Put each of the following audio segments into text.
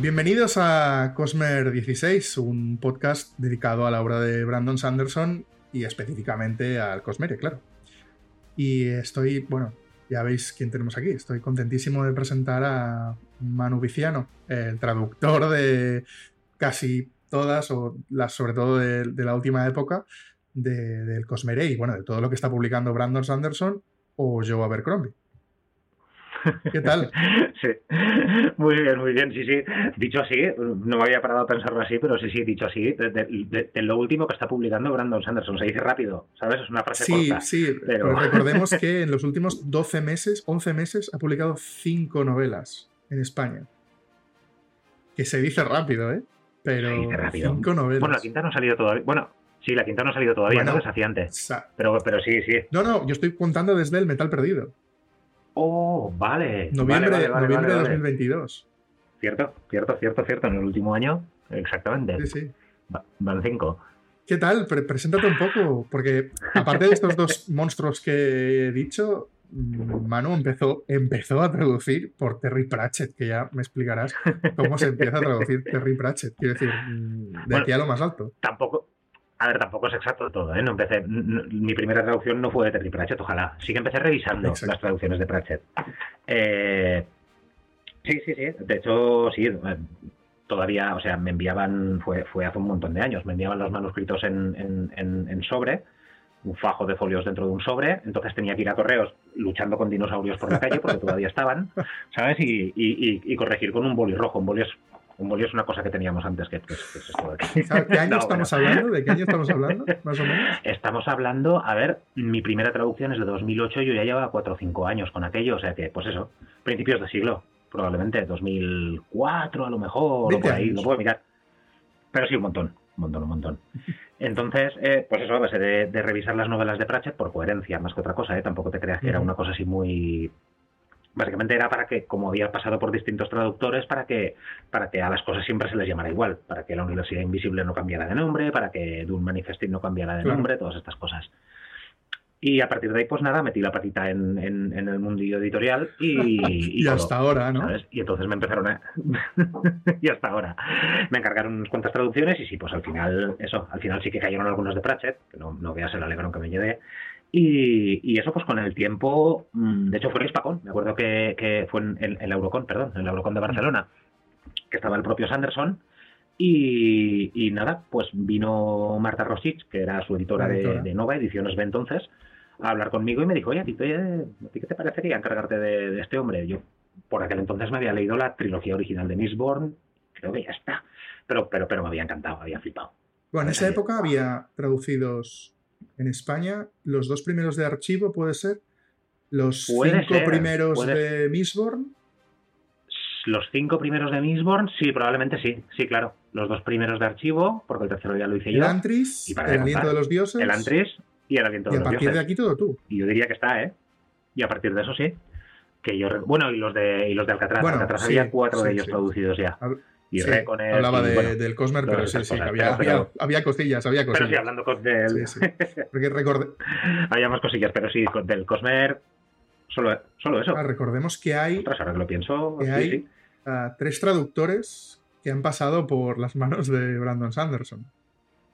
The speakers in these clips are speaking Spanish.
Bienvenidos a Cosmer 16, un podcast dedicado a la obra de Brandon Sanderson y específicamente al Cosmere, claro. Y estoy, bueno, ya veis quién tenemos aquí. Estoy contentísimo de presentar a Manu Viciano, el traductor de casi todas, o las, sobre todo de, la última época, del Cosmere y bueno, de todo lo que está publicando Brandon Sanderson o Joe Abercrombie. ¿Qué tal? Sí, muy bien, muy bien, sí, sí. Dicho así, no me había parado a pensarlo así, pero sí, sí, dicho así, de, lo último que está publicando Brandon Sanderson, se dice rápido, ¿sabes? Es una frase sí, corta. Sí, sí, pero... recordemos que en los últimos 12 meses, 11 meses, ha publicado 5 novelas en España. Que se dice rápido, ¿eh? Pero se dice rápido. cinco novelas. Bueno, la quinta no ha salido todavía. Bueno, sí, la quinta no ha salido todavía, no desafiante. Pero, pero sí, sí. No, no, yo estoy contando desde el Metal Perdido. Oh, vale. Noviembre, noviembre de 2022. Cierto, cierto, cierto, cierto. En el último año, exactamente. Sí, sí. Van cinco. ¿Qué tal? preséntate un poco, porque aparte de estos dos monstruos que he dicho, Manu empezó, empezó a traducir por Terry Pratchett, que ya me explicarás cómo se empieza a traducir Terry Pratchett. Quiero decir, de aquí a lo más alto. Tampoco, a ver, tampoco es exacto todo, ¿eh? No empecé, mi primera traducción no fue de Terry Pratchett, ojalá. Sí que empecé revisando las traducciones de Pratchett. Eh, sí, sí, sí. De hecho, sí. Eh, todavía, o sea, me enviaban, fue, fue hace un montón de años, me enviaban los manuscritos en, en, sobre, un fajo de folios dentro de un sobre, entonces tenía que ir a correos luchando con dinosaurios por la calle, porque todavía estaban, ¿sabes? Y, y, corregir con un boli rojo, un boli un bolio es una cosa que teníamos antes que, que, ¿Qué año estamos hablando? ¿De qué año estamos hablando? Más o menos. Estamos hablando, a ver, mi primera traducción es de 2008, yo ya llevaba 4 o 5 años con aquello, o sea que, pues eso, principios de siglo, probablemente, 2004 a lo mejor, o por ahí, no puedo mirar. Pero sí, un montón, un montón, un montón. Entonces, eh, pues eso, a base de, de, revisar las novelas de Pratchett por coherencia, más que otra cosa, ¿eh? Tampoco te creas que era una cosa así muy básicamente era para que, como había pasado por distintos traductores, para que, para que a las cosas siempre se les llamara igual, para que la Universidad Invisible no cambiara de nombre, para que Dune Manifesting no cambiara de nombre, todas estas cosas. Y a partir de ahí, pues nada, metí la patita en, en, el mundillo editorial y... y, hasta ahora, ¿no? Y entonces me empezaron a... y hasta ahora. Me encargaron unas cuantas traducciones y sí, pues al final, eso, al final sí que cayeron algunos de Pratchett, que no, no veas el alegrón que me llevé, y, eso, pues con el tiempo, mm, de hecho fue en Hispacón, me acuerdo que, fue en, el Eurocon, perdón, en el Eurocon de Barcelona, que estaba el propio Sanderson, y, nada, pues vino Marta Rosich, que era su editora, De, Nova Ediciones B entonces, a hablar conmigo y me dijo, oye, ¿a ti, qué te parecería encargarte de, este hombre? Yo, por aquel entonces me había leído la trilogía original de Mistborn, creo que ya está, pero, pero, pero me había encantado, había flipado. Bueno, en esa época había traducidos en España, los dos primeros de archivo, ¿puede ser? ¿Los cinco primeros de Mistborn? Los cinco primeros de Mistborn, sí, probablemente sí, sí, claro. Los dos primeros de archivo, porque el tercero ya lo hice yo. El Antris, el aliento de los dioses. El Antris y el aliento de los dioses. Y a partir de aquí todo tú. Y yo diría que está, ¿eh? Y a partir de eso sí. Que yo, bueno, y los de, y los de Alcatraz. Bueno, Alcatraz había cuatro de ellos traducidos ya y sí, Hablaba del Cosmer, pero sí, sí, había, había, cosillas, había cosillas. Pero sí, hablando del... Porque recordé... había más cosillas, pero sí, del Cosmer, solo, solo eso. Ah, recordemos que hay... Otras, ahora que lo pienso... Que hay uh, tres traductores que han pasado por las manos de Brandon Sanderson.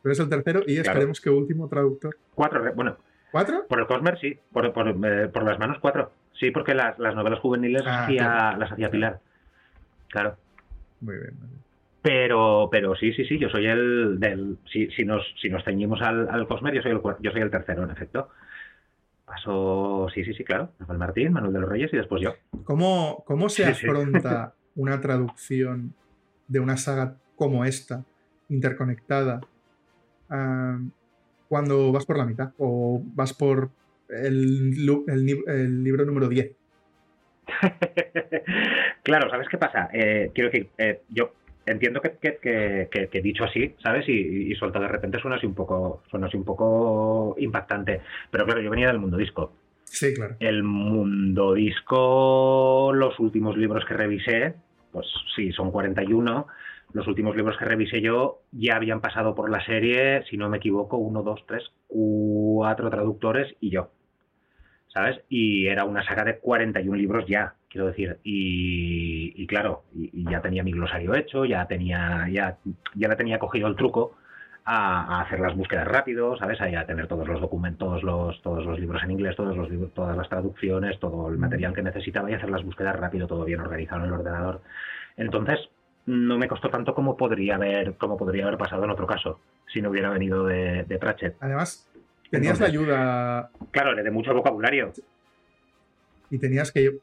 Pero es el tercero y esperemos que último traductor. Cuatro, bueno. ¿Cuatro? Por el Cosmer, sí. Por, por, eh, por las manos, cuatro. Sí, porque las, las novelas juveniles ah, hacía, las hacía Pilar. Claro. Muy bien. Pero, pero sí, sí, sí, yo soy el del. Si, si nos, si nos ceñimos al, al Cosmer, yo soy el yo soy el tercero, en efecto. Paso, sí, sí, sí, claro. Rafael Martín, Manuel de los Reyes y después yo. ¿Cómo, cómo se afronta una traducción de una saga como esta, interconectada, cuando vas por la mitad o vas por el, el libro número 10? claro, ¿sabes qué pasa? Eh, quiero decir, eh, yo entiendo que, que, dicho así, ¿sabes? Y, y, suelto de repente suena así un poco, suena así un poco impactante. Pero claro, yo venía del mundo disco. Sí, claro. El mundo disco, los últimos libros que revisé, pues sí, son 41. Los últimos libros que revisé yo ya habían pasado por la serie, si no me equivoco, uno, dos, tres, cuatro traductores y yo. ¿Sabes? Y era una saga de 41 libros ya, quiero decir. Y, claro, y, ya tenía mi glosario hecho, ya tenía, ya, ya le tenía cogido el truco a, hacer las búsquedas rápido, ¿sabes? A, tener todos los documentos, los, todos los libros en inglés, todos los todas las traducciones, todo el material que necesitaba y hacer las búsquedas rápido, todo bien organizado en el ordenador. Entonces, no me costó tanto como podría haber, como podría haber pasado en otro caso, si no hubiera venido de, de Pratchett. Además, tenías la ayuda. Claro, le de mucho vocabulario. Y tenías que.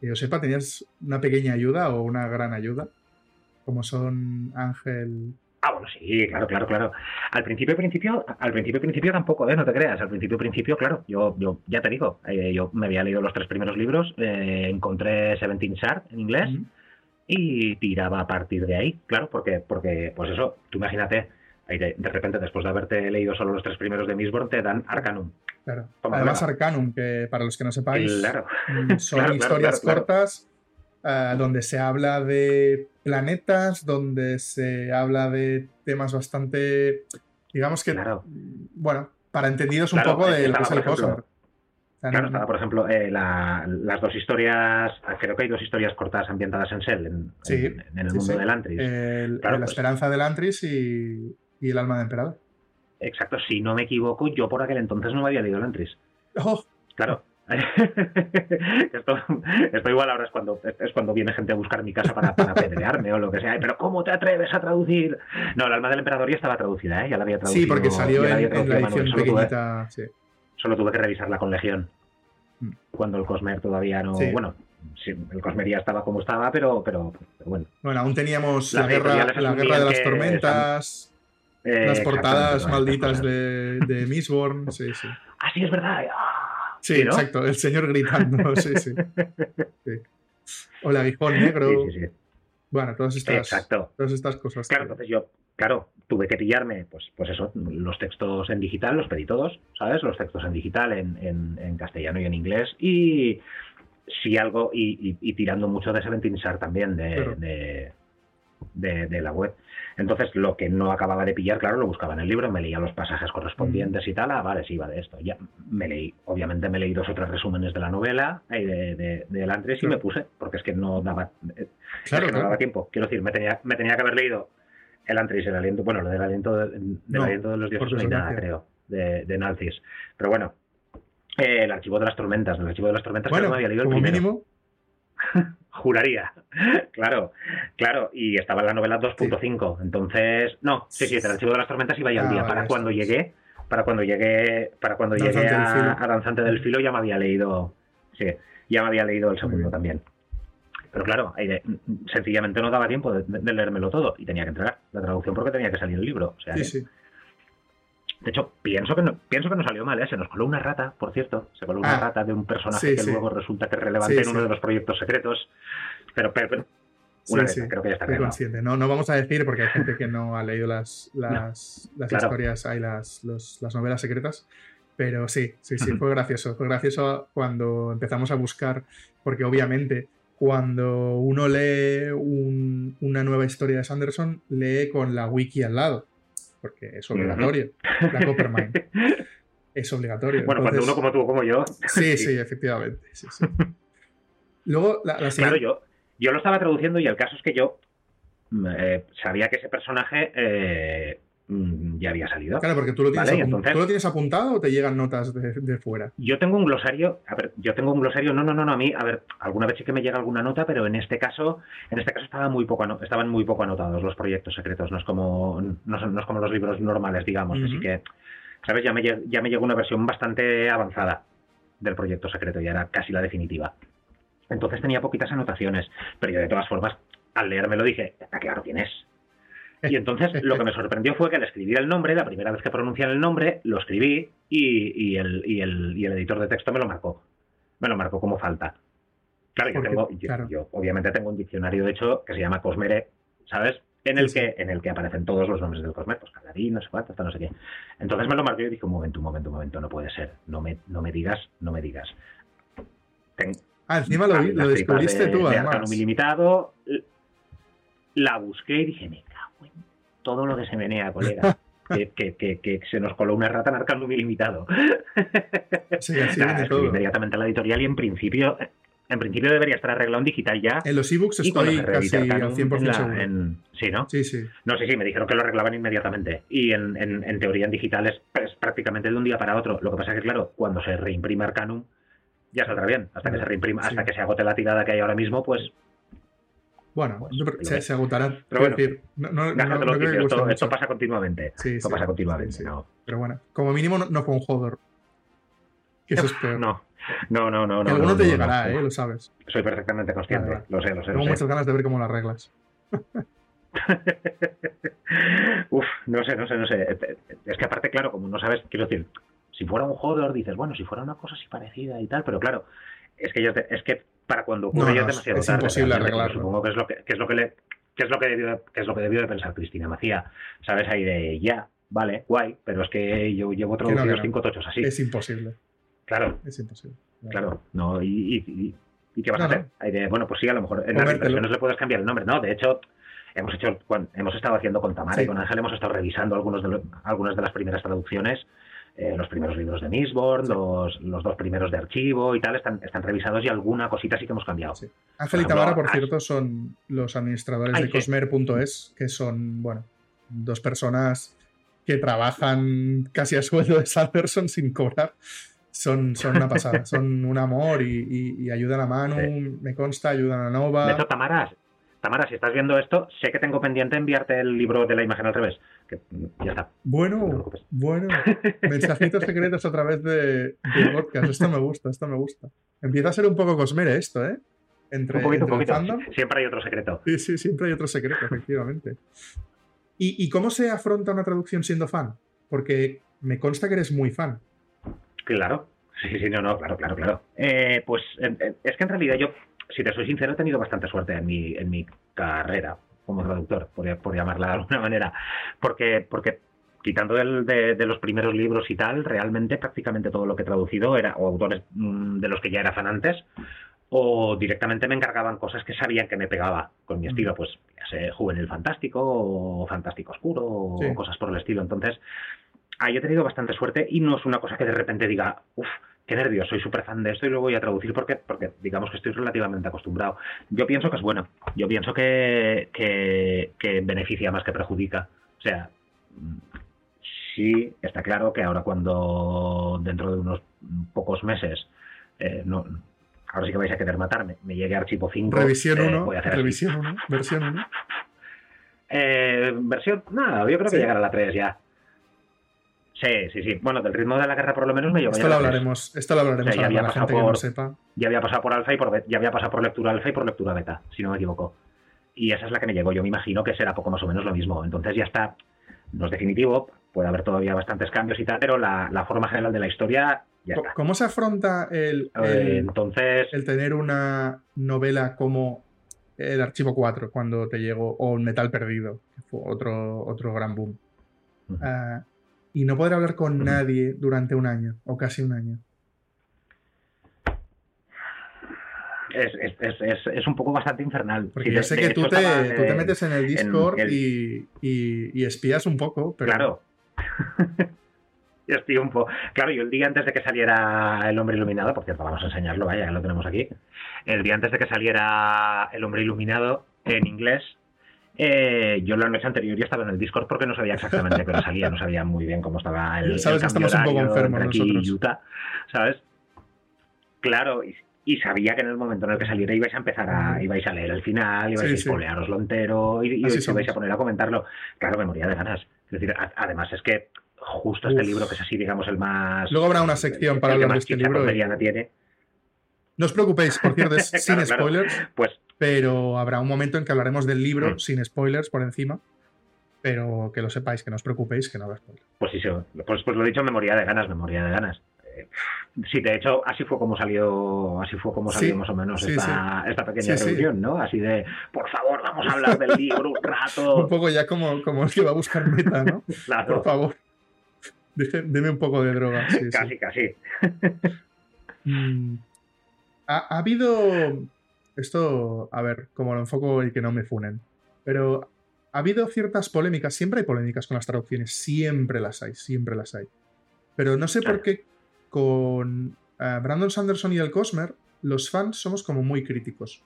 Que yo sepa, tenías una pequeña ayuda o una gran ayuda. Como son Ángel. Ah, bueno, sí, claro, claro, claro. Al principio, principio, al principio, principio tampoco, ¿eh? No te creas. Al principio, principio, claro. Yo, yo ya te digo, eh, yo me había leído los tres primeros libros, eh, encontré Seventeen Sharp en inglés y tiraba a partir de ahí, claro, porque, porque, pues eso, tú imagínate, de, repente, después de haberte leído solo los tres primeros de Mistborn, te dan Arcanum. Claro. Además, Arcanum, que para los que no sepáis, mm, son historias cortas eh, donde se habla de planetas, donde se habla de temas bastante, digamos que, bueno, para entendidos un poco de lo que es el cosmos. Claro, estaba, por ejemplo, eh, las dos historias, creo que hay dos historias cortadas ambientadas en Sel, en, el mundo del Antris. la pues esperanza del Antris y, y el alma de emperador. Exacto, si no me equivoco, yo por aquel entonces no me había leído el Entris. Oh. Claro. esto, igual ahora es cuando, es cuando viene gente a buscar mi casa para, para apedrearme o lo que sea. Pero ¿cómo te atreves a traducir? No, el alma del emperador ya estaba traducida, ¿eh? ya la había traducido. Sí, porque salió en, la edición pequeñita. Solo tuve que revisarla con Legión. Mm. Cuando el Cosmer todavía no. Bueno, el Cosmer ya estaba como estaba, pero, pero, bueno. Bueno, aún teníamos la, guerra, la guerra de las tormentas. Las portadas malditas de, de Mistborn, sí, sí. Ah, sí, es verdad. Ah, sí, exacto, el señor gritando, sí, sí. O el aguijón negro. Sí, sí, sí. Bueno, todas estas, todas estas cosas. Claro, entonces yo, claro, tuve que pillarme, pues, pues eso, los textos en digital, los pedí todos, ¿sabes? Los textos en digital, en, en, castellano y en inglés. Y si algo, y, y, tirando mucho de Seventeen Sar también, de, de, de la web. Entonces, lo que no acababa de pillar, claro, lo buscaba en el libro, me leía los pasajes correspondientes y tal, ah, vale, sí, iba de esto. Ya me leí, obviamente me leí dos o tres resúmenes de la novela y eh, de, de, de y me puse, porque es que no daba, eh, claro, no daba tiempo. Quiero decir, me tenía, me tenía que haber leído el Antris, el aliento, bueno, lo del aliento de, del aliento de los dioses nada, creo, de, de Nalcis. Pero bueno, eh, el archivo de las tormentas, el archivo de las tormentas bueno, me había leído el primero. mínimo Juraría, claro, claro, y estaba en la novela 2.5, entonces, no, sí, sí, el archivo de las tormentas iba ya al ah, día, para cuando llegué, para cuando llegué, para cuando llegué a, Danzante del Filo ya me había leído, sí, ya me había leído el segundo también. Pero claro, sencillamente no daba tiempo de, de, leérmelo todo y tenía que entregar la traducción porque tenía que salir el libro. O sea, sí, sí. De hecho, pienso que no, pienso que no salió mal, ¿eh? Se nos coló una rata, por cierto. Se coló una ah. rata de un personaje que luego resulta que es relevante en uno de los proyectos secretos. Pero, pero, una vez, creo que ya está consciente. No, no vamos a decir porque hay gente que no ha leído las, las, las historias, hay las, las novelas secretas. Pero sí, sí, sí, fue gracioso. Fue gracioso cuando empezamos a buscar, porque obviamente cuando uno lee una nueva historia de Sanderson, lee con la wiki al lado porque es obligatorio. La Coppermine. es obligatorio. Bueno, cuando uno como tú como yo. Sí, sí, efectivamente. Luego, la, Claro, yo, yo lo estaba traduciendo y el caso es que yo mm, eh, sabía que ese personaje eh, ya había salido. Claro, porque tú lo tienes, lo tienes apuntado o te llegan notas de, fuera. Yo tengo un glosario, a ver, yo tengo un glosario, no, no, no, no, a mí, a ver, alguna vez sí que me llega alguna nota, pero en este caso, en este caso estaba muy poco, estaban muy poco anotados los proyectos secretos, no es como, no, es como los libros normales, digamos, así que, ¿sabes? Ya me, ya me llegó una versión bastante avanzada del proyecto secreto, ya era casi la definitiva. Entonces tenía poquitas anotaciones, pero yo de todas formas, al leérmelo dije, está claro quién es y entonces lo que me sorprendió fue que al escribir el nombre, la primera vez que pronuncian el nombre, lo escribí y, el, y, el, y el editor de texto me lo marcó. Me lo marcó como falta. Claro, yo, tengo, yo, obviamente tengo un diccionario de hecho que se llama Cosmere, ¿sabes? En el, que, en el que aparecen todos los nombres del Cosmere, pues Calarín, no sé cuánto, hasta no sé qué. Entonces me lo marqué y dije, un momento, un momento, un momento, no puede ser. No me, no me digas, no me digas. ah, encima lo, lo descubriste tú, además. la busqué y dije, me todo lo que se menea, colega. que, se nos coló una rata en Arcanum ilimitado. Sí, así inmediatamente a la editorial y en principio en principio debería estar arreglado en digital ya. En los ebooks estoy casi al 100% seguro. sí, ¿no? Sí, sí. No sé, sí, me dijeron que lo arreglaban inmediatamente. Y en, en, teoría en digital es, prácticamente de un día para otro. Lo que pasa es que, claro, cuando se reimprime Arcanum, ya saldrá bien. Hasta que se reimprima, hasta que se agote la tirada que hay ahora mismo, pues bueno, pues, se, se, agotarán. Pero bueno, decir, no, no, no, esto, pasa continuamente. Sí, esto pasa continuamente. Pero bueno, como mínimo no, fue un. Que eso es peor. No, no, no, no. Que alguno te llegará, ¿eh? Lo sabes. Soy perfectamente consciente. Lo sé, lo sé. Tengo muchas ganas de ver cómo lo arreglas. Uf, no sé, no sé, no sé. Es que aparte, claro, como no sabes, quiero decir, si fuera un Hodor, dices, bueno, si fuera una cosa así parecida y tal, pero claro, es que yo es que para cuando ocurre ya es demasiado es imposible arreglarlo. Supongo que es lo que, es lo que le que es lo que debió es lo que debió de pensar Cristina Macía, sabes ahí de ya, vale, guay, pero es que yo llevo traducidos cinco tochos así. Es imposible. Claro. Es imposible. Claro, no, y, y, qué vas a hacer? de, bueno, pues sí, a lo mejor en las versiones le puedes cambiar el nombre. No, de hecho, hemos hecho, hemos estado haciendo con Tamara y con Ángel, hemos estado revisando algunos de algunas de las primeras traducciones. Eh, los primeros libros de Mistborn, los, los, dos primeros de archivo y tal, están, están revisados y alguna cosita sí que hemos cambiado. Ángel y Tamara, por cierto, son los administradores de Cosmer.es, que son, bueno, dos personas que trabajan casi a sueldo de Sanderson sin cobrar. Son, son una pasada, son un amor y, ayudan a Manu, me consta, ayudan a Nova. De hecho, Tamara, Tamara, si estás viendo esto, sé que tengo pendiente enviarte el libro de la imagen al revés. Que ya está. Bueno, bueno. Mensajitos secretos a través de, podcast. Esto me gusta, esto me gusta. Empieza a ser un poco cosmere esto, ¿eh? Entre, un poquito, un poquito. Siempre hay otro secreto. Sí, sí, siempre hay otro secreto, efectivamente. ¿Y, ¿Y cómo se afronta una traducción siendo fan? Porque me consta que eres muy fan. Claro, sí, sí, no, no, claro, claro, claro. Eh, pues es que en realidad yo, si te soy sincero, he tenido bastante suerte en mi, en mi carrera como traductor, por, por llamarla de alguna manera, porque, porque quitando de, los primeros libros y tal, realmente prácticamente todo lo que he traducido era o autores mm, de los que ya era fan antes, o directamente me encargaban cosas que sabían que me pegaba con mi estilo, pues ya sé, juvenil fantástico, o fantástico oscuro, o cosas por el estilo. Entonces, ahí he tenido bastante suerte y no es una cosa que de repente diga, uff, qué nervios, soy súper fan de esto y lo voy a traducir porque, porque digamos que estoy relativamente acostumbrado. Yo pienso que es bueno, yo pienso que, que, beneficia más que perjudica. O sea, sí, está claro que ahora cuando dentro de unos pocos meses, eh, no, ahora sí que vais a querer matarme, me llegue Archivo 5. Revisión 1, eh, revisión 1, versión 1. Eh, versión, nada, yo creo que llegará a la 3 ya. Sí, sí, sí. Bueno, del ritmo de la guerra por lo menos me llevo esto lo hablaremos, Esto lo hablaremos ya había pasado por, sepa. Ya había pasado por alfa y por ya había pasado por lectura alfa y por lectura beta, si no me equivoco. Y esa es la que me llegó. Yo me imagino que será poco más o menos lo mismo. Entonces ya está. No es definitivo, puede haber todavía bastantes cambios y tal, pero la, forma general de la historia ya está. ¿Cómo se afronta el, eh, entonces... el tener una novela como el archivo 4 cuando te llegó, o el metal perdido, que fue otro, otro gran boom? Y no poder hablar con nadie durante un año o casi un año. Es, un poco bastante infernal. Porque yo sé que tú te, metes en el Discord Y, espías un poco. Pero... Claro. espío un poco. Claro, yo el día antes de que saliera El Hombre Iluminado, por cierto, vamos a enseñarlo, vaya, ya lo tenemos aquí. El día antes de que saliera El Hombre Iluminado en inglés, eh, yo la noche anterior ya estaba en el Discord porque no sabía exactamente qué hora salía, no sabía muy bien cómo estaba el. Sabes que estamos un poco enfermos nosotros. Utah, ¿sabes? Claro, y, sabía que en el momento en el que saliera ibais a empezar a, ibais a leer el final, ibais a spoilearoslo entero y, y ibais a poner a comentarlo. Claro, me moría de ganas. Es decir, además es que justo este libro, que es así, digamos, el más. Luego habrá una sección para hablar de este libro. tiene. No os preocupéis, por cierto, es sin spoilers. Pues pero habrá un momento en que hablaremos del libro mm. sin spoilers por encima. Pero que lo sepáis, que no os preocupéis, que no habrá spoilers. Pues sí, pues, pues lo he dicho, memoria de ganas, memoria de ganas. Eh, sí, de hecho, así fue como salió, así fue como salió más o menos esta, pequeña reunión, ¿no? Así de, por favor, vamos a hablar del libro un rato. un poco ya como, como el que va a buscar meta, ¿no? claro. Por favor. Deme un poco de droga. casi, casi. Mm. ha habido esto, a ver, como lo enfoco y que no me funen. Pero ha habido ciertas polémicas, siempre hay polémicas con las traducciones, siempre las hay, siempre las hay. Pero no sé por qué con eh, Brandon Sanderson y el Cosmer, los fans somos como muy críticos.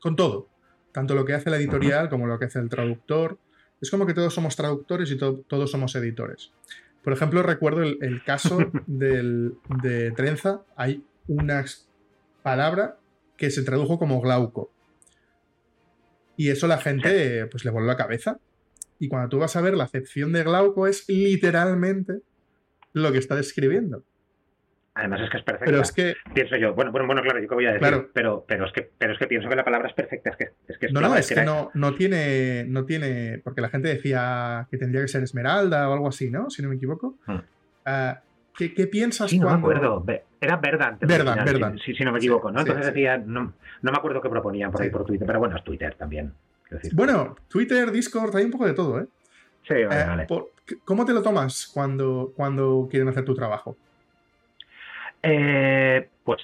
Con todo. Tanto lo que hace la editorial como lo que hace el traductor. Es como que todos somos traductores y todos somos editores. Por ejemplo, recuerdo el, caso de Trenza. Hay una palabra que se tradujo como glauco. Y eso la gente pues le voló la cabeza. Y cuando tú vas a ver la acepción de glauco es literalmente lo que está describiendo. Además es que es perfecta. Pero es que pienso yo, bueno, bueno, bueno, claro, yo qué voy a decir, pero, pero es que, pero es que pienso que la palabra es perfecta, es que es, que no, no, es que no, no tiene, no tiene, porque la gente decía que tendría que ser Esmeralda o algo así, ¿no? Si no me equivoco. Hmm. Ah, ¿qué, ¿qué, piensas sí, no me acuerdo. Era Verdant. Verdant, Verdant. Si, si, no me equivoco, ¿no? Entonces decía, no, no, me acuerdo qué proponían por ahí por Twitter, pero bueno, es Twitter también. Bueno, Twitter, Discord, hay un poco de todo, ¿eh? Sí, vale, eh, ¿Cómo te lo tomas cuando, cuando quieren hacer tu trabajo? Eh, pues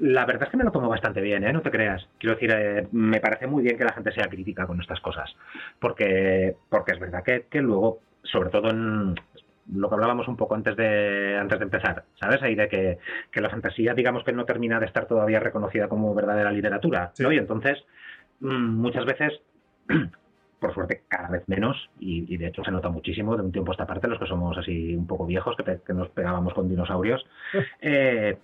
la verdad es que me lo tomo bastante bien, ¿eh? no te creas. Quiero decir, eh, me parece muy bien que la gente sea crítica con estas cosas, porque, porque es verdad que, luego, sobre todo en lo que hablábamos un poco antes de, antes de empezar, ¿sabes? Ahí de que, la fantasía, digamos que no termina de estar todavía reconocida como verdadera literatura, Y entonces, mm, muchas veces por suerte cada vez menos y, de hecho se nota muchísimo de un tiempo a esta parte los que somos así un poco viejos que, nos pegábamos con dinosaurios eh,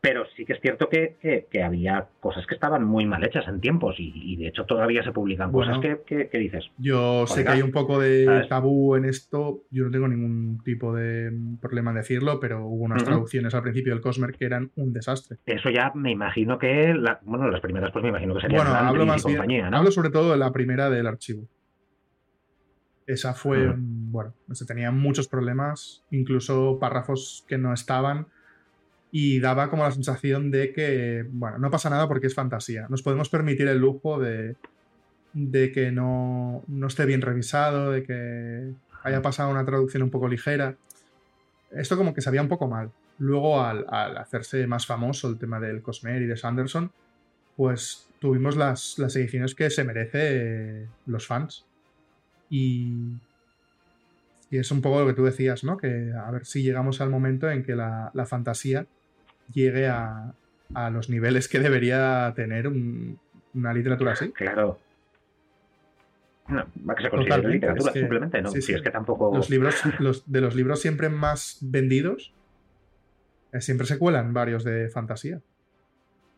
pero sí que es cierto que, había cosas que estaban muy mal hechas en tiempos y, de hecho todavía se publican cosas que, dices. Yo sé que hay un poco de tabú en esto, yo no tengo ningún tipo de problema en decirlo, pero hubo unas traducciones al principio del Cosmer que eran un desastre. Eso ya me imagino que, bueno, las primeras pues me imagino que serían bueno, hablo más compañía, Hablo sobre todo de la primera del archivo. Esa fue, bueno, se tenían muchos problemas, incluso párrafos que no estaban y daba como la sensación de que, bueno, no pasa nada porque es fantasía. Nos podemos permitir el lujo de, de que no, no esté bien revisado, de que haya pasado una traducción un poco ligera. Esto como que sabía un poco mal. Luego, al, hacerse más famoso el tema del Cosmer y de Sanderson, pues tuvimos las, las ediciones que se merece los fans. Y, y es un poco lo que tú decías, ¿no? Que a ver si llegamos al momento en que la, la fantasía llegue a, los niveles que debería tener una literatura así. Claro. No, que se literatura, simplemente, ¿no? si es que tampoco. Los libros, los, de los libros siempre más vendidos, eh, siempre se cuelan varios de fantasía.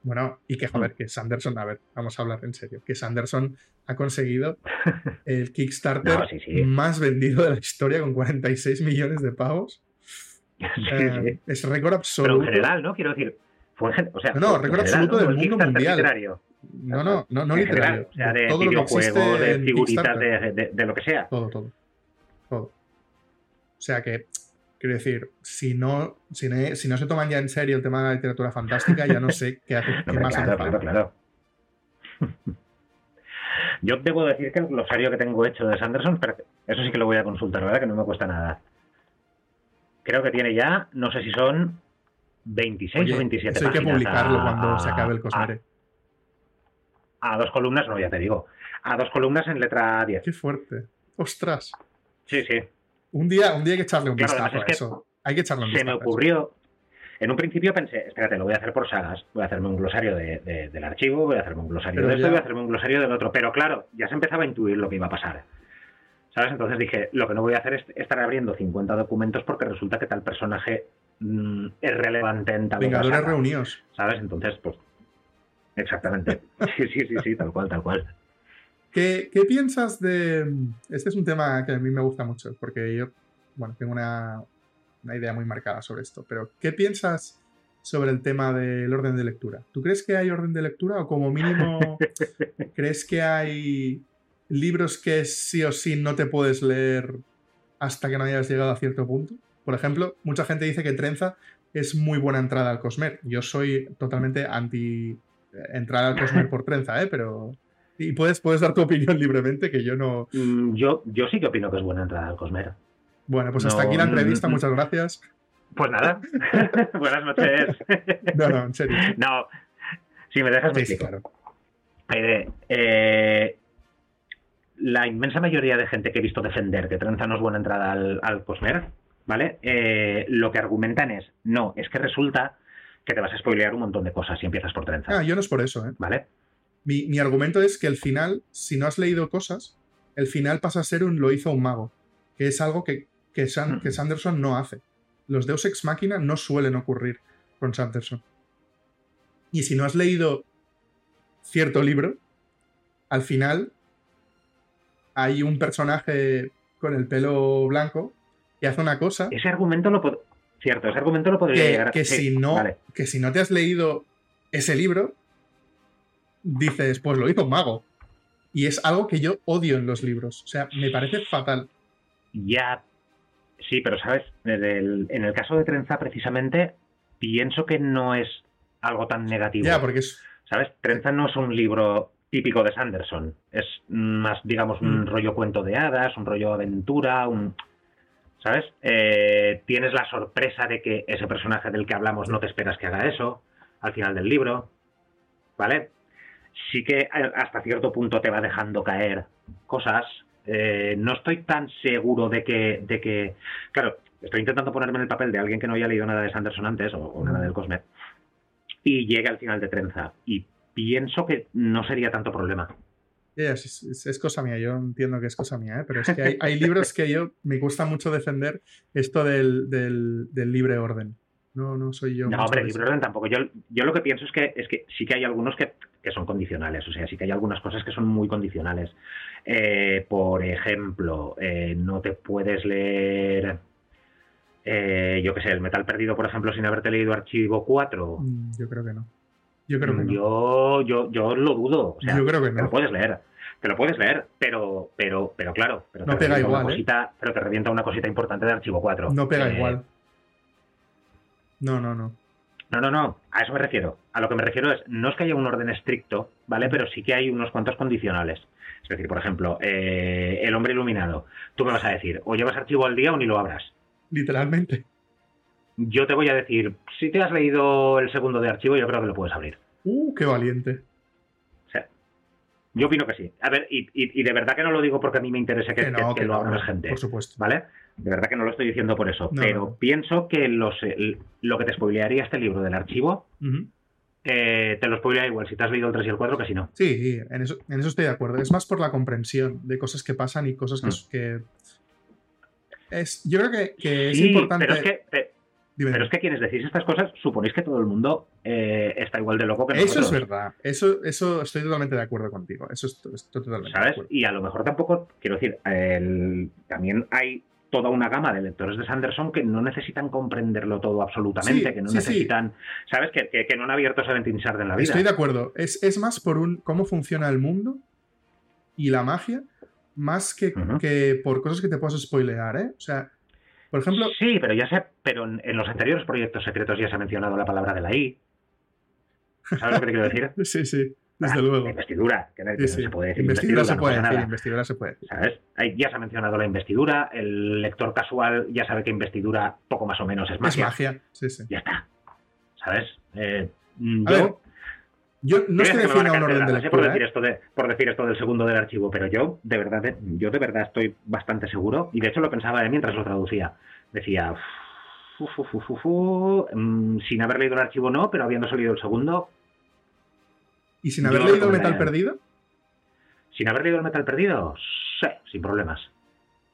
Bueno, y que joder, mm. que Sanderson, a ver, vamos a hablar en serio, que Sanderson ha conseguido el Kickstarter más vendido de la historia con 46 millones de pavos. Eh, es récord absoluto. Pero en general, ¿no? Quiero decir, fue o sea, no, récord absoluto del mundo mundial. Literario. No, no, no, no literario. o sea, de todo videojuegos, de figuritas, de, de, lo que sea. Todo, todo. Todo. O sea que, quiero decir, si no, si no, si no se toman ya en serio el tema de la literatura fantástica, ya no sé qué, hace, qué más claro, claro, claro. Yo debo decir que el glosario que tengo hecho de Sanderson, pero eso sí que lo voy a consultar, ¿verdad? Que no me cuesta nada creo que tiene ya, no sé si son 26 o 27 eso hay que publicarlo cuando se acabe el Cosmere. A, dos columnas, no, ya te digo. A dos columnas en letra 10. Qué fuerte. Ostras. Sí, sí. Un día, un día hay que echarle un vistazo a eso. Hay que echarle un vistazo. Se me ocurrió. En un principio pensé, espérate, lo voy a hacer por sagas. Voy a hacerme un glosario del archivo, voy a hacerme un glosario de esto, voy a hacerme un glosario del otro. Pero claro, ya se empezaba a intuir lo que iba a pasar. ¿Sabes? Entonces dije, lo que no voy a hacer es estar abriendo 50 documentos porque resulta que tal personaje mm, es relevante en tal Vengadores reunidos. ¿Sabes? Entonces, pues. Exactamente. Sí, sí, sí, sí, tal cual, tal cual. ¿Qué, piensas de.? Este es un tema que a mí me gusta mucho, porque yo, bueno, tengo una, una idea muy marcada sobre esto, pero ¿qué piensas sobre el tema del orden de lectura? ¿Tú crees que hay orden de lectura o como mínimo crees que hay libros que sí o sí no te puedes leer hasta que no hayas llegado a cierto punto. Por ejemplo, mucha gente dice que Trenza es muy buena entrada al Cosmer. Yo soy totalmente anti eh, entrada al Cosmer por Trenza, ¿eh? Pero... Y puedes, puedes dar tu opinión libremente, que yo no... Mm, yo, yo sí que opino que es buena entrada al Cosmer. Bueno, pues hasta aquí la entrevista, muchas gracias. Pues nada, buenas noches. no, no, en serio. No, si me dejas me sí, claro. Eh, la inmensa mayoría de gente que he visto defender que Trenza no es buena entrada al, al Cosmer, ¿vale? Eh, lo que argumentan es, no, es que resulta que te vas a spoilear un montón de cosas si empiezas por Trenza. Ah, yo no es por eso, ¿eh? ¿Vale? Mi, mi argumento es que el final, si no has leído cosas, el final pasa a ser un lo hizo un mago, que es algo que, que, San- que Sanderson no hace. Los Deus Ex Machina no suelen ocurrir con Sanderson. Y si no has leído cierto libro, al final hay un personaje con el pelo blanco que hace una cosa Ese argumento lo Cierto, ese argumento lo podría que, llegar que sí, si no, vale. que si no te has leído ese libro, dices, pues lo hizo un mago. Y es algo que yo odio en los libros. O sea, me parece fatal. Ya, sí, pero sabes, en el, en el caso de Trenza precisamente, pienso que no es algo tan negativo. Ya, porque es. ¿Sabes? Trenza no es un libro típico de Sanderson. Es más, digamos, un Mm. rollo cuento de hadas, un rollo aventura, un... ¿Sabes? Eh, tienes la sorpresa de que ese personaje del que hablamos no te esperas que haga eso al final del libro. ¿Vale? Sí que eh, hasta cierto punto te va dejando caer cosas. Eh, no estoy tan seguro de que, de que... Claro, estoy intentando ponerme en el papel de alguien que no haya leído nada de Sanderson antes o, o nada del Cosmet y llegue al final de Trenza. Y pienso que no sería tanto problema. es, cosa mía, yo entiendo que es cosa mía, ¿eh? pero es que hay, hay libros que yo me cuesta mucho defender esto del, del- del libre orden. No, no soy yo. No, hombre, libre orden tampoco. Yo, yo lo que pienso es que, es que sí que hay algunos que, que son condicionales. O sea, sí que hay algunas cosas que son muy condicionales. Eh, por ejemplo, eh, no te puedes leer. eh, yo qué sé, el metal perdido, por ejemplo, sin haberte leído Archivo 4. Mm, Yo creo que no. Yo creo que no. Yo, yo, yo lo dudo. O sea, Yo creo que te no. lo puedes leer. Te lo puedes leer, pero, pero, pero claro, pero No te pega igual, una ¿eh? pero te revienta una cosita importante de Archivo 4. No pega Eh, igual. No, no, no. No, no, no, a eso me refiero. A lo que me refiero es, no es que haya un orden estricto, ¿vale? Pero sí que hay unos cuantos condicionales. Es decir, por ejemplo, eh, el hombre iluminado. Tú me vas a decir, o llevas archivo al día o ni lo abras. Literalmente. Yo te voy a decir, si te has leído el segundo de archivo, yo creo que lo puedes abrir. Uh, qué valiente. O sea, yo opino que sí. A ver, y, y- y de verdad que no lo digo porque a mí me interese que, Que no, que- que que lo abra no, más gente. Por supuesto. ¿Vale? De verdad que no lo estoy diciendo por eso. No, pero pienso que los, el- lo que te spoilearía este libro del archivo, eh, te lo spoilea igual si te has leído el 3 y el 4 que si no. Sí, en eso, en eso estoy de acuerdo. Es más por la comprensión de cosas que pasan y cosas que. que- es, yo creo que, es Mm. Sí, importante. Pero es que, Dime, pero es que quienes decís estas cosas suponéis que todo el mundo eh, está igual de loco que eso nosotros. es verdad. Eso, eso estoy totalmente de acuerdo contigo. Eso es- estoy totalmente de ¿Sabes? acuerdo. Y a lo mejor tampoco, quiero decir, el- también hay toda una gama de lectores de Sanderson que no necesitan comprenderlo todo absolutamente, Sí, que no sí, sí. necesitan, ¿sabes? Que, que- que no han abierto Shard en la vida. Estoy de acuerdo. Es, es más por un cómo funciona el mundo y la magia, más que, que por cosas que te puedas spoilear, ¿eh? O sea, por ejemplo, Sí, pero ya sé, pero en, los anteriores proyectos secretos ya se ha mencionado la palabra de la I. ¿Sabes lo que te quiero decir? sí, sí, desde Ah, luego. Investidura, que no, Sí, que no sí. se puede decir Investidura investidura, se no puede pasa decir, nada. investidura se puede. ¿Sabes? Ahí ya se ha mencionado la investidura, el lector casual ya sabe que investidura poco más o menos es Es magia. magia, sí, sí. Ya está. ¿Sabes? Eh, A yo, ver, yo no estoy sé definiendo un orden de cancelar, ¿eh? por lectura, decir ¿eh? esto de por decir esto del segundo del archivo, pero yo de verdad eh, yo de verdad estoy bastante seguro y de hecho lo pensaba mientras lo traducía. Decía mm, sin haber leído el archivo no, pero habiendo salido el segundo, Y sin haber leído Metal recomendaría. Perdido, sin haber leído el metal perdido, sí, sin problemas.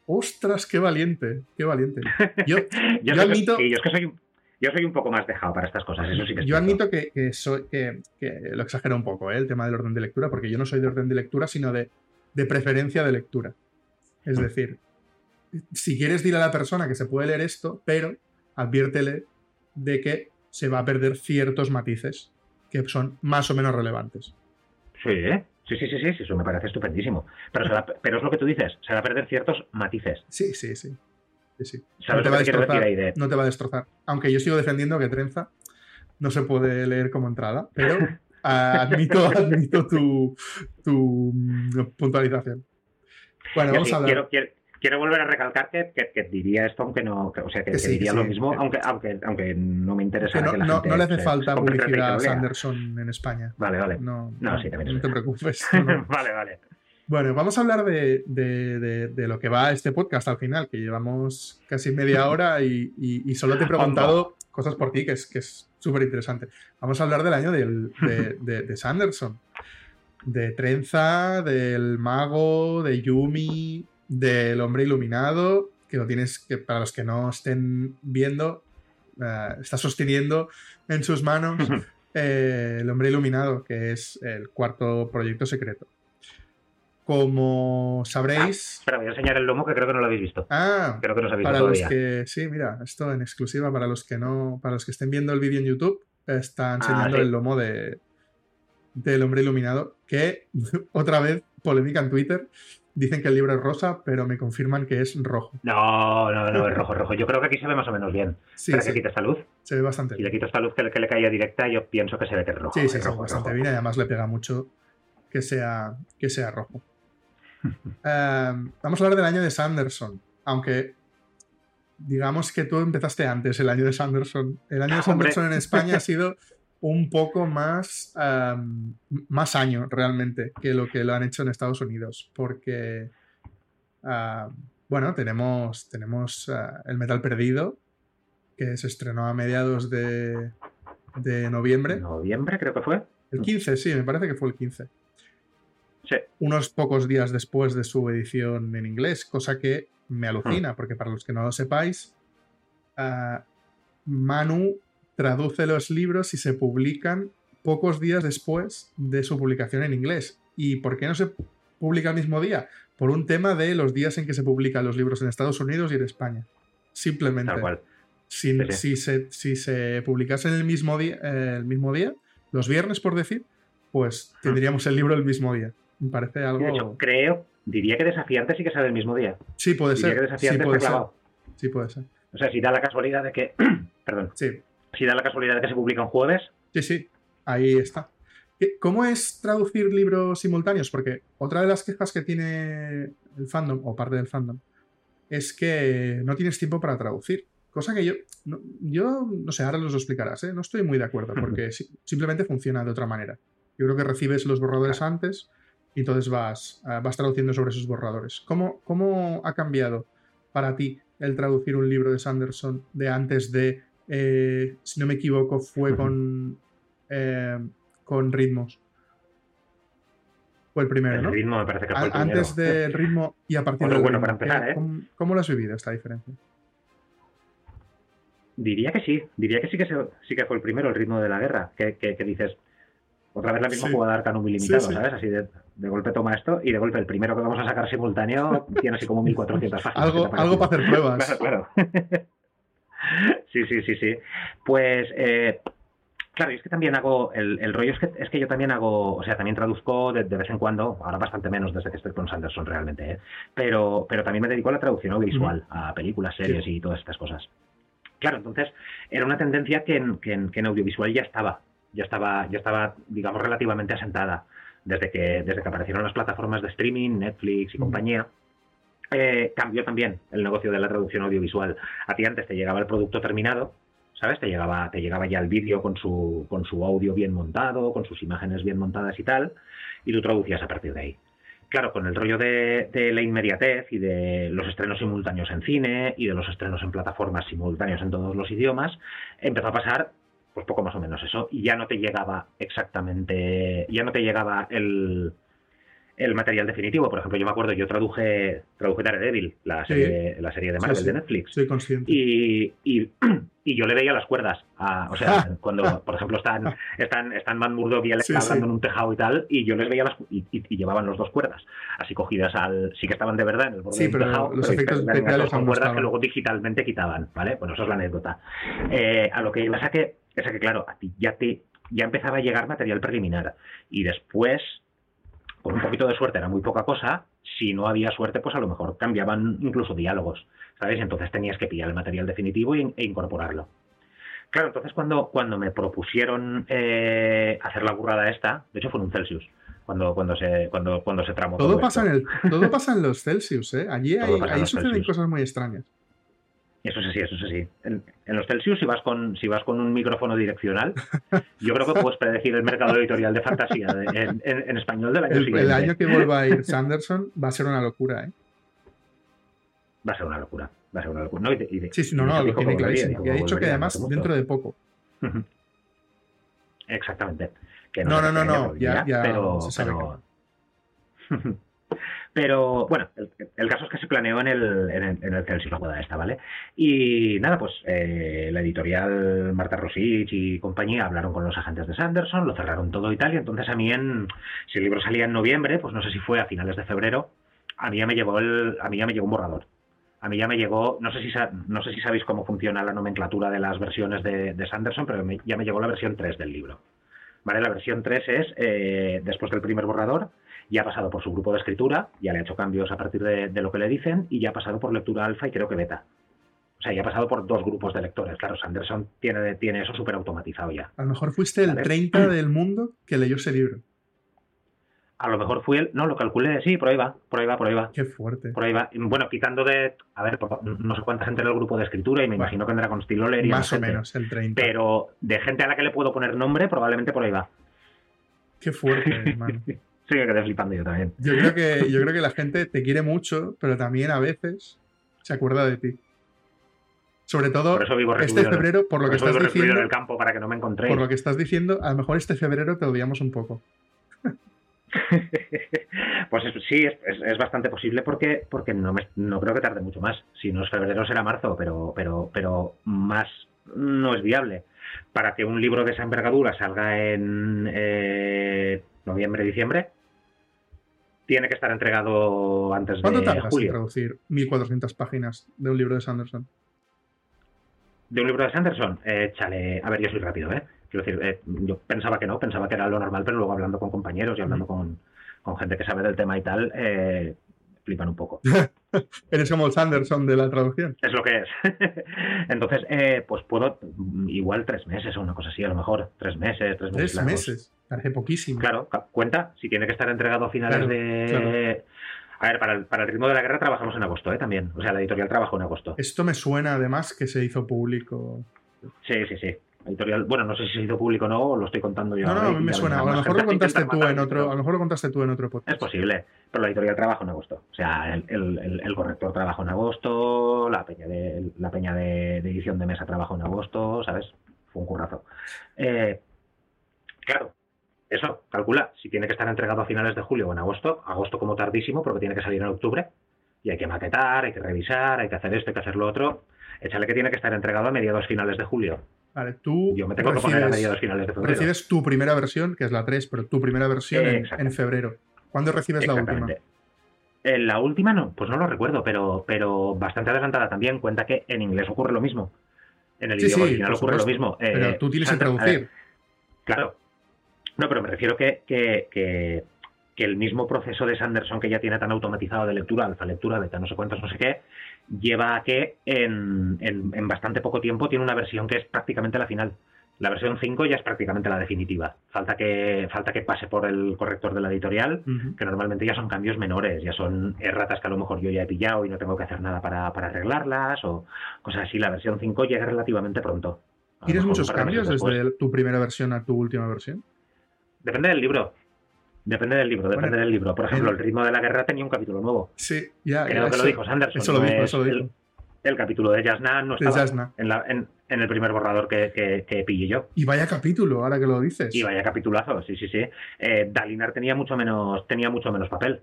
ostras, qué valiente, qué valiente. Yo, Yo, Yo sé que- admito- sí, yo es que soy un- yo soy un poco más dejado para estas cosas, eso sí que es yo cierto. admito que, que soy, que, que lo exagero un poco, ¿eh? el tema del orden de lectura, porque yo no soy de orden de lectura, sino de, de preferencia de lectura. Es Mm. decir, si quieres dile a la persona que se puede leer esto, pero adviértele de que se va a perder ciertos matices que son más o menos relevantes. Sí, ¿eh? sí, sí, sí, sí, sí, eso me parece estupendísimo. Pero, se va- pero es lo que tú dices, se va a perder ciertos matices. Sí, sí, sí. Sí, sí. ¿Sabes te va a destrozar. de- No te va a destrozar. Aunque yo sigo defendiendo que Trenza no se puede leer como entrada, pero admito, admito tu, tu mm, puntualización. Bueno, Yo vamos sí, a hablar. quiero, quiero, quiero volver a recalcar que, que- que diría esto, aunque no, que- o sea, que, sí, diría lo mismo, Que- aunque, aunque, aunque no me interesa que no, que la no- gente no le hace se- falta publicidad a. Sanderson en España. Vale, vale. No, No, sí, también no te preocupes. no, no. vale, vale. Bueno, vamos a hablar de, lo que va este podcast al final, que llevamos casi media hora y, solo te he preguntado cosas por ti, que es que es súper interesante. Vamos a hablar del año de, Sanderson, de Trenza, del mago, de Yumi, del hombre iluminado, que lo tienes, que para los que no estén viendo, eh, está sosteniendo en sus manos eh, el hombre iluminado, que es el cuarto proyecto secreto. Como sabréis. Ah, espera, voy a enseñar el lomo que creo que no lo habéis visto. Ah, creo que no para los que. Sí, mira, esto en exclusiva para los que no. Para los que estén viendo el vídeo en YouTube, está ah, enseñando el lomo de del hombre iluminado. Que otra vez, polémica en Twitter. Dicen que el libro es rosa, pero me confirman que es rojo. No, no, no, es rojo, rojo. Yo creo que aquí se ve más o menos bien. Sí, ¿Para que quite esta luz? Se ve bastante bien. Si le quito esta luz que, le caía directa, yo pienso que se ve que es rojo. Sí, sí, se ve bastante bien y además le pega mucho que sea, que sea rojo. Em, vamos a hablar del año de Sanderson, aunque digamos que tú empezaste antes el año de Sanderson. El año de Sanderson en España ha sido un poco más, em, más año realmente que lo que lo han hecho en Estados Unidos, porque, em, bueno, tenemos, tenemos eh, El Metal Perdido, que se estrenó a mediados de, de noviembre. ¿Noviembre creo que fue? El 15, sí, me parece que fue el 15 unos pocos días después de su edición en inglés, cosa que me alucina, porque para los que no lo sepáis, ah, Manu traduce los libros y se publican pocos días después de su publicación en inglés. ¿Y por qué no se publica el mismo día? Por un tema de los días en que se publican los libros en Estados Unidos y en España. Simplemente. Si, si, se, si se publicase en el mismo, día, eh, el mismo día, los viernes por decir, pues tendríamos el libro el mismo día. Me parece algo. De hecho, creo, diría que desafiante sí que sale el mismo día. Sí, puede ser. Que desafiante sí, puede ser. Sí, puede ser. O sea, si da la casualidad de que. perdón. Sí. Si da la casualidad de que se publica un jueves. Sí, sí. Ahí está. ¿Cómo es traducir libros simultáneos? Porque otra de las quejas que tiene el fandom, o parte del fandom, es que no tienes tiempo para traducir. Cosa que yo, no, yo no sé, ahora los lo explicarás, ¿eh? no estoy muy de acuerdo, porque simplemente funciona de otra manera. Yo creo que recibes los borradores antes y entonces vas, ah, vas traduciendo sobre esos borradores. ¿Cómo, ¿Cómo ha cambiado para ti el traducir un libro de Sanderson de antes de, eh, si no me equivoco, fue con, eh, con ritmos? Fue el primero, el ritmo me parece que fue el Antes del ritmo y a partir de bueno para empezar, ¿eh? ¿Cómo, lo has vivido esta diferencia? Diría que sí, diría que sí que, sí que fue el primero, el ritmo de la guerra, que, que dices, otra vez la misma jugada de Arcanum ilimitado, ¿sabes? Así de, golpe toma esto y de golpe el primero que vamos a sacar simultáneo tiene así como 1400 páginas. algo, algo para hacer pruebas. Claro, claro. sí, sí, sí, sí. Pues, eh, claro, y es que también hago, el, rollo es que, es que yo también hago, o sea, también traduzco de, vez en cuando, ahora bastante menos desde que estoy con Sanderson realmente, ¿eh? pero, pero también me dedico a la traducción audiovisual, a películas, series y todas estas cosas. Claro, entonces era una tendencia que que en audiovisual ya estaba, ya estaba, ya estaba, digamos, relativamente asentada desde que, desde que aparecieron las plataformas de streaming, Netflix y compañía. Eh, cambió también el negocio de la traducción audiovisual. A ti antes te llegaba el producto terminado, ¿sabes? Te llegaba, te llegaba ya el vídeo con su, con su audio bien montado, con sus imágenes bien montadas y tal, y tú traducías a partir de ahí. Claro, con el rollo de, de, la inmediatez y de los estrenos simultáneos en cine y de los estrenos en plataformas simultáneos en todos los idiomas, empezó a pasar pues poco más o menos eso, y ya no te llegaba exactamente, ya no te llegaba el, el material definitivo. Por ejemplo, yo me acuerdo, yo traduje, traduje Daredevil, la serie, la serie de Marvel de Netflix. Soy consciente. Y, y, yo le veía las cuerdas. o sea, cuando, por ejemplo, están, están, están Matt Murdock y él está hablando en un tejado y tal, y yo les veía las y, y, llevaban los dos cuerdas, así cogidas al. Sí que estaban de verdad en el borde del tejado, los efectos especiales son cuerdas que luego digitalmente quitaban, ¿vale? Bueno, eso es la anécdota. Eh, a lo que pasa que, es que, claro, a ti ya te ya empezaba a llegar material preliminar. Y después con un poquito de suerte era muy poca cosa, si no había suerte, pues a lo mejor cambiaban incluso diálogos, ¿sabes? Entonces tenías que pillar el material definitivo e, incorporarlo. Claro, entonces cuando, cuando me propusieron eh, hacer la burrada esta, de hecho fue en un Celsius, cuando, cuando, se, cuando, cuando se tramó. Todo, pasa en el, todo pasa en los Celsius, ¿eh? Allí, hay, ahí suceden cosas muy extrañas. Eso es así, eso es así. En, los Celsius, si vas con si vas con un micrófono direccional, yo creo que puedes predecir el mercado editorial de fantasía en, español del año el, siguiente. El año que vuelva a ir Sanderson va a ser una locura, ¿eh? Va a ser una locura. Va a ser una locura. sí, sí, no, no, lo tiene clarísimo. Y ha dicho que además dentro de poco. Exactamente. no, no, no, no, ya, ya pero, se sabe Pero bueno, el, caso es que se planeó en el, en el, en el Celsius la boda esta, ¿vale? Y nada, pues eh, la editorial Marta Rosich y compañía hablaron con los agentes de Sanderson, lo cerraron todo y tal, y entonces a mí en, si el libro salía en noviembre, pues no sé si fue a finales de febrero, a mí ya me llegó el, a mí ya me llegó un borrador. A mí ya me llegó, no sé si no sé si sabéis cómo funciona la nomenclatura de las versiones de, de Sanderson, pero ya me llegó la versión 3 del libro. ¿Vale? La versión 3 es, eh, después del primer borrador, ya ha pasado por su grupo de escritura, ya le ha hecho cambios a partir de, lo que le dicen y ya ha pasado por lectura alfa y creo que beta. O sea, ya ha pasado por dos grupos de lectores. Claro, Sanderson tiene, tiene eso súper automatizado ya. A lo mejor fuiste el 30 del mundo que leyó ese libro. A lo mejor fui el. No, lo calculé, sí, por ahí va, por ahí va, por ahí va. Qué fuerte. Por ahí va. Bueno, quitando de. A ver, no sé cuánta gente en el grupo de escritura y me imagino que vendrá con estilo y Más o menos, el 30. Pero de gente a la que le puedo poner nombre, probablemente por ahí va. Qué fuerte, hermano. Sí, me quedé flipando yo también. Yo creo, que, yo creo que la gente te quiere mucho, pero también a veces se acuerda de ti. Sobre todo este febrero, por lo que estás diciendo. En el campo para que no me Por lo que estás diciendo, a lo mejor este febrero te odiamos un poco. pues sí, es, bastante posible porque, porque no, no creo que tarde mucho más. Si no es febrero será marzo, pero, pero, pero más no es viable. Para que un libro de esa envergadura salga en eh, noviembre, diciembre, tiene que estar entregado antes de ¿Cuánto tardas en traducir 1400 páginas de un libro de Sanderson? De un libro de Sanderson, eh, chale, a ver, yo soy rápido, ¿eh? Quiero decir, eh, yo pensaba que no, pensaba que era lo normal, pero luego hablando con compañeros y hablando con, gente que sabe del tema y tal, eh, flipan un poco. Eres como el Sanderson de la traducción. Es lo que es. Entonces, eh, pues puedo, igual tres meses o una cosa así, a lo mejor. Tres meses, tres meses. Tres meses, parece poquísimo. Claro, cuenta, si tiene que estar entregado a finales de... A ver, para el, para el, ritmo de la guerra trabajamos en agosto, ¿eh? También. O sea, la editorial trabajó en agosto. Esto me suena además que se hizo público. Sí, sí, sí editorial, bueno, no sé si se hizo público o no, lo estoy contando yo. No, no, me suena. A lo mejor lo contaste tú en otro, a lo mejor lo contaste tú en otro podcast. Es posible, pero la editorial trabajó en agosto. O sea, el, corrector trabajó en agosto, la peña de la peña de, edición de mesa trabajó en agosto, ¿sabes? Fue un currazo. Eh, claro, eso, calcula, si tiene que estar entregado a finales de julio o en agosto, agosto como tardísimo, porque tiene que salir en octubre, y hay que maquetar, hay que revisar, hay que hacer esto, hay que hacer lo otro. Échale que tiene que estar entregado a mediados finales de julio. Vale, tú. Yo me tengo que poner a mediados finales de febrero. Recibes tu primera versión, que es la 3, pero tu primera versión en, febrero. ¿Cuándo recibes la última? En la última no, pues no lo recuerdo, pero, pero bastante adelantada también. Cuenta que en inglés ocurre lo mismo. En el idioma original ocurre lo mismo. pero tú tienes que traducir. claro. No, pero me refiero que, que, que, que, el mismo proceso de Sanderson que ya tiene tan automatizado de lectura, alfa lectura, beta, no sé cuántos, no sé qué, lleva a que en, en, bastante poco tiempo tiene una versión que es prácticamente la final. La versión 5 ya es prácticamente la definitiva. Falta que, falta que pase por el corrector de la editorial, que normalmente ya son cambios menores, ya son erratas que a lo mejor yo ya he pillado y no tengo que hacer nada para, para arreglarlas o cosas así. La versión 5 llega relativamente pronto. ¿Tienes muchos cambios desde tu primera versión a tu última versión? Depende del libro. Depende del libro, depende del libro. Por ejemplo, el... ritmo de la guerra tenía un capítulo nuevo. Sí, ya. Creo que lo dijo Sanderson. Eso lo dijo, eso lo dijo. El, capítulo de Jasna no estaba En, en, el primer borrador que, que, pillé yo. Y vaya capítulo, ahora que lo dices. Y vaya capitulazo, sí, sí, sí. Eh, Dalinar tenía mucho menos, tenía mucho menos papel.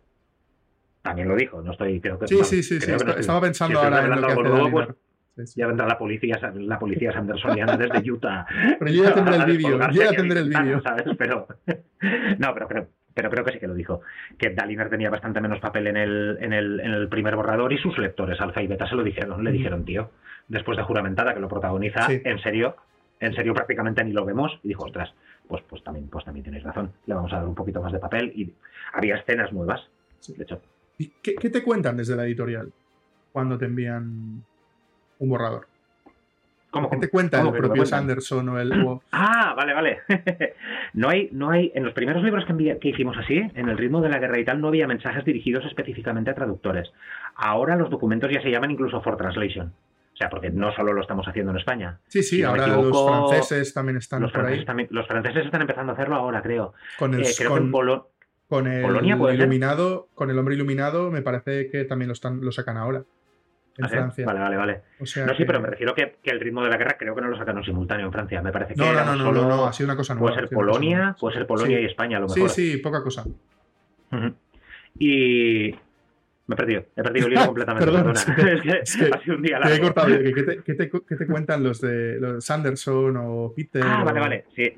También lo dijo, no estoy, creo que. Sí, sí, sí, sí. estaba pensando ahora en lo que hace Dalinar. Ya vendrá la policía, la policía Sandersoniana desde Utah. Pero yo ya tendré el vídeo, yo ya tendré el vídeo. Pero, no, pero creo, pero creo que sí que lo dijo, que Dalinar tenía bastante menos papel en el, en el, en el primer borrador y sus lectores, alfa y beta, se lo dijeron, le dijeron, tío, después de juramentada que lo protagoniza, en serio, en serio prácticamente ni lo vemos, y dijo, ostras, pues, pues, también, pues también tenéis razón, le vamos a dar un poquito más de papel y había escenas nuevas, de hecho. ¿Y qué, qué te cuentan desde la editorial cuando te envían un borrador? ¿Qué te cuenta el propio Sanderson o el... Ah, vale, vale. no hay, no hay, en los primeros libros que, que, hicimos así, en el ritmo de la guerra y tal, no había mensajes dirigidos específicamente a traductores. Ahora los documentos ya se llaman incluso for translation. O sea, porque no solo lo estamos haciendo en España. Sí, sí, ahora los franceses también están los por franceses ahí. los franceses están empezando a hacerlo ahora, creo. Con el, Eh, creo con, que en Polo- con el Polonia, iluminado, con el hombre iluminado, me parece que también lo están, lo sacan ahora. En Ah, ¿sí? Francia. Vale, vale, vale. O sea No, sí, que- pero me refiero que, que el ritmo de la guerra creo que no lo sacaron simultáneo en Francia. Me parece que No, no, no, no, solo... no, no, ha sido una cosa nueva. Puede ser Polonia, puede ser Polonia Sí. y España a lo Sí, mejor. sí, poca cosa. Y me he perdido, he perdido el hilo completamente. Perdón, perdona. es que- ha sido un día Te he largo. cortado. ¿Qué, te, qué te- qué te cuentan los de los Sanderson o Peter? Ah, vale, vale, sí.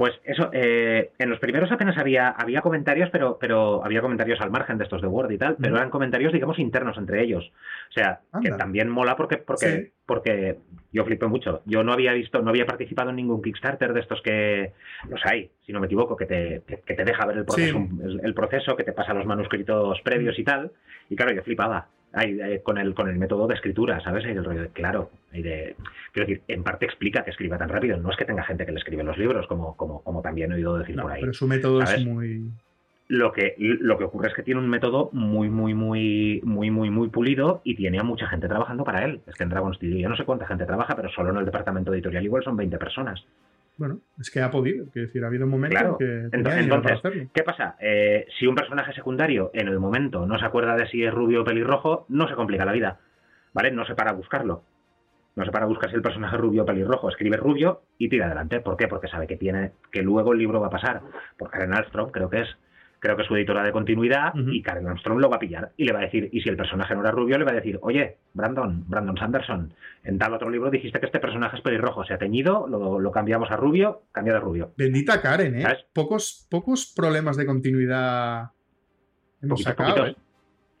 Pues eso, eh, en los primeros apenas había, había comentarios, pero, pero había comentarios al margen de estos de Word y tal, pero eran comentarios, digamos, internos entre ellos. O sea, que también mola porque, porque, Sí. porque yo flipé mucho. Yo no había visto, no había participado en ningún Kickstarter de estos que los hay, si no me equivoco, que te, que, que te deja ver el proceso, el, el proceso, que te pasa los manuscritos previos y tal. Y claro, yo flipaba. Ahí, eh, con el con el método de escritura, ¿sabes? Ahí del rollo de, claro, ahí de, quiero decir, en parte explica que escriba tan rápido. No es que tenga gente que le escribe los libros, como, como, como también he oído decir No, por ahí. pero su método ¿sabes? es muy. Lo que, lo que ocurre es que tiene un método muy, muy, muy, muy, muy, muy pulido y tiene a mucha gente trabajando para él. Es que en Dragon Studio yo no sé cuánta gente trabaja, pero solo en el departamento editorial igual son 20 personas. Bueno, es que ha podido. Quiero decir, ha habido un momento Claro. que Entonces- para entonces. ¿Qué pasa? Eh, si un personaje secundario en el momento no se acuerda de si es rubio o pelirrojo, no se complica la vida. ¿Vale? No se para a buscarlo. No se para a buscar si el personaje es rubio o pelirrojo. Escribe rubio y tira adelante. ¿Por qué? Porque sabe que tiene que luego el libro va a pasar por Karen Armstrong, creo que es. Creo que es su editora de continuidad y Karen Armstrong lo va a pillar y le va a decir, y si el personaje no era rubio, le va a decir, oye, Brandon, Brandon Sanderson, en tal otro libro dijiste que este personaje es pelirrojo, se ha teñido, lo, lo cambiamos a rubio, cambia de rubio. Bendita Karen, ¿eh? ¿Sabes? Pocos, pocos problemas de continuidad hemos Poquitos, sacado, poquitos. ¿eh?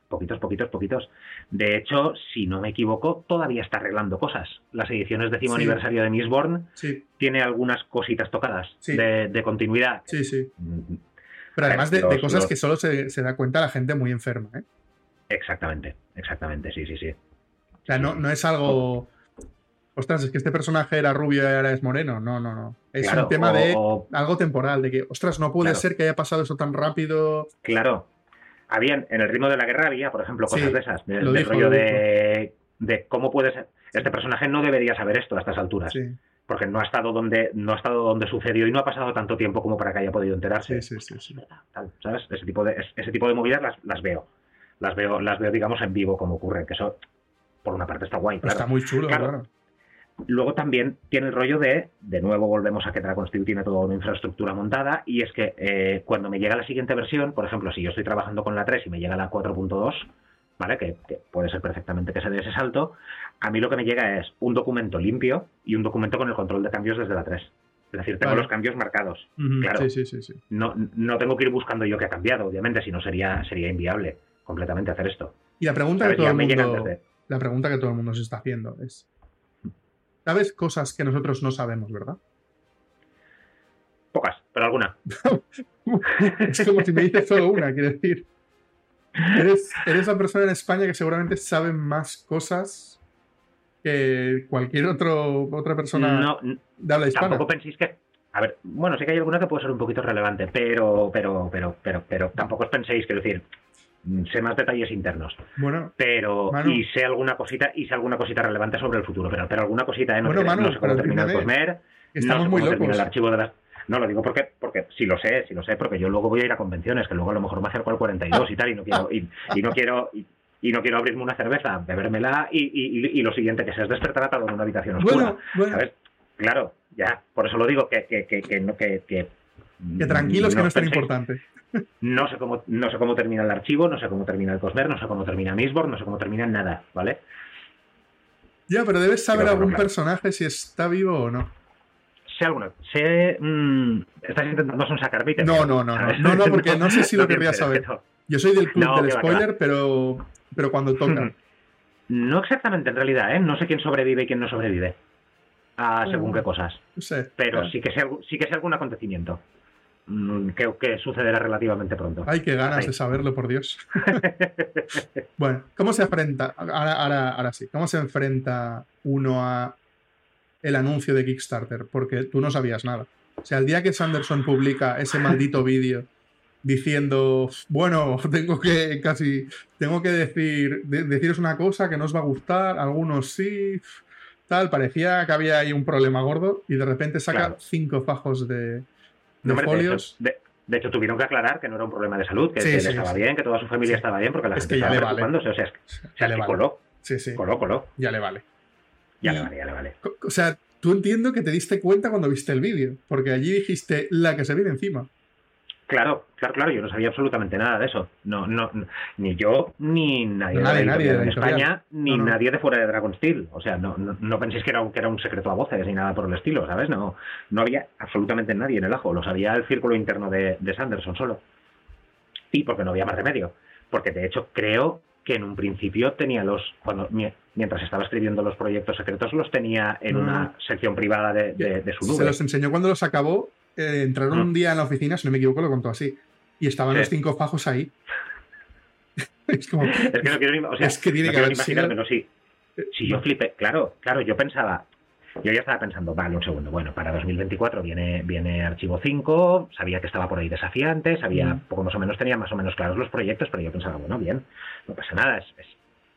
Poquitos, poquitos, poquitos. De hecho, si no me equivoco, todavía está arreglando cosas. Las ediciones décimo Sí. aniversario de Mistborn Sí, tiene algunas cositas tocadas Sí. de, de continuidad. sí, sí. Pero además de, cosas los- que solo se, se da cuenta la gente muy enferma, ¿eh? Exactamente, exactamente, sí, sí, sí. O sea, no, no es algo. Ostras, es que este personaje era rubio y ahora es moreno. No, no, no. Es Claro, un tema o- de algo temporal, de que, ostras, no puede Claro. ser que haya pasado eso tan rápido. Claro. Habían, en el ritmo de la guerra había, por ejemplo, cosas Sí, de esas. de- del dijo, rollo lo de, de cómo puede ser. Este personaje no debería saber esto a estas alturas. Sí, Porque no ha estado donde, no ha estado donde sucedió y no ha pasado tanto tiempo como para que haya podido enterarse. sí, sí, sí, tal, ¿sabes? Ese tipo de, es- ese tipo de movidas las, las veo. Las veo, las veo, digamos, en vivo como ocurre, que eso, por una parte, está guay. Pero claro. Está muy chulo, Claro. claro. Luego también tiene el rollo de, de nuevo volvemos a que Dragon Steel tiene toda una infraestructura montada, y es que eh, cuando me llega la siguiente versión, por ejemplo, si yo estoy trabajando con la 3 y me llega la 4.2, ¿vale? Que, que puede ser perfectamente que se dé ese salto, a mí lo que me llega es un documento limpio y un documento con el control de cambios desde la 3. Es decir, tengo Vale. los cambios marcados. Claro. Sí, sí, sí. No, no tengo que ir buscando yo qué ha cambiado, obviamente, si no sería, sería inviable completamente hacer esto. Y la pregunta que todo el mundo. La pregunta que todo el mundo se está haciendo es. ¿Sabes cosas que nosotros no sabemos, verdad? Pocas, pero alguna. es como si me dices solo una, quiero decir. Eres, eres la persona en España que seguramente sabe más cosas que cualquier otro, otra persona No, de habla hispana. tampoco penséis que. A ver, bueno, sí que hay alguna que puede ser un poquito relevante, pero, pero, pero, pero, pero tampoco os penséis, quiero decir, mm, sé más detalles internos, Bueno, pero Manu. y sé alguna cosita y sé alguna cosita relevante sobre el futuro, pero, pero alguna cosita, ¿eh? No, Bueno, te- Manu, no sé cómo termina el Cosmer, estamos no sé muy locos. el archivo de las. No, lo digo porque, porque si lo sé, si lo sé, porque yo luego voy a ir a convenciones, que luego a lo mejor me acerco al 42 y tal, y no quiero, y, y no quiero, y, y no quiero abrirme una cerveza, bebérmela y, y, y- y lo siguiente que sé es despertar atado en una habitación oscura. Bueno, bueno, ¿sabes? Claro, ya, por eso lo digo que, que, que, que, no- que, que, que tranquilos que no es tan importante. No sé, cómo, no sé cómo termina el archivo, no sé cómo termina el Cosmer, no sé cómo termina Mistborn, no sé cómo termina nada, ¿vale? Ya, pero debes saber Pero, algún claro. personaje si está vivo o no. Sé alguna. Sé. mm, estás intentando sonsacarme y te No, no, no, no. No, no, porque no sé si lo querría saber. Yo soy del club del va, spoiler, pero, pero cuando toca. No exactamente, en realidad, ¿eh? No sé quién sobrevive y quién no sobrevive. A según qué cosas. Sé. Pero sí que sé, sí que sé algún acontecimiento. mm, Que, que sucederá relativamente pronto. Ay, qué ganas Ahí. de saberlo, por Dios. bueno, ¿cómo se enfrenta? Ahora, ahora, ahora sí. ¿Cómo se enfrenta uno a el anuncio de Kickstarter? Porque tú no sabías nada. O sea, el día que Sanderson publica ese maldito vídeo diciendo, bueno, tengo que casi, tengo que decir, deciros una cosa que no os va a gustar, algunos sí, tal, parecía que había ahí un problema gordo y de repente saca cinco fajos de, folios. De hecho, tuvieron que aclarar que no era un problema de salud, que, él estaba bien, que toda su familia estaba bien, porque la gente estaba preocupándose. O sea, es, ya le coló. Sí, sí. Coló, coló. Ya le vale. Ya le vale, ya le vale. O sea, tú entiendo que te diste cuenta cuando viste el vídeo, porque allí dijiste la que se viene encima. Claro, claro, claro, yo no sabía absolutamente nada de eso. No, no, ni yo, ni nadie, nadie, de, España, ni nadie de fuera de Dragon Steel. O sea, no, no, penséis que era, un, que era un secreto a voces ni nada por el estilo, ¿sabes? No, no había absolutamente nadie en el ajo. Lo sabía el círculo interno de, de Sanderson solo. Y porque no había más remedio. Porque de hecho creo que en un principio tenía los, cuando mientras estaba escribiendo los proyectos secretos, los tenía en una mm. sección privada de, de, su nube. Se los enseñó cuando los acabó eh, entraron un día en la oficina, si no me equivoco, lo contó así. Y estaban los cinco fajos ahí. es como. Es que no quiero, o sea, es que tiene que haber imaginármelo, sí. Si yo flipé, claro, claro, yo pensaba, yo ya estaba pensando, vale, un segundo, bueno, para 2024 viene, viene Archivo 5, sabía que estaba por ahí desafiante, sabía, mm. poco más o menos, tenía más o menos claros los proyectos, pero yo pensaba, bueno, bien, no pasa nada, es,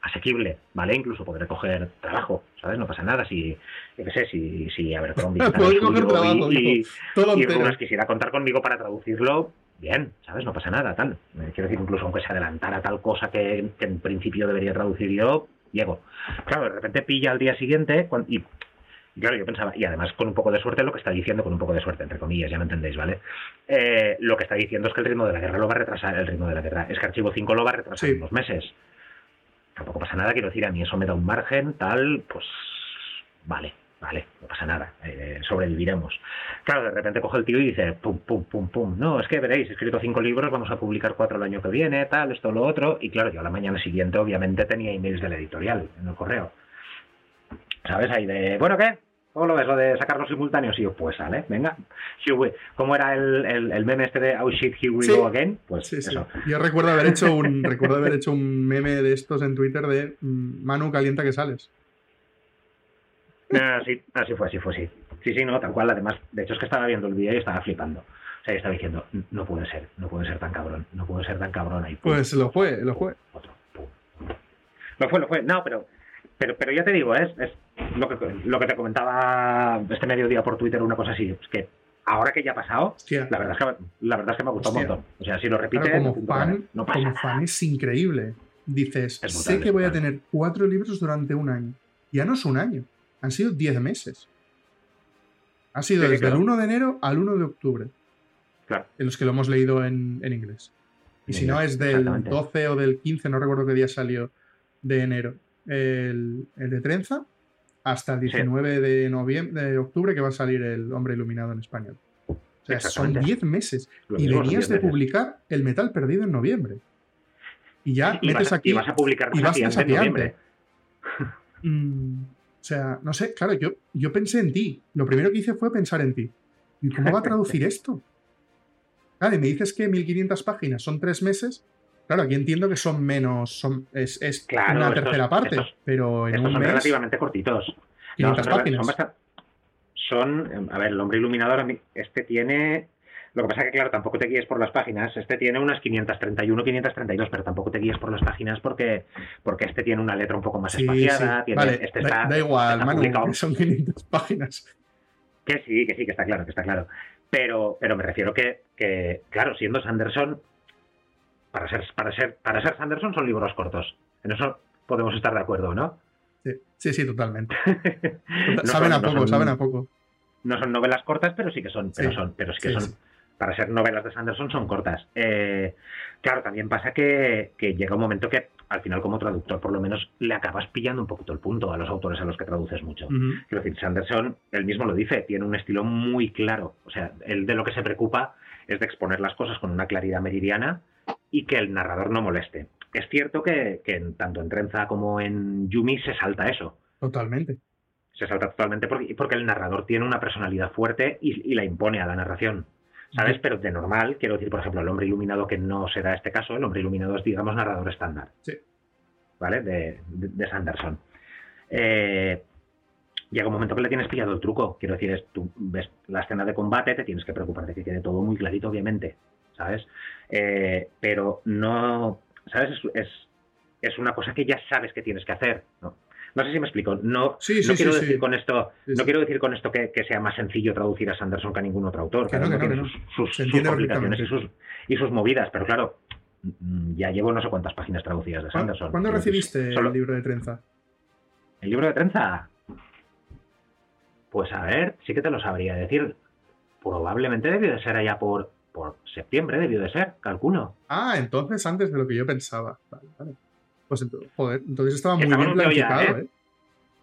asequible, ¿vale? Incluso podré coger trabajo, ¿sabes? No pasa nada si, yo qué sé, si, si Abercrombie y, y, quisiera contar conmigo para traducirlo, bien, ¿sabes? No pasa nada, tal. Quiero decir, incluso aunque se adelantara tal cosa que, en principio debería traducir yo, llego. Claro, de repente pilla al día siguiente y claro, yo pensaba, y además con un poco de suerte lo que está diciendo, con un poco de suerte, entre comillas, ya me entendéis, ¿vale? Eh, lo que está diciendo es que el ritmo de la guerra lo va a retrasar, el ritmo de la guerra, es que Archivo 5 lo va a retrasar unos meses tampoco pasa nada, quiero decir, a mí eso me da un margen, tal, pues vale, vale, no pasa nada, eh, sobreviviremos. Claro, de repente coge el tío y dice, pum, pum, pum, pum, no, es que veréis, he escrito cinco libros, vamos a publicar cuatro el año que viene, tal, esto, lo otro, y claro, yo a la mañana siguiente obviamente tenía emails del editorial en el correo. ¿Sabes? Ahí de, bueno, ¿qué? ¿Cómo lo ves lo de sacarlos simultáneos? Y yo, pues sale, venga. ¿Cómo era el, el, meme este de Oh shit, here we go again? Pues eso. Yo recuerdo haber hecho un recuerdo haber hecho un meme de estos en Twitter de mm, Manu calienta que sales. Ah, sí, así fue, así fue, sí. Sí, sí, no, tal cual. Además, de hecho es que estaba viendo el vídeo y estaba flipando. O sea, yo estaba diciendo, no puede ser, no puede ser tan cabrón, no puede ser tan cabrón ahí. Pues lo fue, lo fue. Otro, Lo fue, lo fue. No, pero pero, pero ya te digo, es, es lo, que, lo que te comentaba este mediodía por Twitter, una cosa así, es que ahora que ya ha pasado, la verdad, es que, la verdad es que me ha gustado un montón. O sea, si lo repites, como, fan, no pasa como fan es increíble. Dices, sé que voy a tener cuatro libros durante un año. Ya no es un año, han sido diez meses. Ha sido desde el 1 de enero al 1 de octubre. Claro. En los que lo hemos leído en, en inglés. Y si no es del 12 o del 15, no recuerdo qué día salió de enero el, de Trenza hasta el 19 de noviembre de octubre que va a salir el Hombre Iluminado en español. O sea, son 10 meses. y venías de publicar El Metal Perdido en noviembre. Y ya metes aquí. Y vas a publicar y vas en noviembre. Mm, o sea, no sé, claro, yo, yo pensé en ti. Lo primero que hice fue pensar en ti. ¿Y cómo va a traducir esto? Claro, y me dices que 1500 páginas son 3 meses. Claro, aquí entiendo que son menos, son, es, es una tercera parte, pero en un son mes, relativamente cortitos. 500 páginas. Son, a ver, el hombre iluminador, este tiene, lo que pasa es que, claro, tampoco te guíes por las páginas. Este tiene unas 531, 532, pero tampoco te guíes por las páginas porque, porque este tiene una letra un poco más espaciada. vale, este está, da, igual, Manu, son 500 páginas. Que sí, que sí, que está claro, que está claro. Pero, pero me refiero que, que, claro, siendo Sanderson, para ser, para ser, para ser Sanderson son libros cortos. En eso podemos estar de acuerdo, ¿no? Sí, sí, totalmente. saben a poco, saben a poco. No son novelas cortas, pero sí que son, pero son, pero sí que son. Para ser novelas de Sanderson son cortas. Eh, claro, también pasa que, llega un momento que al final como traductor por lo menos le acabas pillando un poquito el punto a los autores a los que traduces mucho. Quiero decir, Sanderson, él mismo lo dice, tiene un estilo muy claro. O sea, él de lo que se preocupa es de exponer las cosas con una claridad meridiana y que el narrador no moleste. Es cierto que, tanto en Trenza como en Yumi se salta eso. Totalmente. Se salta totalmente porque, porque el narrador tiene una personalidad fuerte y, la impone a la narración. ¿Sabes? Pero de normal, quiero decir, por ejemplo, el hombre iluminado, que no se da este caso, el hombre iluminado es, digamos, narrador estándar. Sí. ¿Vale? De, de, Sanderson. Eh, llega un momento que le tienes pillado el truco. Quiero decir, es, tú ves la escena de combate, te tienes que preocupar de que quede todo muy clarito, obviamente ¿sabes? Eh, pero no, ¿sabes? Es, es, una cosa que ya sabes que tienes que hacer, ¿no? No sé si me explico. No, no quiero decir con esto, no quiero decir con esto que, sea más sencillo traducir a Sanderson que a ningún otro autor. Que no, tiene sus, complicaciones y sus, y sus movidas, pero claro, mm, ya llevo no sé cuántas páginas traducidas de Sanderson. ¿Cuándo recibiste el libro de trenza? ¿El libro de trenza? Pues a ver, sí que te lo sabría decir. Probablemente debió de ser allá por, por septiembre, debió de ser, calculo. Ah, entonces antes de lo que yo pensaba. Vale, vale. Pues joder, entonces estaba muy bien planificado, ¿eh? ¿eh?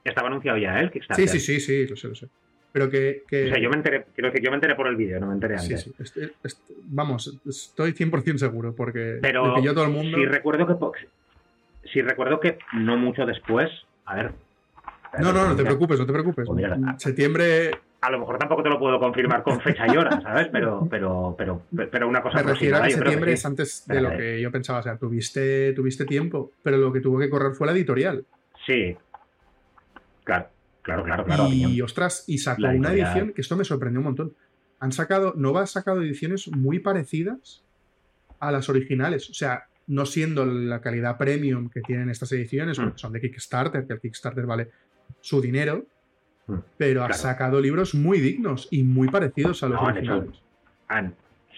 Estaba anunciado ya el Kickstarter. Sí, sí, sí, sí, lo sé, lo sé. Pero que, que... O sea, yo me enteré, quiero decir, yo me enteré por el vídeo, no me enteré antes. Sí, sí. vamos, estoy 100% seguro, porque Pero yo todo el mundo... Sí recuerdo que... Sí recuerdo que no mucho después... A ver, no, no, no te preocupes, no te preocupes. Pues septiembre. A lo mejor tampoco te lo puedo confirmar con fecha y hora, ¿sabes? Pero, pero, pero, pero una cosa. Me refiero a que septiembre es antes de lo que yo pensaba. O sea, tuviste, tuviste tiempo, pero lo que tuvo que correr fue la editorial. Sí. Claro, claro, claro. claro y ostras, y sacó una edición que esto me sorprendió un montón. Han sacado, Nova ha sacado ediciones muy parecidas a las originales. O sea, no siendo la calidad premium que tienen estas ediciones, mm. porque son de Kickstarter, que el Kickstarter vale su dinero, mm, pero ha sacado libros muy dignos y muy parecidos a los originales.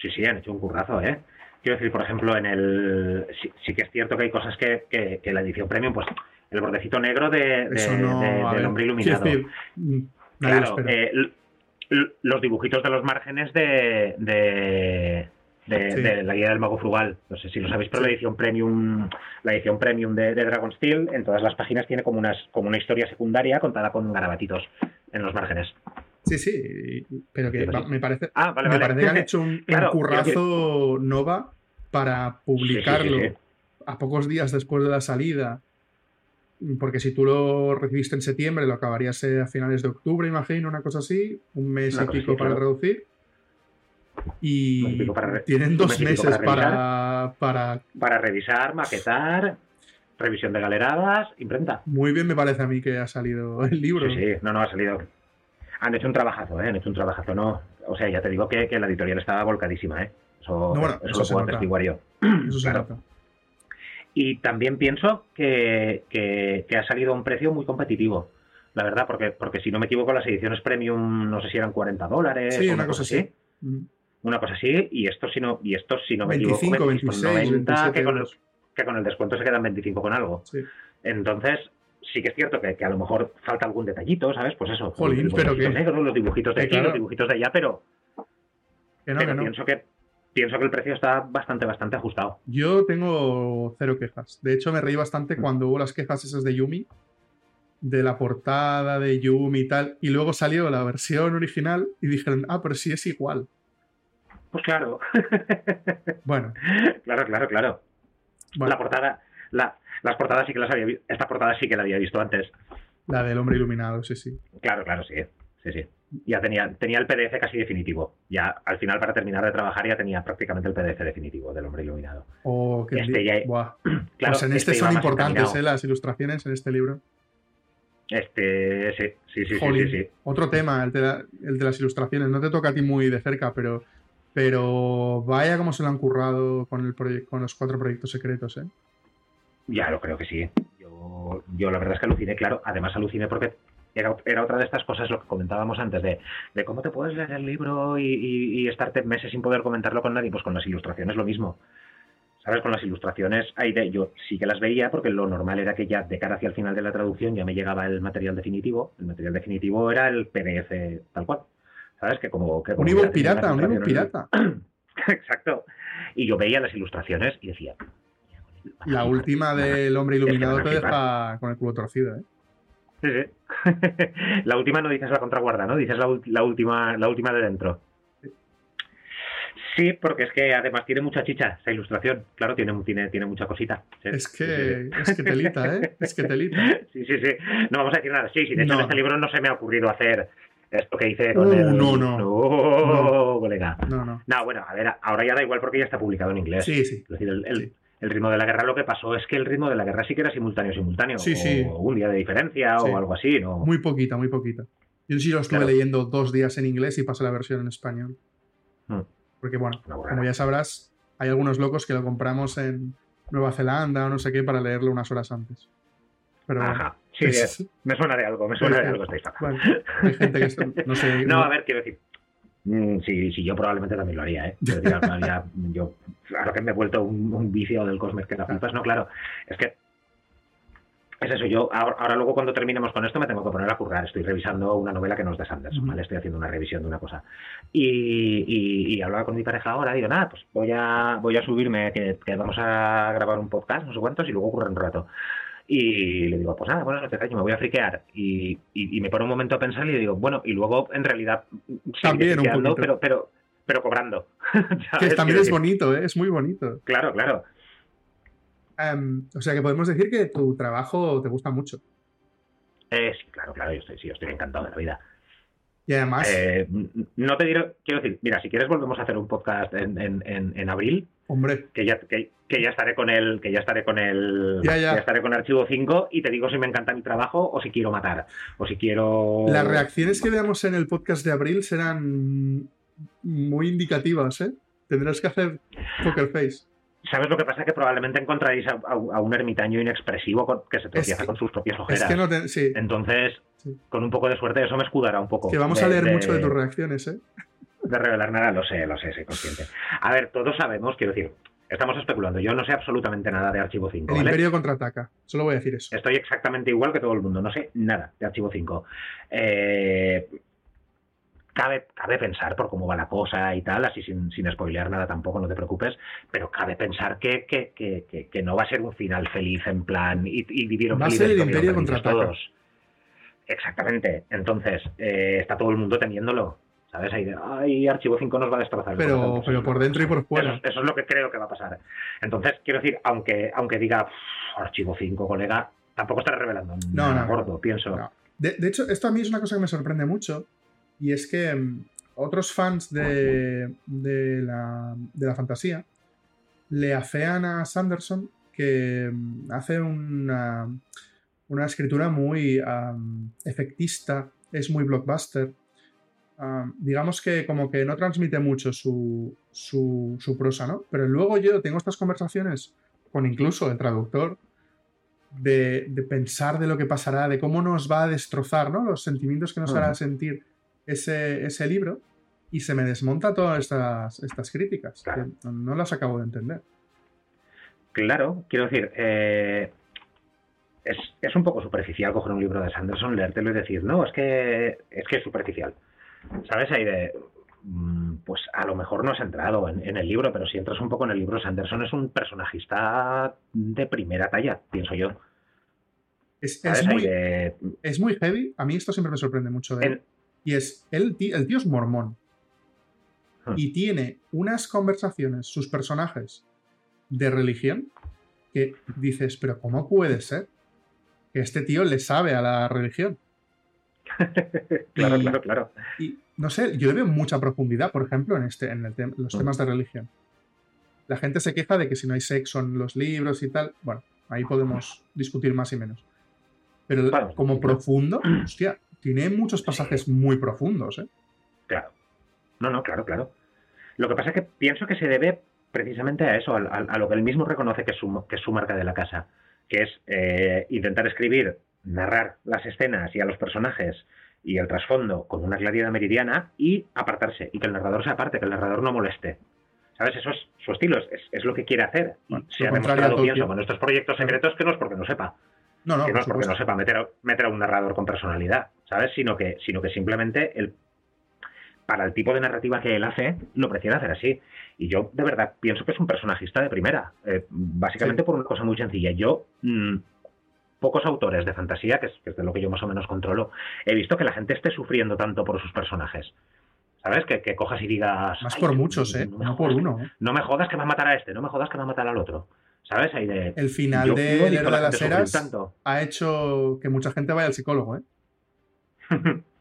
sí, sí, han hecho un currazo, ¿eh? Quiero decir, por ejemplo, en el. Sí, que es cierto que hay cosas que, que, la edición premium, pues el bordecito negro de, del hombre iluminado. Mm, claro, eh, los dibujitos de los márgenes de, de, la guía del mago frugal. No sé si lo sabéis, pero la edición premium, la edición premium de, Dragon Steel, en todas las páginas tiene como, unas, como una historia secundaria contada con garabatitos en los márgenes. Sí, sí, pero que me parece, ah, me parece que han hecho un, currazo Nova para publicarlo a pocos días después de la salida. Porque si tú lo recibiste en septiembre, lo acabarías a finales de octubre, imagino, una cosa así, un mes y pico para traducir. Y tienen dos meses para, para, para... revisar, maquetar, revisión de galeradas, imprenta. Muy bien me parece a mí que ha salido el libro. Sí, sí, no, no, ha salido. Han hecho un trabajazo, ¿eh? Han hecho un trabajazo, ¿no? O sea, ya te digo que, la editorial estaba volcadísima, ¿eh? Eso, eso, lo puedo atestiguar yo. Eso claro. Y también pienso que, que, ha salido a un precio muy competitivo la verdad, porque, porque si no me equivoco, las ediciones premium, no sé si eran 40 dólares. Sí, una, cosa, así. Mm una cosa así, y esto si no, y esto si no me 25, equivoco, 26, 90, que, con el, que con el descuento se quedan 25 con algo. Entonces, sí que es cierto que, a lo mejor falta algún detallito, ¿sabes? Pues eso, Jolín, los pero que... negros, los dibujitos de aquí, los dibujitos de allá, pero, que no, pero que no. pienso que pienso que el precio está bastante, bastante ajustado. Yo tengo cero quejas. De hecho, me reí bastante mm. cuando hubo las quejas esas de Yumi, de la portada de Yumi y tal, y luego salió la versión original y dijeron, ah, pero sí es igual. Pues claro. Bueno. claro, claro, claro. La portada, la, las portadas sí que las había visto. Esta portada sí que la había visto antes. La del hombre iluminado, sí, sí. Claro, claro, sí. Sí, sí. Ya tenía, tenía el PDF casi definitivo. Ya al final, para terminar de trabajar, ya tenía prácticamente el PDF definitivo del hombre iluminado. Oh, qué este ya... Buah. Claro, pues en este, este son importantes ¿eh? las ilustraciones en este libro. Este, sí, sí, sí, sí, sí, Otro tema, el de, el de las ilustraciones. No te toca a ti muy de cerca, pero pero vaya como se lo han currado con, el con los cuatro proyectos secretos, ¿eh? Ya, lo creo que sí. Yo, yo la verdad es que aluciné, claro. Además aluciné porque era, otra de estas cosas, lo que comentábamos antes, de, de cómo te puedes leer el libro y, y, estarte meses sin poder comentarlo con nadie. Pues con las ilustraciones lo mismo. ¿Sabes? Con las ilustraciones, hay de, yo sí que las veía porque lo normal era que ya de cara hacia el final de la traducción ya me llegaba el material definitivo. El material definitivo era el PDF tal cual. ¿Sabes? Que como, que un ebook pirata, un ebook pirata. Exacto. Y yo veía las ilustraciones y decía. La última del hombre iluminado te deja con el culo torcido, ¿eh? Sí, sí. la última no dices la contraguarda, ¿no? Dices la, última, la última de dentro. Sí, porque es que además tiene mucha chicha esa ilustración. Claro, tiene, tiene, tiene mucha cosita. Es que es que telita, ¿eh? Es que telita. Sí, sí, sí. No vamos a decir nada. Sí, sí, de hecho en este libro no se me ha ocurrido hacer esto que hice con uh, el... No, no. No, colega. No, no. No, bueno, a ver, ahora ya da igual porque ya está publicado en inglés. Sí, sí. Es decir, el, ritmo de la guerra lo que pasó es que el ritmo de la guerra sí que era simultáneo, simultáneo. Sí, sí. O un día de diferencia o algo así, ¿no? Muy poquita, muy poquita. Yo sí lo estuve leyendo dos días en inglés y pasé la versión en español. Hmm. Porque bueno, como ya sabrás, hay algunos locos que lo compramos en Nueva Zelanda o no sé qué para leerlo unas horas antes. Pero Ajá. Sí, me suena de algo, me suena de algo hay gente que no sé. no, a ver, quiero decir, Mm, sí, sí, yo probablemente también lo haría, ¿eh? yo, claro que me he vuelto un, vicio del Cosmos que da flipas. No, claro, es que es eso, yo ahora, luego cuando terminemos con esto me tengo que poner a currar. Estoy revisando una novela que no es de Sanders, ¿vale? Estoy haciendo una revisión de una cosa. Y, hablaba con mi pareja ahora, digo, nada, pues voy a, voy a subirme, que, que, vamos a grabar un podcast, no sé cuántos, y luego ocurre un rato. Y le digo, pues nada, bueno, no te me voy a friquear. Y, me pone un momento a pensar y le digo, bueno, y luego en realidad también un pero, pero, pero cobrando. que también es bonito, ¿eh? es muy bonito. Claro, claro. Em, o sea que podemos decir que tu trabajo te gusta mucho. Eh, sí, claro, claro, yo estoy, sí, yo estoy encantado de la vida. Y además. Eh, no te diré, quiero decir, mira, si quieres volvemos a hacer un podcast en, en, en, abril. Hombre. Que ya, que, ya estaré con el, que ya estaré con el. Ya, ya. estaré con Archivo 5 y te digo si me encanta mi trabajo o si quiero matar. O si quiero. Las reacciones que veamos en el podcast de abril serán muy indicativas, ¿eh? Tendrás que hacer poker face. ¿Sabes lo que pasa? Que probablemente encontraréis a, un ermitaño inexpresivo que se tropieza con sus propias ojeras. Entonces, con un poco de suerte, eso me escudará un poco. Que vamos a leer mucho de tus reacciones, ¿eh? De revelar nada, lo sé, lo sé, soy consciente. A ver, todos sabemos, quiero decir, estamos especulando. Yo no sé absolutamente nada de Archivo 5. El Imperio contraataca, solo voy a decir eso. Estoy exactamente igual que todo el mundo, no sé nada de Archivo 5. Eh cabe, cabe pensar por cómo va la cosa y tal, así sin, sin spoilear nada tampoco, no te preocupes, pero cabe pensar que, que, que, que no va a ser un final feliz en plan y, y vivieron va a ser el imperio contra todos. Exactamente. Entonces, eh, está todo el mundo temiéndolo. ¿Sabes? Ahí de, ay, Archivo 5 nos va a destrozar. Pero, pero por dentro y por fuera. Eso, es lo que creo que va a pasar. Entonces, quiero decir, aunque, aunque diga Archivo 5, colega, tampoco estaré revelando no, no, gordo, pienso. De, de, hecho, esto a mí es una cosa que me sorprende mucho, y es que mm, otros fans de, la, fantasía le afean a Sanderson que mm, hace una, una escritura muy efectista, es muy blockbuster. digamos que como que no transmite mucho su, su, prosa, ¿no? Pero luego yo tengo estas conversaciones con incluso el traductor de, de, pensar de lo que pasará, de cómo nos va a destrozar, ¿no? Los sentimientos que nos hará sentir ese, ese libro y se me desmonta todas estas, estas críticas. no, las acabo de entender. Claro, quiero decir, eh, es, es, un poco superficial coger un libro de Sanderson, leértelo y decir, no, es que es que es superficial. ¿Sabes? Ahí de, mm, pues a lo mejor no has entrado en, el libro, pero si entras un poco en el libro, Sanderson es un personajista de primera talla, pienso yo. Es, muy, es muy heavy. A mí esto siempre me sorprende mucho de él. Y es, el tío, el tío es mormón. Ah. Y tiene unas conversaciones, sus personajes, de religión, que dices, pero ¿cómo puede ser que este tío le sabe a la religión? claro, claro, claro. Y no sé, yo le veo mucha profundidad, por ejemplo, en, este, en los temas de religión. La gente se queja de que si no hay sexo en los libros y tal, bueno, ahí podemos discutir más y menos. Pero como profundo, hostia, tiene muchos pasajes muy profundos, ¿eh? Claro. No, no, claro, claro. Lo que pasa es que pienso que se debe precisamente a eso, a, lo que él mismo reconoce que es su, que es su marca de la casa, que es eh, intentar escribir, narrar las escenas y a los personajes y el trasfondo con una claridad meridiana y apartarse, y que el narrador se aparte, que el narrador no moleste. ¿Sabes? Eso es su estilo, es, lo que quiere hacer. se ha demostrado, pienso, con estos proyectos secretos que no es porque no sepa. No, no, que no es porque no sepa meter a, meter a un narrador con personalidad, ¿sabes? Sino que, sino que simplemente el, para el tipo de narrativa que él hace, lo prefiere hacer así. Y yo, de verdad, pienso que es un personajista de primera. Eh, básicamente por una cosa muy sencilla. Yo, mm, pocos autores de fantasía, que es, de lo que yo más o menos controlo, he visto que la gente esté sufriendo tanto por sus personajes. ¿Sabes? Que, que cojas y digas. Más por muchos, ¿eh? No, por uno. ¿eh? No me jodas que va a matar a este, no me jodas que va a matar al otro. ¿Sabes? el final de El de las Eras ha hecho que mucha gente vaya al psicólogo, ¿eh?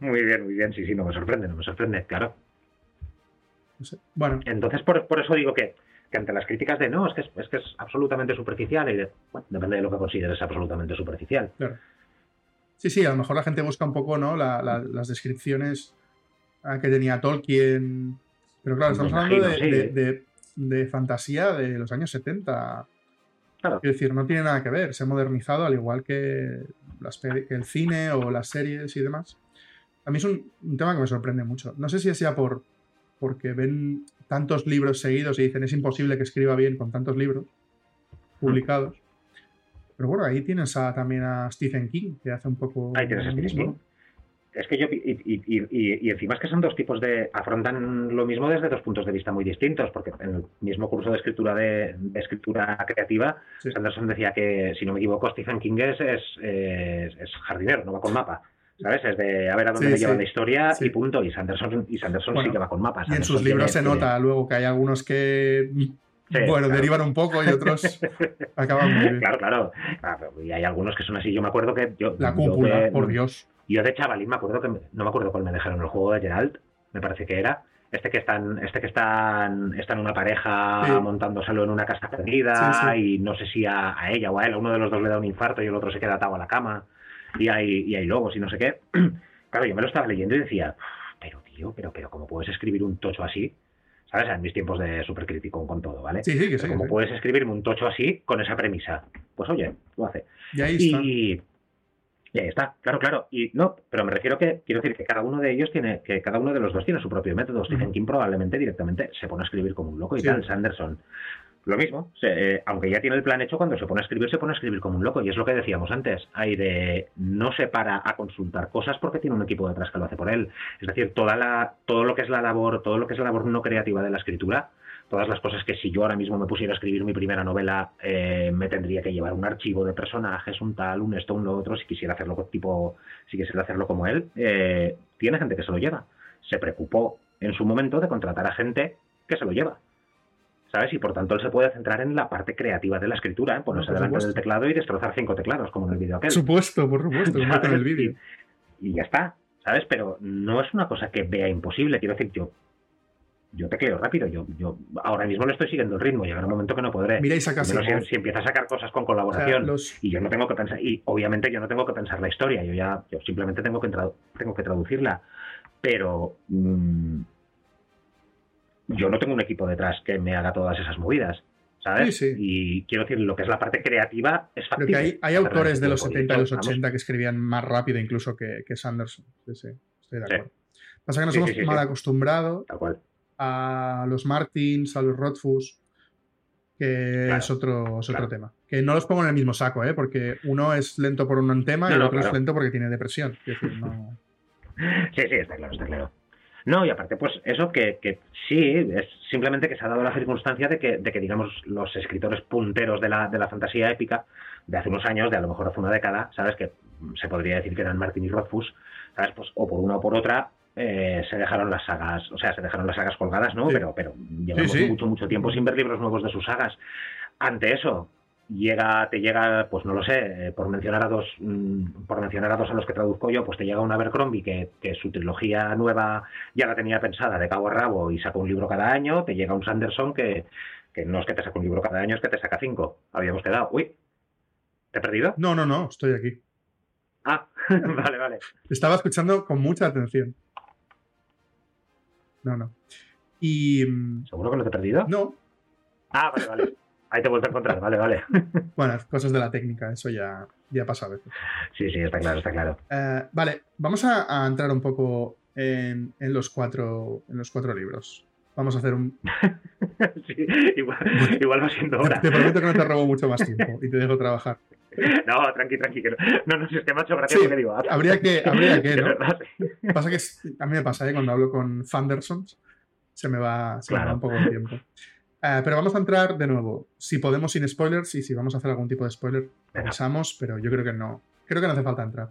muy bien, muy bien. Sí, sí, no me sorprende, no me sorprende, claro. Bueno. Entonces, por, eso digo que, ante las críticas de no, es que es, que es absolutamente superficial, y de, bueno, depende de lo que consideres absolutamente superficial. Claro. Sí, sí, a lo mejor la gente busca un poco, ¿no? las descripciones que tenía Tolkien. Pero claro, estamos hablando de, fantasía de los años 70. Claro. Es decir, no tiene nada que ver. Se ha modernizado al igual que, el cine o las series y demás. A mí es un, tema que me sorprende mucho. No sé si sea por porque ven tantos libros seguidos y dicen es imposible que escriba bien con tantos libros publicados. Pero bueno, ahí tienes también a Stephen King, que hace un poco. Ahí tienes a Stephen King. Es que yo. Y, encima es que son dos tipos de. afrontan lo mismo desde dos puntos de vista muy distintos, porque en el mismo curso de escritura de, escritura creativa, Sanderson decía que, si no me equivoco, Stephen King es, es, jardinero, no va con mapa. ¿Sabes? Es de a ver a dónde me lleva la historia y punto. Y Sanderson, y Sanderson sí que va con mapas. y en sus libros se nota luego que hay algunos que bueno, derivan un poco y otros acaban muy bien. Claro, claro, Y hay algunos que son así. Yo me acuerdo que yo. La cúpula, por Dios. Yo de chavalín me acuerdo que. No me acuerdo cuál me dejaron el juego de Geralt, me parece que era. Este que están, este que están, están una pareja montándoselo en una casa perdida y no sé si a, ella o a él, uno de los dos le da un infarto y el otro se queda atado a la cama y hay, y hay lobos y no sé qué. Claro, yo me lo estaba leyendo y decía, pero tío, pero, pero, ¿cómo puedes escribir un tocho así? ¿sabes? En mis tiempos de supercrítico con todo, ¿vale? Sí, sí, que sí. Como puedes escribirme un tocho así con esa premisa. Pues oye, lo hace. Y ahí está. Y, ahí está, claro, claro. Y no, pero me refiero que, quiero decir que cada uno de ellos tiene, que cada uno de los dos tiene su propio método. Stephen King probablemente directamente se pone a escribir como un loco y tal. Sanderson lo mismo, eh, aunque ya tiene el plan hecho, cuando se pone a escribir, se pone a escribir como un loco. Y es lo que decíamos antes. Hay de. No se para a consultar cosas porque tiene un equipo detrás que lo hace por él. Es decir, toda la, todo lo que es la labor, todo lo que es la labor no creativa de la escritura, todas las cosas que si yo ahora mismo me pusiera a escribir mi primera novela, eh, me tendría que llevar un archivo de personajes, un tal, un esto, un lo otro, si quisiera hacerlo tipo, si quisiera hacerlo como él, eh, tiene gente que se lo lleva. Se preocupó en su momento de contratar a gente que se lo lleva. ¿Sabes? Y por tanto él se puede centrar en la parte creativa de la escritura, ¿eh? ponerse delante del teclado y destrozar cinco teclados, como en el vídeo aquel. Por supuesto, por supuesto, en el vídeo. Y, ya está, ¿sabes? Pero no es una cosa que vea imposible, quiero decir, yo yo tecleo rápido, yo, yo ahora mismo le estoy siguiendo el ritmo, llegará un momento que no podré. Mira y saca si, si, empieza a sacar cosas con colaboración y yo no tengo que pensar, y obviamente yo no tengo que pensar la historia, yo ya yo simplemente tengo que, tengo que traducirla, pero mm, yo no tengo un equipo detrás que me haga todas esas movidas. ¿sabes? Y quiero decir, lo que es la parte creativa es factible. Hay, autores de los 70 y los 80 que escribían más rápido incluso que, Sanderson. Sí, sí, estoy de acuerdo. Pasa que nos hemos mal acostumbrado a los Martins, a los Rothfuss, que es otro, otro tema. Que no los pongo en el mismo saco, ¿eh? porque uno es lento por un tema y el otro es lento porque tiene depresión. Sí, sí, está claro, está claro. No, y aparte, pues eso que, que, sí, es simplemente que se ha dado la circunstancia de que, de que digamos, los escritores punteros de la, de la fantasía épica de hace unos años, de a lo mejor hace una década, ¿sabes? Que se podría decir que eran Martin y Rothfuss, ¿sabes? Pues o por una o por otra, eh, se dejaron las sagas, o sea, se dejaron las sagas colgadas, ¿no? Pero, pero llevamos mucho, mucho tiempo sin ver libros nuevos de sus sagas. Ante eso, llega, te llega, pues no lo sé, eh, por mencionar a dos, mm, por mencionar a dos a los que traduzco yo, pues te llega un Abercrombie que, que su trilogía nueva ya la tenía pensada de cabo a rabo y saca un libro cada año, te llega un Sanderson que, que no es que te saca un libro cada año, es que te saca cinco. Habíamos quedado. Uy, ¿te he perdido? No, no, no, estoy aquí. Ah, vale, vale. Estaba escuchando con mucha atención. No, no. Y. Mm, ¿Seguro que no te he perdido? No. Ah, vale, vale. Ahí te vuelvo a encontrar, vale, vale. bueno, cosas de la técnica, eso ya, ya pasa a veces. Sí, sí, está claro, está claro. Eh, vale, vamos a, entrar un poco en, los cuatro, en los cuatro libros. Vamos a hacer un. sí, igual, igual va siendo hora. Te, prometo que no te robo mucho más tiempo y te dejo trabajar. No, tranqui, tranqui. No, no, si es que macho, gracias sí, que digo. Habría que, habría que, ¿no? Pasa que a mí me pasa, ¿eh? cuando hablo con Fandersons, se me va, se me va un poco el tiempo. Eh, pero vamos a entrar de nuevo. Si podemos sin spoilers y si vamos a hacer algún tipo de spoiler, pensamos, pero yo creo que no. Creo que no hace falta entrar.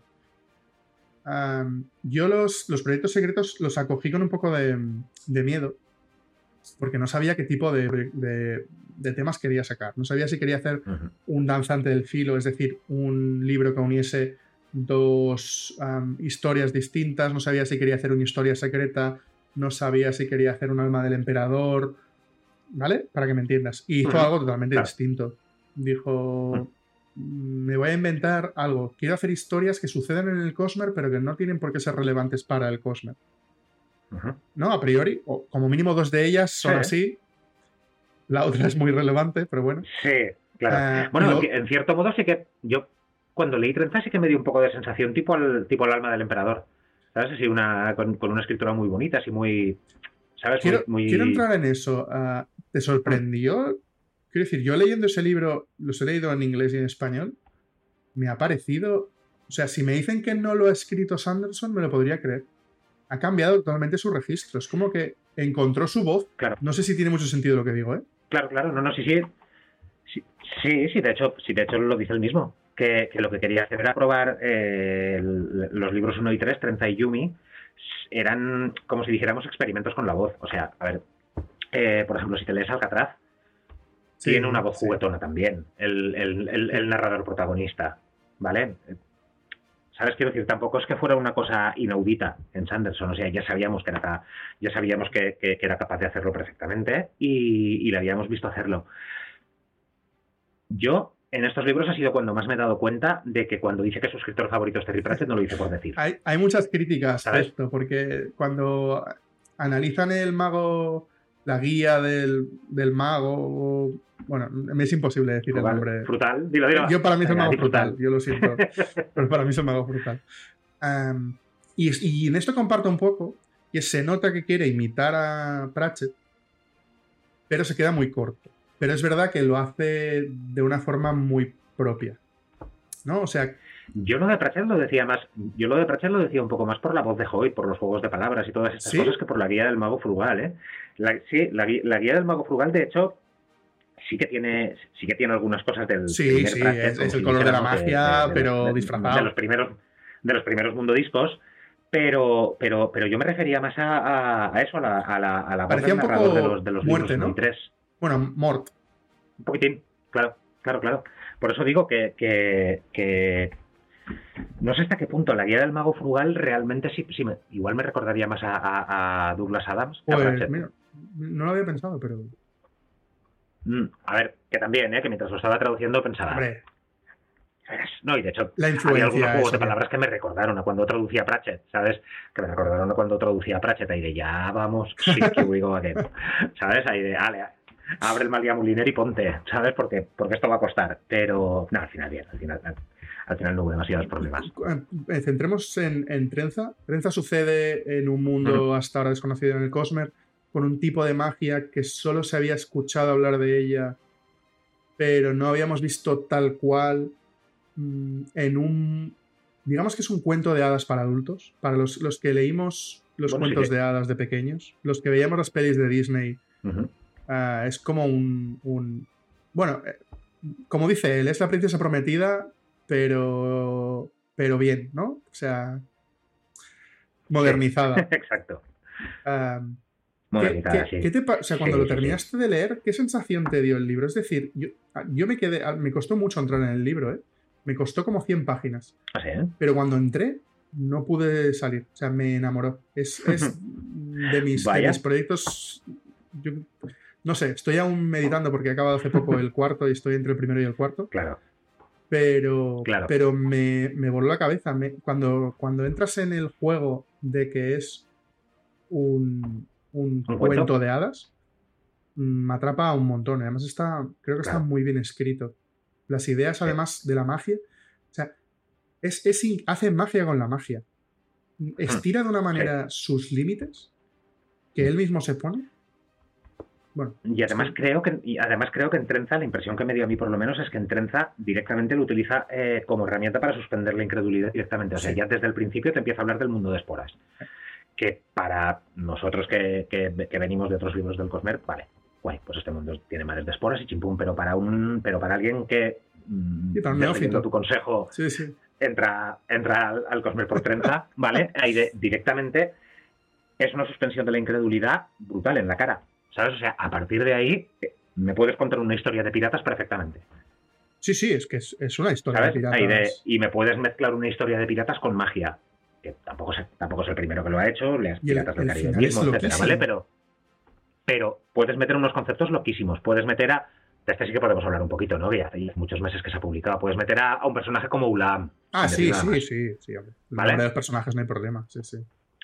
yo los, los, proyectos secretos los acogí con un poco de, miedo, porque no sabía qué tipo de, temas quería sacar. No sabía si quería hacer un danzante del filo, es decir, un libro que uniese dos historias distintas, no sabía si quería hacer una historia secreta, no sabía si quería hacer un alma del emperador, ¿vale? Para que me entiendas. Y hizo algo totalmente distinto. Dijo, me voy a inventar algo. Quiero hacer historias que suceden en el Cosmer, pero que no tienen por qué ser relevantes para el Cosmer. ¿no? A priori, o como mínimo dos de ellas son así. La otra es muy relevante, pero bueno. Sí, claro. Ah, bueno, en cierto modo sí que yo cuando leí Trenza sí que me dio un poco de sensación tipo al, tipo el alma del emperador. ¿Sabes? Así una, con, una escritura muy bonita, así muy... ¿Sabes? Quiero, quiero entrar en eso. Ah, ¿Te sorprendió? Quiero decir, yo leyendo ese libro, los he leído en inglés y en español, me ha parecido... O sea, si me dicen que no lo ha escrito Sanderson, me lo podría creer. Ha cambiado totalmente su registro. Es como que encontró su voz. Claro. No sé si tiene mucho sentido lo que digo, ¿eh? Claro, claro. No, no, sí, sí. Sí, sí, de hecho, sí, de hecho lo dice el mismo que, lo que quería hacer era probar eh, los libros 1 y 3, Trenza y Yumi, eran como si dijéramos experimentos con la voz. O sea, a ver, eh, por ejemplo, si te lees Alcatraz, tiene una voz juguetona también, el, narrador protagonista, ¿vale? ¿Sabes? Quiero decir, tampoco es que fuera una cosa inaudita en Sanderson, o sea, ya sabíamos que era, ya sabíamos que, era capaz de hacerlo perfectamente y, y le habíamos visto hacerlo. Yo en estos libros ha sido cuando más me he dado cuenta de que cuando dice que su escritor favorito es Terry Pratchett no lo dice por decir. Hay, muchas críticas a esto, porque cuando analizan el mago, la guía del, mago, bueno, me es imposible decir el nombre. Frutal, dilo, dilo. Yo para mí es el mago frutal, yo lo siento, pero para mí es el mago frutal. y, y en esto comparto un poco, que se nota que quiere imitar a Pratchett, pero se queda muy corto. Pero es verdad que lo hace de una forma muy propia. ¿No? O sea. Yo lo de Pratchett lo decía más. Yo lo de Pratchett lo decía un poco más por la voz de Hoyt, por los juegos de palabras y todas estas cosas que por la guía del mago frugal, ¿eh? Sí, la, guía del mago frugal, de hecho, sí que tiene, sí que tiene algunas cosas del. Sí, sí, es, el color de la magia, pero disfrazado. De los primeros, de los primeros mundo discos. Pero, pero, pero yo me refería más a, eso, a la, a la, a la voz del narrador de los, de los muerte, ¿no? Bueno, Mort. Un poquitín, claro, claro, claro. Por eso digo que, que, no sé hasta qué punto la guía del mago frugal realmente sí, sí me, igual me recordaría más a, Douglas Adams. Pues, no lo había pensado, pero. Mm, a ver, que también, ¿eh? que mientras lo estaba traduciendo pensaba. Hombre. No, y de hecho, la había algunos juegos de palabras que me recordaron a cuando traducía Pratchett, ¿sabes? Que me recordaron a cuando traducía Pratchett, ahí de ya vamos, sí, que we go again. ¿Sabes? Ahí de, ale, abre el Malia Muliner y ponte, ¿sabes? Porque, porque esto va a costar. Pero, no, al final bien, al final, al final no hubo demasiados problemas. Eh, centremos en, Trenza. Trenza sucede en un mundo hasta ahora desconocido en el Cosmer, con un tipo de magia que solo se había escuchado hablar de ella, pero no habíamos visto tal cual mm, en un... Digamos que es un cuento de hadas para adultos, para los, que leímos los cuentos de hadas de pequeños, los que veíamos las pelis de Disney. Ah, es como un, Bueno, eh, como dice él, es la princesa prometida, pero. Pero bien, ¿no? O sea. Modernizada. exacto. Modernizada, sí. te o sea, cuando lo terminaste de leer, ¿qué sensación te dio el libro? Es decir, yo, ah, yo me quedé. Ah, me costó mucho entrar en el libro, ¿eh? Me costó como 100 páginas. Pero cuando entré, no pude salir. O sea, me enamoró. Es, de, mis, de, mis, proyectos. Yo, no sé, estoy aún meditando porque he acabado hace poco el cuarto y estoy entre el primero y el cuarto. Claro. Pero, pero me, voló la cabeza. cuando, cuando entras en el juego de que es un, cuento de hadas, me atrapa un montón. Además, está, creo que está muy bien escrito. Las ideas, además, de la magia. O sea, es, hace magia con la magia. Estira de una manera sus límites que él mismo se pone y además creo que y además creo que en Trenza, la impresión que me dio a mí por lo menos es que en Trenza directamente lo utiliza eh, como herramienta para suspender la incredulidad directamente. O sea, ya desde el principio te empieza a hablar del mundo de esporas. Que para nosotros que, venimos de otros libros del Cosmer, vale, guay, pues este mundo tiene madres de esporas y chimpum, pero para un, pero para alguien que mm, y tu consejo entra, entra al, Cosmer por Trenza, ¿vale? Ahí directamente es una suspensión de la incredulidad brutal en la cara. ¿Sabes? O sea, a partir de ahí eh, me puedes contar una historia de piratas perfectamente. Sí, sí, es que es, una historia de piratas. y me puedes mezclar una historia de piratas con magia. Que tampoco es, tampoco es el primero que lo ha hecho, las piratas del Caribe mismo, etcétera, ¿vale? Pero, pero puedes meter unos conceptos loquísimos. Puedes meter a. De este sí que podemos hablar un poquito, ¿no? Que hace muchos meses que se ha publicado. Puedes meter a, un personaje como Ulam. Ah, sí, sí, sí, sí, ¿Vale? de los personajes no hay problema, sí, sí.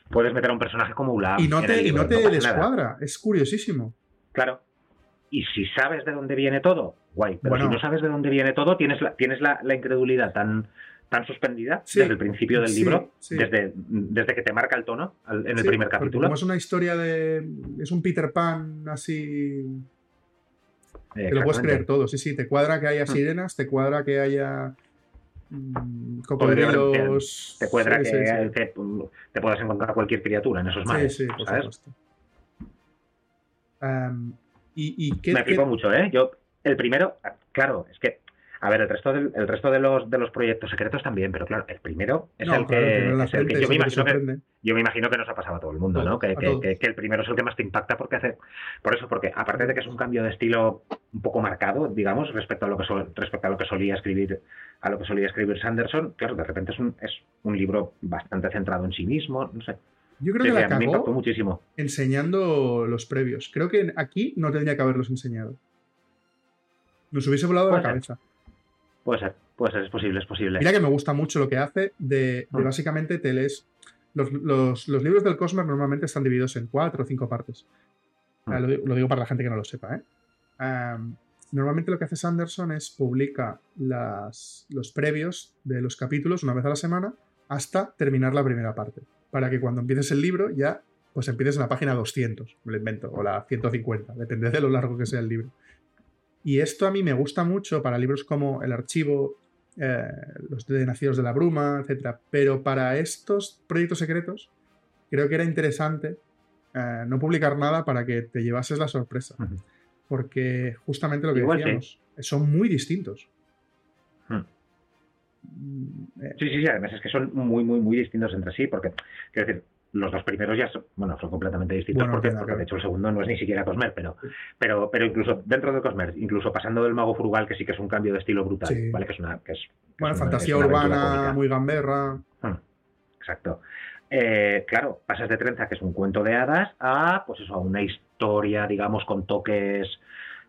puedes meter a un personaje como Ulam. Y no te, y no te descuadra, es curiosísimo. Claro. Y si sabes de dónde viene todo, guay. Pero si no sabes de dónde viene todo, tienes la, tienes la, incredulidad tan, tan suspendida desde el principio del libro, Desde, desde que te marca el tono en el primer capítulo. Como es una historia de. Es un Peter Pan así. Te lo puedes creer todo, sí, sí. Te cuadra que haya hmm. sirenas, te cuadra que haya mm, cocodrilos. Te, cuadra que, te puedas encontrar cualquier criatura en esos mares. Sí, sí, ¿sabes? y, y Me flipo mucho, ¿eh? Yo, el primero, claro, es que a ver, el resto, del, el resto de, los, de los proyectos secretos también, pero claro, el primero es el que, yo, me imagino que yo me imagino que nos ha pasado a todo el mundo, ¿no? Que, el primero es el que más te impacta porque hace. Por eso, porque aparte de que es un cambio de estilo un poco marcado, digamos, respecto a lo que respecto a lo que solía escribir, a lo que solía escribir Sanderson, claro, de repente es un, es un libro bastante centrado en sí mismo, no sé. Yo creo que la cagó muchísimo. enseñando los previos. Creo que aquí no tendría que haberlos enseñado. Nos hubiese volado la cabeza. Puede ser, puede ser, es posible, es posible. Mira que me gusta mucho lo que hace de, mm. básicamente te lees. Los, libros del Cosmos normalmente están divididos en cuatro o cinco partes. Mm. Lo, digo para la gente que no lo sepa, ¿eh? normalmente lo que hace Sanderson es publica las, los previos de los capítulos una vez a la semana hasta terminar la primera parte. Para que cuando empieces el libro ya pues empieces en la página 200, me lo invento, o la 150, depende de lo largo que sea el libro. Y esto a mí me gusta mucho para libros como El Archivo, eh, Los de Nacidos de la Bruma, etc. Pero para estos proyectos secretos, creo que era interesante eh, no publicar nada para que te llevases la sorpresa. Porque justamente lo que decíamos, son muy distintos. Hmm. Mm, eh, sí, sí, sí, además es que son muy, muy, muy distintos entre sí, porque, quiero decir, los dos primeros ya son, bueno, son completamente distintos porque, de hecho el segundo no es ni siquiera Cosmer, pero, pero, pero incluso dentro de Cosmer, incluso pasando del mago frugal, que sí que es un cambio de estilo brutal, ¿vale? Que es una. Que es, bueno, fantasía urbana, muy gamberra. Hmm, exacto. Eh, claro, pasas de Trenza, que es un cuento de hadas, a pues eso, a una historia, digamos, con toques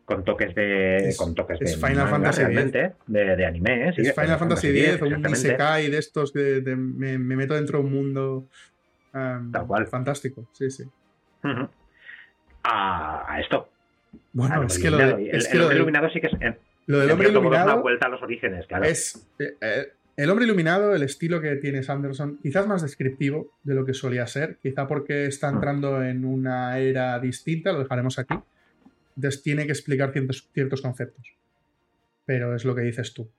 con toques de con toques de Final Fantasy realmente, de, de, anime es Final Fantasy X o un Isekai de estos que me, me, meto dentro de un mundo Tal cual. Fantástico, sí, sí. a, esto. Bueno, es que, lo de, el, el, hombre iluminado sí que es. lo del hombre iluminado. Una vuelta a los orígenes, claro. Es. Eh, eh, el hombre iluminado, el estilo que tiene Sanderson, quizás más descriptivo de lo que solía ser, quizá porque está mm. entrando en una era distinta, lo dejaremos aquí. Entonces tiene que explicar ciertos, ciertos conceptos. Pero es lo que dices tú.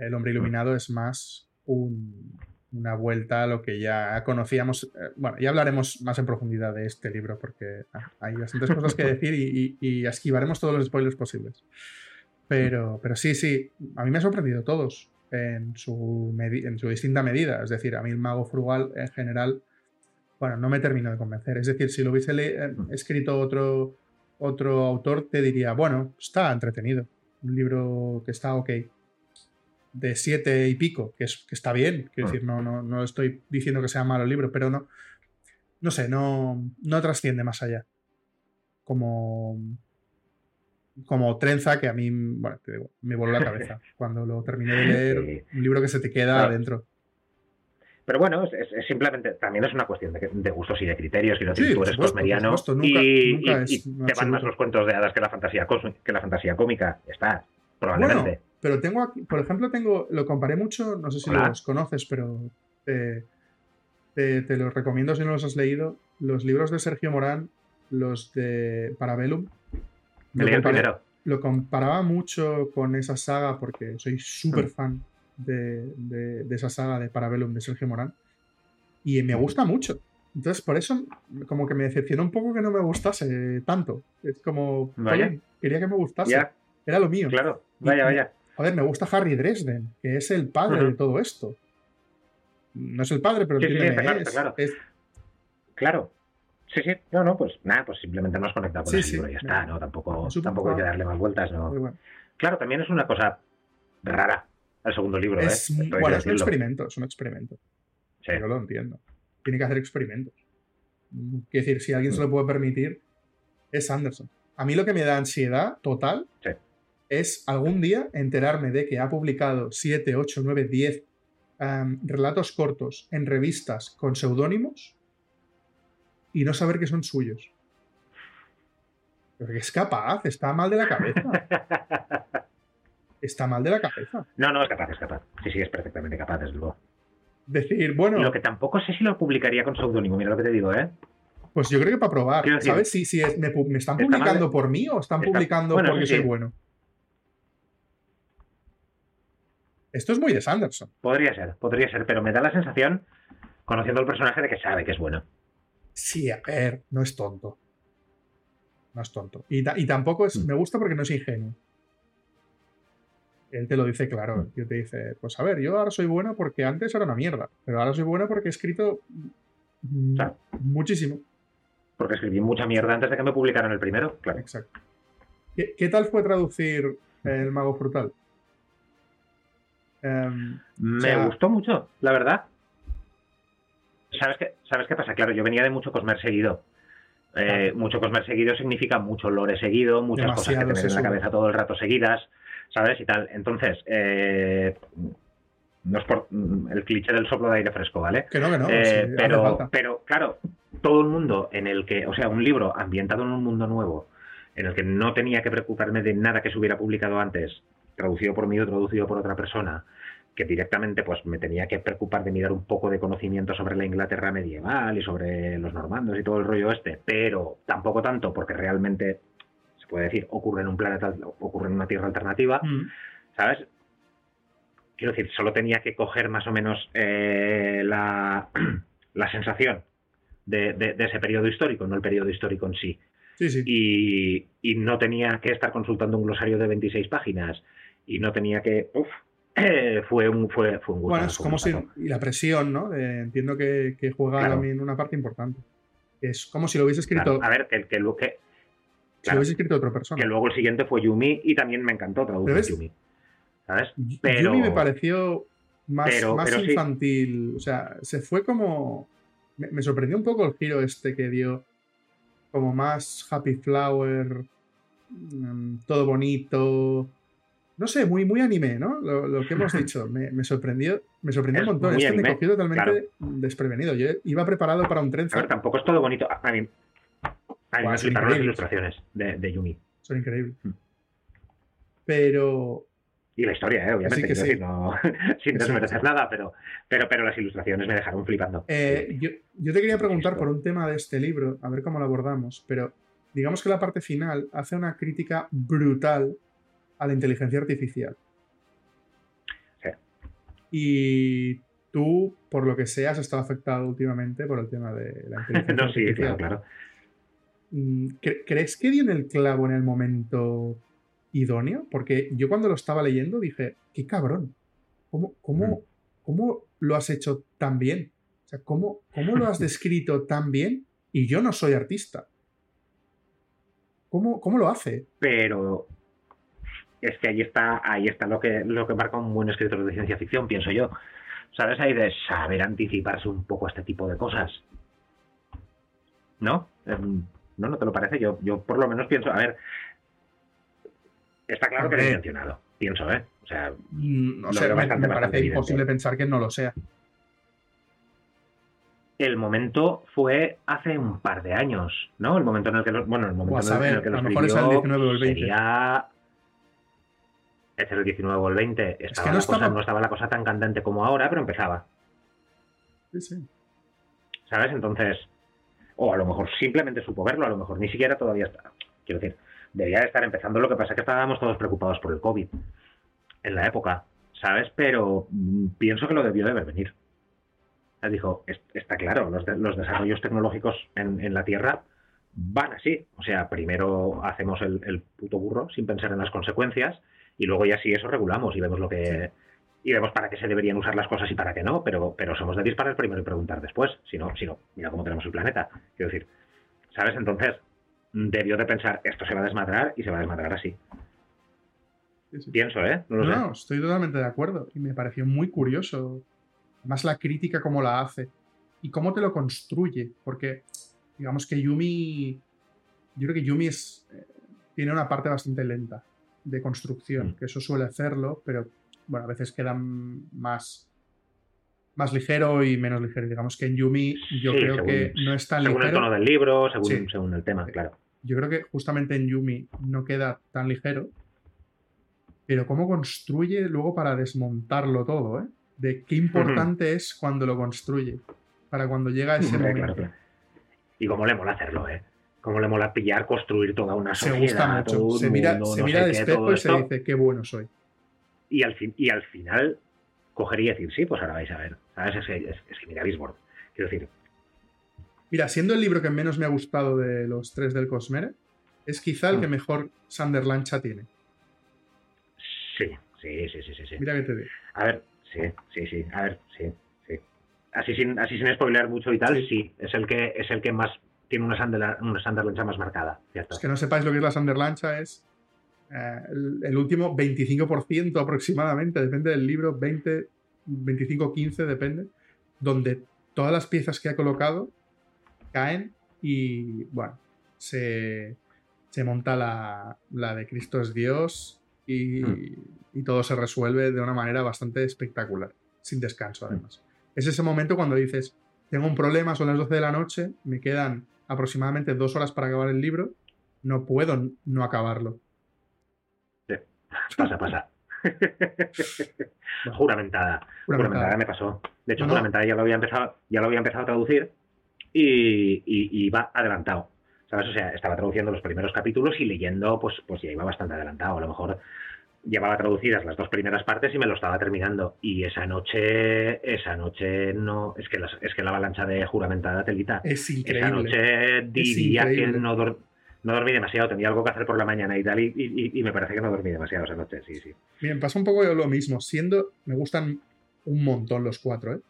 El hombre iluminado es más un, una vuelta a lo que ya conocíamos. Eh, bueno, ya hablaremos más en profundidad de este libro porque ah, hay bastantes cosas que decir y, esquivaremos todos los spoilers posibles. Pero, pero sí, sí, a mí me ha sorprendido todos en su, en su distinta medida. Es decir, a mí el mago frugal en general, bueno, no me termino de convencer. Es decir, si lo hubiese eh, escrito otro, otro autor, te diría, bueno, está entretenido. Un libro que está ok de siete y pico, que, es, que está bien, quiero ah. decir, no, no, no estoy diciendo que sea malo el libro, pero no, no sé, no, no trasciende más allá. Como, como trenza que a mí, bueno, me voló la cabeza cuando lo terminé de leer, un libro que se te queda adentro. Pero bueno, es, simplemente, también es una cuestión de, gustos y de criterios. y tú eres cosmeriano y, te van más los cuentos de hadas que la fantasía, que la fantasía cómica. Está, probablemente. Pero tengo aquí, por ejemplo, tengo, lo comparé mucho, no sé si los conoces, pero te, los recomiendo si no los has leído. Los libros de Sergio Morán, los de Parabellum. Lo, lo comparaba mucho con esa saga porque soy súper mm. fan de, esa saga de Parabellum de Sergio Morán. Y me gusta mucho. Entonces, por eso, como que me decepcionó un poco que no me gustase tanto. Es como, quería que me gustase. Era lo mío. Claro, vaya, vaya. A ver, me gusta Harry Dresden, que es el padre de todo esto. No es el padre, pero tiene claro, claro. claro. Sí, sí, no, no, pues nada, pues simplemente no has conectado con el libro y ya está, ¿no? Tampoco, tampoco hay que darle más vueltas, ¿no? Claro, también es una cosa rara el segundo libro, es, ¿eh? Bueno, es un experimento, es un experimento. Sí. Yo lo entiendo. Tiene que hacer experimentos. Quiero decir, si alguien se lo puede permitir, es Anderson. A mí lo que me da ansiedad total sí es algún día enterarme de que ha publicado 7, 8, 9, 10 relatos cortos en revistas con seudónimos y no saber que son suyos. Porque es capaz, está mal de la cabeza. está mal de la cabeza. No, no, es capaz, es capaz. Sí, sí, es perfectamente capaz, desde luego. Decir, bueno. Lo que tampoco sé si lo publicaría con seudónimo, mira lo que te digo, ¿eh? Pues yo creo que para probar. ¿Sabes? Si, si me, están publicando por mí o están publicando porque soy bueno. Esto es muy de Sanderson. Podría ser, podría ser, pero me da la sensación, conociendo al personaje, de que sabe que es bueno. Sí, a ver, no es tonto. No es tonto. Y, tampoco es. Mm. Me gusta porque no es ingenuo. Él te lo dice claro. Él te dice, pues a ver, yo ahora soy bueno porque antes era una mierda. Pero ahora soy bueno porque he escrito muchísimo. Porque escribí mucha mierda antes de que me publicaran el primero, claro. Exacto. ¿Qué, tal fue traducir El Mago Frutal? Em, me gustó mucho, la verdad. ¿Sabes qué, ¿Sabes qué pasa? Claro, yo venía de mucho Cosmer seguido. Eh, mucho Cosmer seguido significa mucho lore seguido, muchas cosas que tener en la cabeza todo el rato seguidas, ¿sabes? Y tal. Entonces, eh, no es por mm, el cliché del soplo de aire fresco, ¿vale? Que no, que no. Eh, pero, pero, claro, todo el mundo en el que, o sea, un libro ambientado en un mundo nuevo, en el que no tenía que preocuparme de nada que se hubiera publicado antes, traducido por mí o traducido por otra persona, que directamente pues me tenía que preocupar de mirar un poco de conocimiento sobre la Inglaterra medieval y sobre los normandos y todo el rollo este, pero tampoco tanto porque realmente se puede decir ocurre en un planeta, ocurre en una tierra alternativa, mm. ¿sabes? Quiero decir, solo tenía que coger más o menos eh, la, la, sensación de, ese periodo histórico, no el periodo histórico en sí. Sí, sí. Y, y, no tenía que estar consultando un glosario de 26 páginas y no tenía que... Uf, fue un fue, fue un Bueno, es como si. Y la presión, ¿no? entiendo que, juega también una parte importante. Es como si lo hubiese escrito. A ver, que, que, que si lo hubiese escrito otra persona. Que luego el siguiente fue Yumi y también me encantó traducir Yumi. ¿Sabes? Yumi me pareció más, más infantil. O sea, se fue como. Me, me, sorprendió un poco el giro este que dio. Como más Happy Flower. Mm, todo bonito no sé, muy, muy anime, ¿no? Lo, que hemos dicho. Me, sorprendió, me sorprendió un montón. Esto me cogió totalmente desprevenido. Yo iba preparado para un tren. A ver, tampoco es todo bonito. A mí, a mí me fliparon las ilustraciones de, Yumi. Son increíbles. Mm. Pero. Y la historia, ¿eh? obviamente. Sí no, sin desmerecer nada, pero, pero, pero las ilustraciones me dejaron flipando. Eh, yo, yo, te quería preguntar por un tema de este libro, a ver cómo lo abordamos, pero digamos que la parte final hace una crítica brutal a la inteligencia artificial. Y tú, por lo que sea, has estado afectado últimamente por el tema de la inteligencia artificial. Sí, claro. Mm, ¿Crees que dio en el clavo en el momento idóneo? Porque yo cuando lo estaba leyendo dije, qué cabrón. ¿Cómo, cómo, mm. cómo lo has hecho tan bien? O sea, ¿cómo, ¿cómo lo has descrito tan bien? Y yo no soy artista. ¿Cómo, ¿Cómo, lo hace? Pero es que ahí está, ahí está lo que, lo que marca un buen escritor de ciencia ficción, pienso yo. ¿Sabes? Ahí de saber anticiparse un poco a este tipo de cosas. ¿No? Em, ¿No? ¿No te lo parece? Yo, yo por lo menos pienso, a ver, está claro que es intencionado, pienso, ¿eh? O sea, mm, no sé, me, parece imposible pensar que no lo sea. El momento fue hace un par de años, ¿no? El momento en el que los, bueno, el momento en el, que los sería es el 19 o el 20, estaba no, estaba... la cosa tan candente como ahora, pero empezaba. Sí, sí. ¿Sabes? Entonces, o a lo mejor simplemente supo verlo, a lo mejor ni siquiera todavía está. Quiero decir, debía de estar empezando, lo que pasa es que estábamos todos preocupados por el COVID en la época, ¿sabes? Pero mm, pienso que lo debió de ver venir. Dijo, está claro, los, los desarrollos tecnológicos en, la Tierra van así. O sea, primero hacemos el, el puto burro sin pensar en las consecuencias y luego ya sí eso regulamos y vemos lo que y vemos para qué se deberían usar las cosas y para qué no, pero, pero somos de disparar primero y preguntar después, si no, si no, mira cómo tenemos el planeta, quiero decir, ¿sabes? Entonces, debió de pensar, esto se va a desmadrar y se va a desmadrar así. Pienso, ¿eh? No, no, estoy totalmente de acuerdo y me pareció muy curioso, más la crítica cómo la hace y cómo te lo construye, porque digamos que Yumi, yo creo que Yumi es, eh, tiene una parte bastante lenta de construcción, mm. que eso suele hacerlo, pero bueno, a veces quedan más más ligero y menos ligero. Digamos que en Yumi yo creo que no es tan ligero. Según el tono del libro, según, según el tema, claro. Yo creo que justamente en Yumi no queda tan ligero, pero cómo construye luego para desmontarlo todo, ¿eh? De qué importante es cuando lo construye, para cuando llega a ese momento. Y cómo le mola hacerlo, ¿eh? Cómo le mola pillar, construir toda una sociedad. Se gusta mucho. se mira, se mira de espejo y se dice, qué bueno soy. Y al, fin, y al final cogería y decir, sí, pues ahora vais a ver. ¿Sabes? Es, es, que mira Bisborn. Quiero decir. Mira, siendo el libro que menos me ha gustado de los tres del Cosmere, es quizá el que mm. mejor Sander Lancha tiene. Sí, sí, sí, sí, sí. Mira que te digo. A ver, sí, sí, sí. A ver, sí, sí. Así sin, así sin spoiler mucho y tal, sí. Es el que es el que más tiene una Sander, una Lancha más marcada. Es que no sepáis lo que es la Sander Lancha, es eh, el, último 25% aproximadamente, depende del libro, 20, 25, 15, depende, donde todas las piezas que ha colocado caen y, bueno, se, se monta la, la, de Cristo es Dios y, hmm. y, todo se resuelve de una manera bastante espectacular, sin descanso además. Es ese momento cuando dices, tengo un problema, son las 12 de la noche, me quedan aproximadamente dos horas para acabar el libro, no puedo no acabarlo. Pasa, pasa. juramentada. juramentada. me pasó. De hecho, juramentada ya lo había empezado, ya lo había empezado a traducir y, iba adelantado. ¿Sabes? O sea, estaba traduciendo los primeros capítulos y leyendo, pues, pues ya iba bastante adelantado. A lo mejor llevaba traducidas las dos primeras partes y me lo estaba terminando. Y esa noche, esa noche no, es que la, es que la avalancha de juramentada telita. Es increíble. Esa noche diría que no, no dormí demasiado, tenía algo que hacer por la mañana y tal, y, me parece que no dormí demasiado esa noche, sí, sí. Bien, pasa un poco lo mismo, siendo, me gustan un montón los cuatro, ¿eh?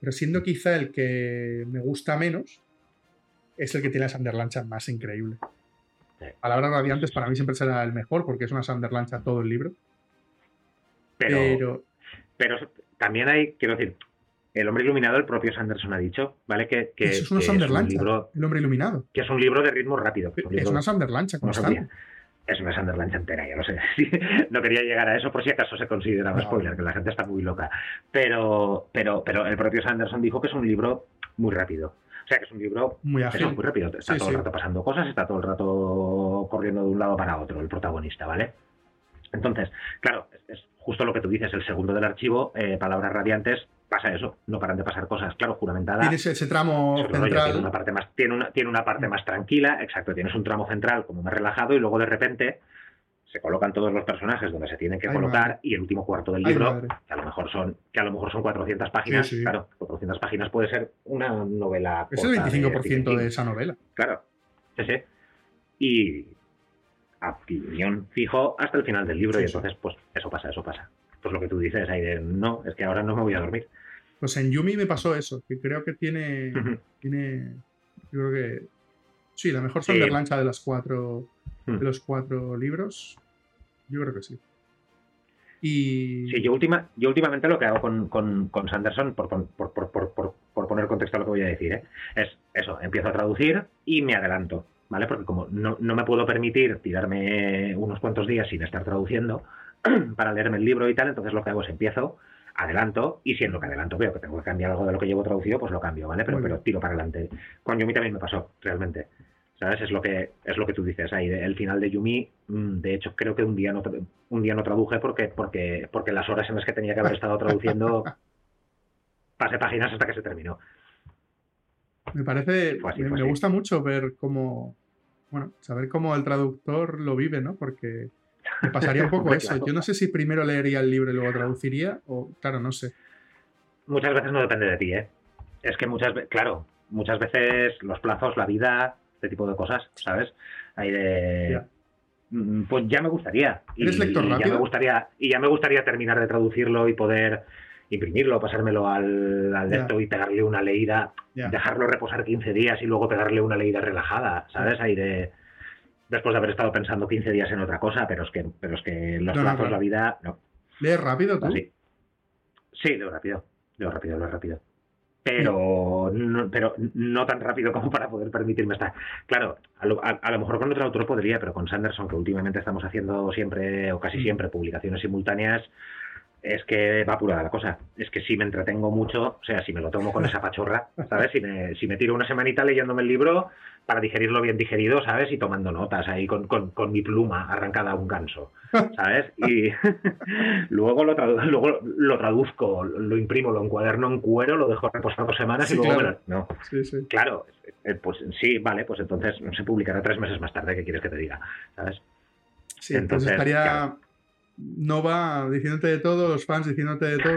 Pero siendo quizá el que me gusta menos, es el que tiene la Sanderlancha más increíble. Palabras radiantes para mí siempre será el mejor, porque es una Sanderlancha todo el libro. pero, pero también hay, quiero decir, el hombre iluminado, el propio Sanderson ha dicho, ¿vale? Que, que, Eso es una un libro, el hombre iluminado. Que es un libro de ritmo rápido. Es, una Sanderlancha constante. es una Sanderlancha entera, ya lo sé. no quería llegar a eso por si acaso se consideraba spoiler, que la gente está muy loca. Pero, pero, pero el propio Sanderson dijo que es un libro muy rápido. O sea, que es un libro muy, ágil. muy rápido. Está todo el rato pasando cosas, está todo el rato corriendo de un lado para otro, el protagonista, ¿vale? Entonces, claro, es, justo lo que tú dices, el segundo del archivo, eh, Palabras Radiantes, pasa eso, no paran de pasar cosas, claro, juramentada. Tienes ese tramo central. tiene una parte más, tiene una, tiene una parte más tranquila, exacto, tienes un tramo central como más relajado y luego de repente se colocan todos los personajes donde se tienen que colocar y el último cuarto del libro, que a lo mejor son que a lo mejor son 400 páginas, claro, 400 páginas puede ser una novela. Es el 25% de, esa novela. Claro, sí, sí. Y opinión fijo hasta el final del libro y entonces pues eso pasa, eso pasa. Pues lo que tú dices ahí de no, es que ahora no me voy a dormir. Pues en Yumi me pasó eso, que creo que tiene. tiene. Yo creo que. Sí, la mejor Sanderlancha de las cuatro. De hmm. los cuatro libros. Yo creo que sí. Y... Sí, yo, última, yo últimamente lo que hago con, con, Sanderson, por, por, por, por, poner contexto a lo que voy a decir, ¿eh? es eso, empiezo a traducir y me adelanto, ¿vale? Porque como no, no me puedo permitir tirarme unos cuantos días sin estar traduciendo para leerme el libro y tal, entonces lo que hago es empiezo adelanto y siendo que adelanto veo que tengo que cambiar algo de lo que llevo traducido, pues lo cambio, ¿vale? Pero, pero tiro para adelante. Con Yumi también me pasó, realmente. ¿Sabes? Es lo que es lo que tú dices ahí. El final de Yumi, mm, de hecho, creo que un día no un día no traduje porque porque porque las horas en las que tenía que haber estado traduciendo pasé páginas hasta que se terminó. Me parece, me, gusta mucho ver cómo, bueno, saber cómo el traductor lo vive, ¿no? Porque me pasaría un poco eso. Yo no sé si primero leería el libro y luego traduciría, o claro, no sé. Muchas veces no depende de ti, ¿eh? Es que muchas veces, claro, muchas veces los plazos, la vida, este tipo de cosas, ¿sabes? Hay de. Mm, pues ya me gustaría. ¿Eres lector y, rápido? Ya me gustaría, y ya me gustaría terminar de traducirlo y poder imprimirlo, pasármelo al, al y pegarle una leída, dejarlo reposar 15 días y luego pegarle una leída relajada, ¿sabes? Ahí de después de haber estado pensando 15 días en otra cosa, pero es que, pero es que los plazos, de la vida, no. ¿Lees rápido tú? Sí. Sí, leo rápido. Leo rápido, leo rápido. Pero no, pero no tan rápido como para poder permitirme estar. Claro, a lo, a, lo, mejor con otro autor podría, pero con Sanderson, que últimamente estamos haciendo siempre, o casi mm. siempre, publicaciones simultáneas, es que va apurada la cosa. Es que si me entretengo mucho, o sea, si me lo tomo con esa pachorra, ¿sabes? Si me, si me tiro una semanita leyéndome el libro para digerirlo bien digerido, ¿sabes? Y tomando notas ahí con, con, mi pluma arrancada a un ganso, ¿sabes? Y luego, lo luego lo traduzco, lo imprimo, lo encuaderno en cuero, lo dejo reposar dos semanas y luego me lo... No, sí, sí. claro, eh, pues sí, vale, pues entonces se publicará tres meses más tarde, ¿qué quieres que te diga? ¿Sabes? Sí, entonces, estaría va diciéndote de todo, los fans diciéndote de todo.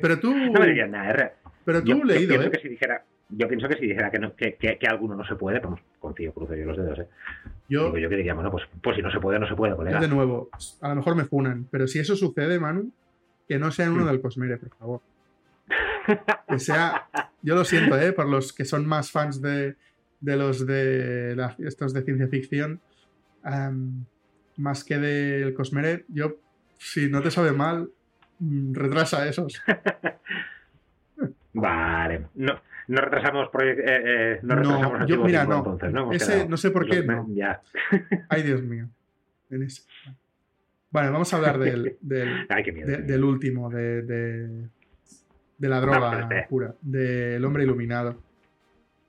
Pero tú. No me dirían nada, Pero tú leído, yo ¿eh? Que si dijera, yo pienso que si dijera que, no, que, que, alguno no se puede, pues confío, cruzo yo los dedos, ¿eh? Yo, yo que diría, bueno, pues, pues si no se puede, no se puede, colega. De nuevo, a lo mejor me funan, pero si eso sucede, Manu, que no sea uno mm. del Cosmere, por favor. Que sea. Yo lo siento, ¿eh? Por los que son más fans de, de los de estos de ciencia ficción más que del Cosmere, yo, si no te sabe mal, mm, retrasa esos. vale. No, no retrasamos, eh, eh, no retrasamos no, yo, mira, no. Entonces, ¿no? Ese, no sé por qué. No. Ya. Ay, Dios mío. En ese. Vale, vamos a hablar del, del, Ay, miedo, de, del último, de, de, de la droga pura, del hombre iluminado.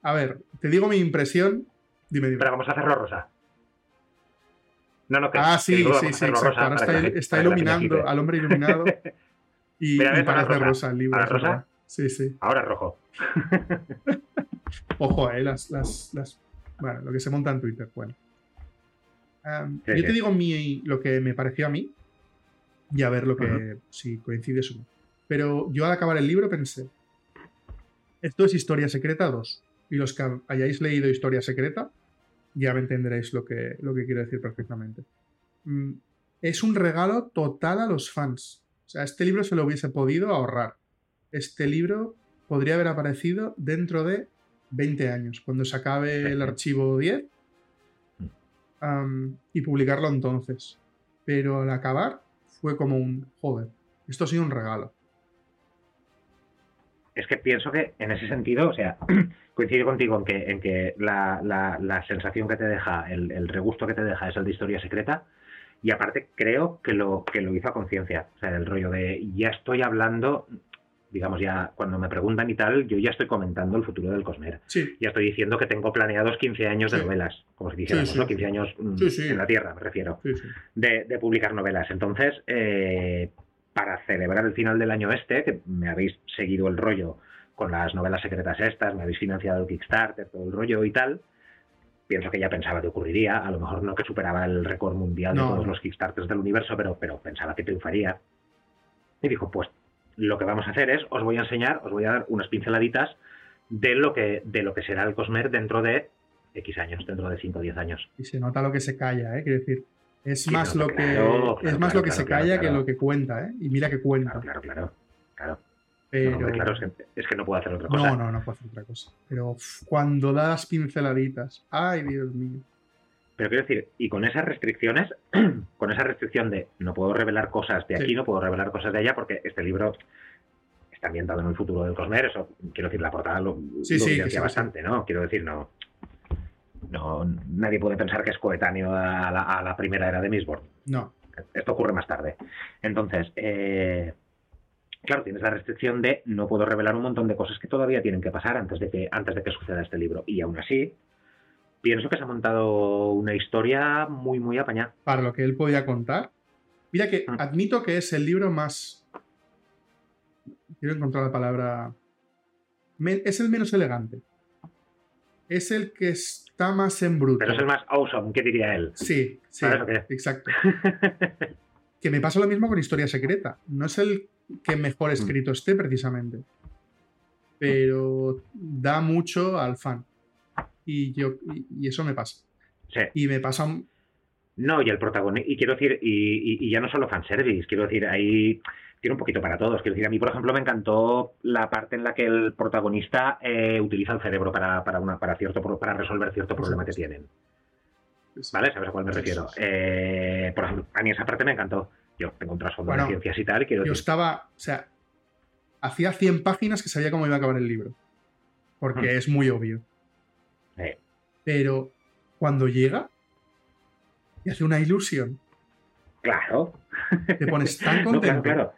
A ver, te digo mi impresión. Dime, dime. Pero vamos a hacerlo rosa. No, no, ah, sí, sí, sí, exacto. Ahora está, está iluminando al hombre iluminado y, parece rosa. el libro. ¿Ahora rosa? Sí, sí. Ahora rojo. Ojo, eh, las, las, las, Bueno, lo que se monta en Twitter, bueno. yo te digo mi, lo que me pareció a mí y a ver lo que si coincide o no. Pero yo al acabar el libro pensé, esto es Historia Secreta 2. Y los que hayáis leído Historia Secreta, ya me entenderéis lo que, lo que quiero decir perfectamente. Mm, es un regalo total a los fans. O sea, este libro se lo hubiese podido ahorrar. Este libro podría haber aparecido dentro de 20 años, cuando se acabe el archivo 10, y publicarlo entonces. Pero al acabar fue como un, joder, esto ha sido un regalo es que pienso que en ese sentido, o sea, coincido contigo en que, en que la, la, sensación que te deja, el, regusto que te deja es el de historia secreta. Y aparte creo que lo, que lo hizo a conciencia. O sea, el rollo de ya estoy hablando, digamos, ya cuando me preguntan y tal, yo ya estoy comentando el futuro del Cosmer. Sí. Ya estoy diciendo que tengo planeados 15 años de novelas, como si dijéramos, ¿no? 15 años mm, en la Tierra, me refiero, de, de, publicar novelas. Entonces, eh, para celebrar el final del año este, que me habéis seguido el rollo con las novelas secretas estas, me habéis financiado el Kickstarter, todo el rollo y tal, pienso que ya pensaba que ocurriría, a lo mejor no que superaba el récord mundial de todos los Kickstarters del universo, pero, pero pensaba que triunfaría. Y dijo, pues lo que vamos a hacer es, os voy a enseñar, os voy a dar unas pinceladitas de lo que, de lo que será el Cosmer dentro de X años, dentro de 5 o 10 años. Y se nota lo que se calla, ¿eh? Quiero decir, es más lo que, es más lo que se calla que lo que cuenta, ¿eh? Y mira que cuenta. Claro, claro, claro. Pero... claro, es que, no puedo hacer otra cosa. No, no, no puedo hacer otra cosa. Pero cuando da las pinceladitas, ay, Dios mío. Pero quiero decir, y con esas restricciones, con esa restricción de no puedo revelar cosas de aquí, no puedo revelar cosas de allá, porque este libro está ambientado en el futuro del Cosmer, eso quiero decir, la portada lo, sí, sí, bastante, ¿no? Quiero decir, no, no, nadie puede pensar que es coetáneo a la, primera era de Mistborn. No. Esto ocurre más tarde. Entonces, eh, claro, tienes la restricción de no puedo revelar un montón de cosas que todavía tienen que pasar antes de que, antes de que suceda este libro. Y aún así, pienso que se ha montado una historia muy, muy apañada. Para lo que él podía contar. Mira que mm. admito que es el libro más. Quiero encontrar la palabra. Es el menos elegante. Es el que es está más en bruto. Pero es el más awesome, ¿qué diría él? Sí, sí, exacto. que me pasa lo mismo con Historia Secreta. No es el que mejor mm. escrito esté, precisamente. Pero da mucho al fan. Y, yo, y, eso me pasa. Sí. Y me pasa no, y el protagonista, y quiero decir, y, y, ya no solo fanservice, quiero decir, hay tiene un poquito para todos. Quiero decir, a mí, por ejemplo, me encantó la parte en la que el protagonista eh, utiliza el cerebro para, para, una, para, cierto, para resolver cierto problema que tienen. ¿Vale? ¿Sabes a cuál me refiero? Eh, por ejemplo, a mí esa parte me encantó. Yo tengo un trasfondo de ciencias y tal. quiero yo estaba, o sea, hacía 100 páginas que sabía cómo iba a acabar el libro. Porque hmm. es muy obvio. Pero cuando llega y hace una ilusión. Claro. Te pones tan contento. claro,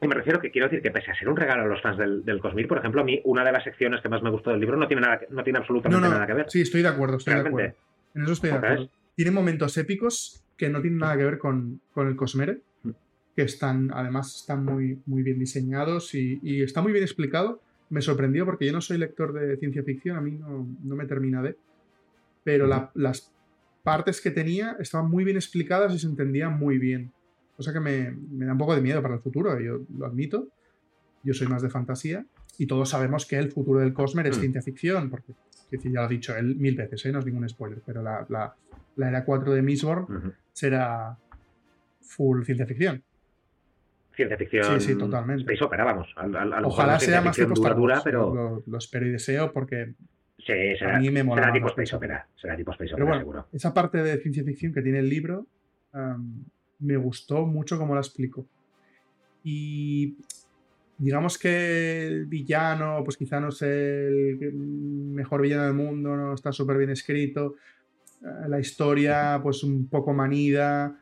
Y me refiero que quiero decir que pese a ser un regalo a los fans del, del Cosmere, por ejemplo, a mí una de las secciones que más me gustó del libro no tiene nada no tiene absolutamente nada que ver. Sí, estoy de acuerdo, estoy de acuerdo. En eso estoy de acuerdo. Tiene momentos épicos que no tienen nada que ver con, con el Cosmere, mm. que están, además, están muy, muy bien diseñados y, y, está muy bien explicado. Me sorprendió porque yo no soy lector de ciencia ficción, a mí no, no me termina de. Pero la, las partes que tenía estaban muy bien explicadas y se entendían muy bien. Cosa que me, me da un poco de miedo para el futuro, yo lo admito yo soy más de fantasía, y todos sabemos que el futuro del Cosmer es mm. ciencia ficción, porque ya lo ha dicho él mil veces, ¿eh? no es ningún spoiler, pero la, la, la era 4 de Mistborn será full ciencia ficción. Ciencia ficción. Sí, sí, totalmente. Space opera, vamos. Ojalá sea más tipo dura, dura, pero... Lo, espero y deseo porque sí, será, a mí me mola. Será tipo Space Opera. Será tipo Space Opera, seguro. Esa parte de ciencia ficción que tiene el libro me gustó mucho como la explico. Y digamos que el villano, pues quizá no es el mejor villano del mundo, no está súper bien escrito. Eh, la historia, pues un poco manida,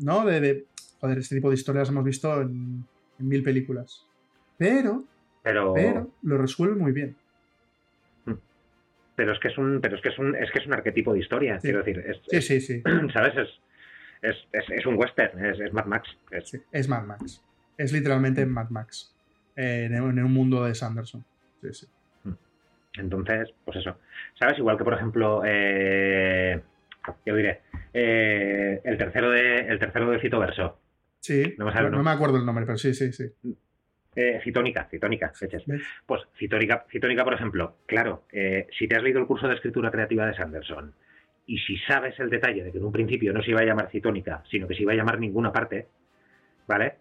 ¿no? De, joder, este tipo de historias hemos visto en, mil películas. Pero, pero, lo resuelve muy bien. Hmm. Pero es que es un, pero es que es un, es que es un arquetipo de historia, quiero decir. sí, sí, sí. ¿Sabes? Es, es, un western, es, Mad Max. es Mad Max. Es literalmente Mad Max. Eh, en, un mundo de Sanderson. Sí, sí. Hmm. Entonces, pues eso. ¿Sabes? Igual que, por ejemplo, eh, yo diré, eh, el tercero de el tercero de Citoverso. Sí, no me, acuerdo el nombre, pero sí, sí, sí. Eh, citónica, citónica, Pues citónica, citónica, por ejemplo, claro, si te has leído el curso de escritura creativa de Sanderson y si sabes el detalle de que en un principio no se iba a llamar citónica, sino que se iba a llamar ninguna parte, ¿vale?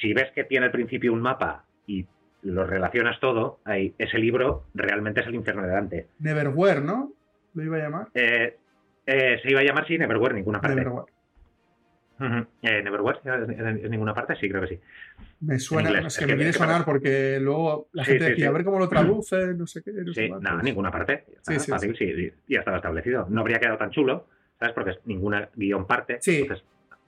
Si ves que tiene al principio un mapa y lo relacionas todo, ahí, ese libro realmente es el infierno de Dante. Neverwhere, ¿no? ¿Lo iba a llamar? Eh, eh, se iba a llamar, sí, Neverwhere, ninguna parte. Neverwhere. Eh, Neverwhere, ¿en ninguna parte? Sí, creo que sí. Me suena, es que, me quiere sonar porque luego la gente decía, a ver cómo lo traduce, no sé qué. No sí, nada, ninguna parte. sí, sí, fácil, sí, ya estaba establecido. No habría quedado tan chulo, ¿sabes? Porque es ninguna guion parte. Sí.